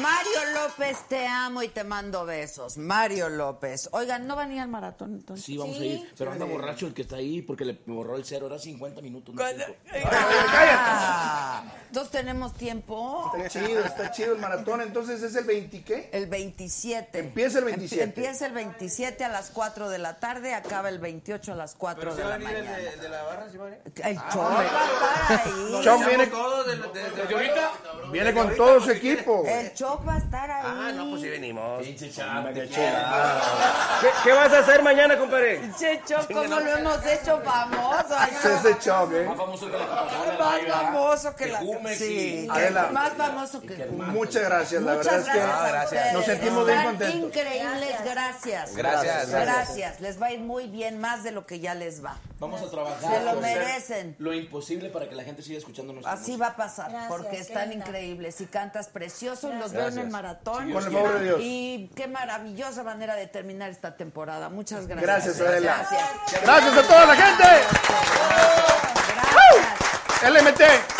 A: Mario López, te amo y te mando besos. Mario López. Oigan, ¿no van a ir al maratón entonces?
K: Sí, vamos a ir. Pero anda borracho el que está ahí porque le borró el cero. Era 50 minutos. no cinco.
A: Ah, Entonces tenemos tiempo.
D: Está chido, está chido el maratón. Entonces es el 20, ¿qué?
A: El 27.
D: Empieza el 27.
A: Empieza el 27 a las 4 de la tarde, acaba el 28 a las 4 de la mañana.
F: de la barra, ¿sí va a venir?
A: El show va a estar ahí.
D: Chom viene,
F: Todo de, de, de,
L: ahorita?
D: viene con todo su equipo.
A: El show va a estar ahí.
F: Ah, no, pues sí venimos.
K: Pinche
F: ¿Qué, qué vas a hacer mañana, compadre?
A: Che, show, ¿cómo lo hemos hecho famoso? Ay,
D: Ese es el Chom, ¿eh?
L: Más famoso que la Coca-Cola.
A: Más famoso que la...
L: Jumex
A: Sí,
D: Adela.
A: más famoso que...
D: Muchas gracias, la
A: Muchas
D: verdad es que
A: gracias, a
F: gracias.
A: ustedes.
D: nos sentimos bien
A: Están
D: contentos.
A: increíbles, gracias.
F: Gracias.
A: Gracias, les va a ir muy bien, más de lo que ya les va.
K: Vamos a trabajar.
A: Se lo merecen.
K: Lo imposible para que la gente siga escuchando nuestra
A: Así va a pasar, porque están increíbles y cantas precioso y los veo en el maratón.
D: Con el favor de Dios.
A: Y qué maravillosa manera de terminar esta temporada. Muchas gracias.
D: Gracias, Adela.
A: Gracias.
D: Gracias a toda la gente.
A: Gracias.
D: LMT.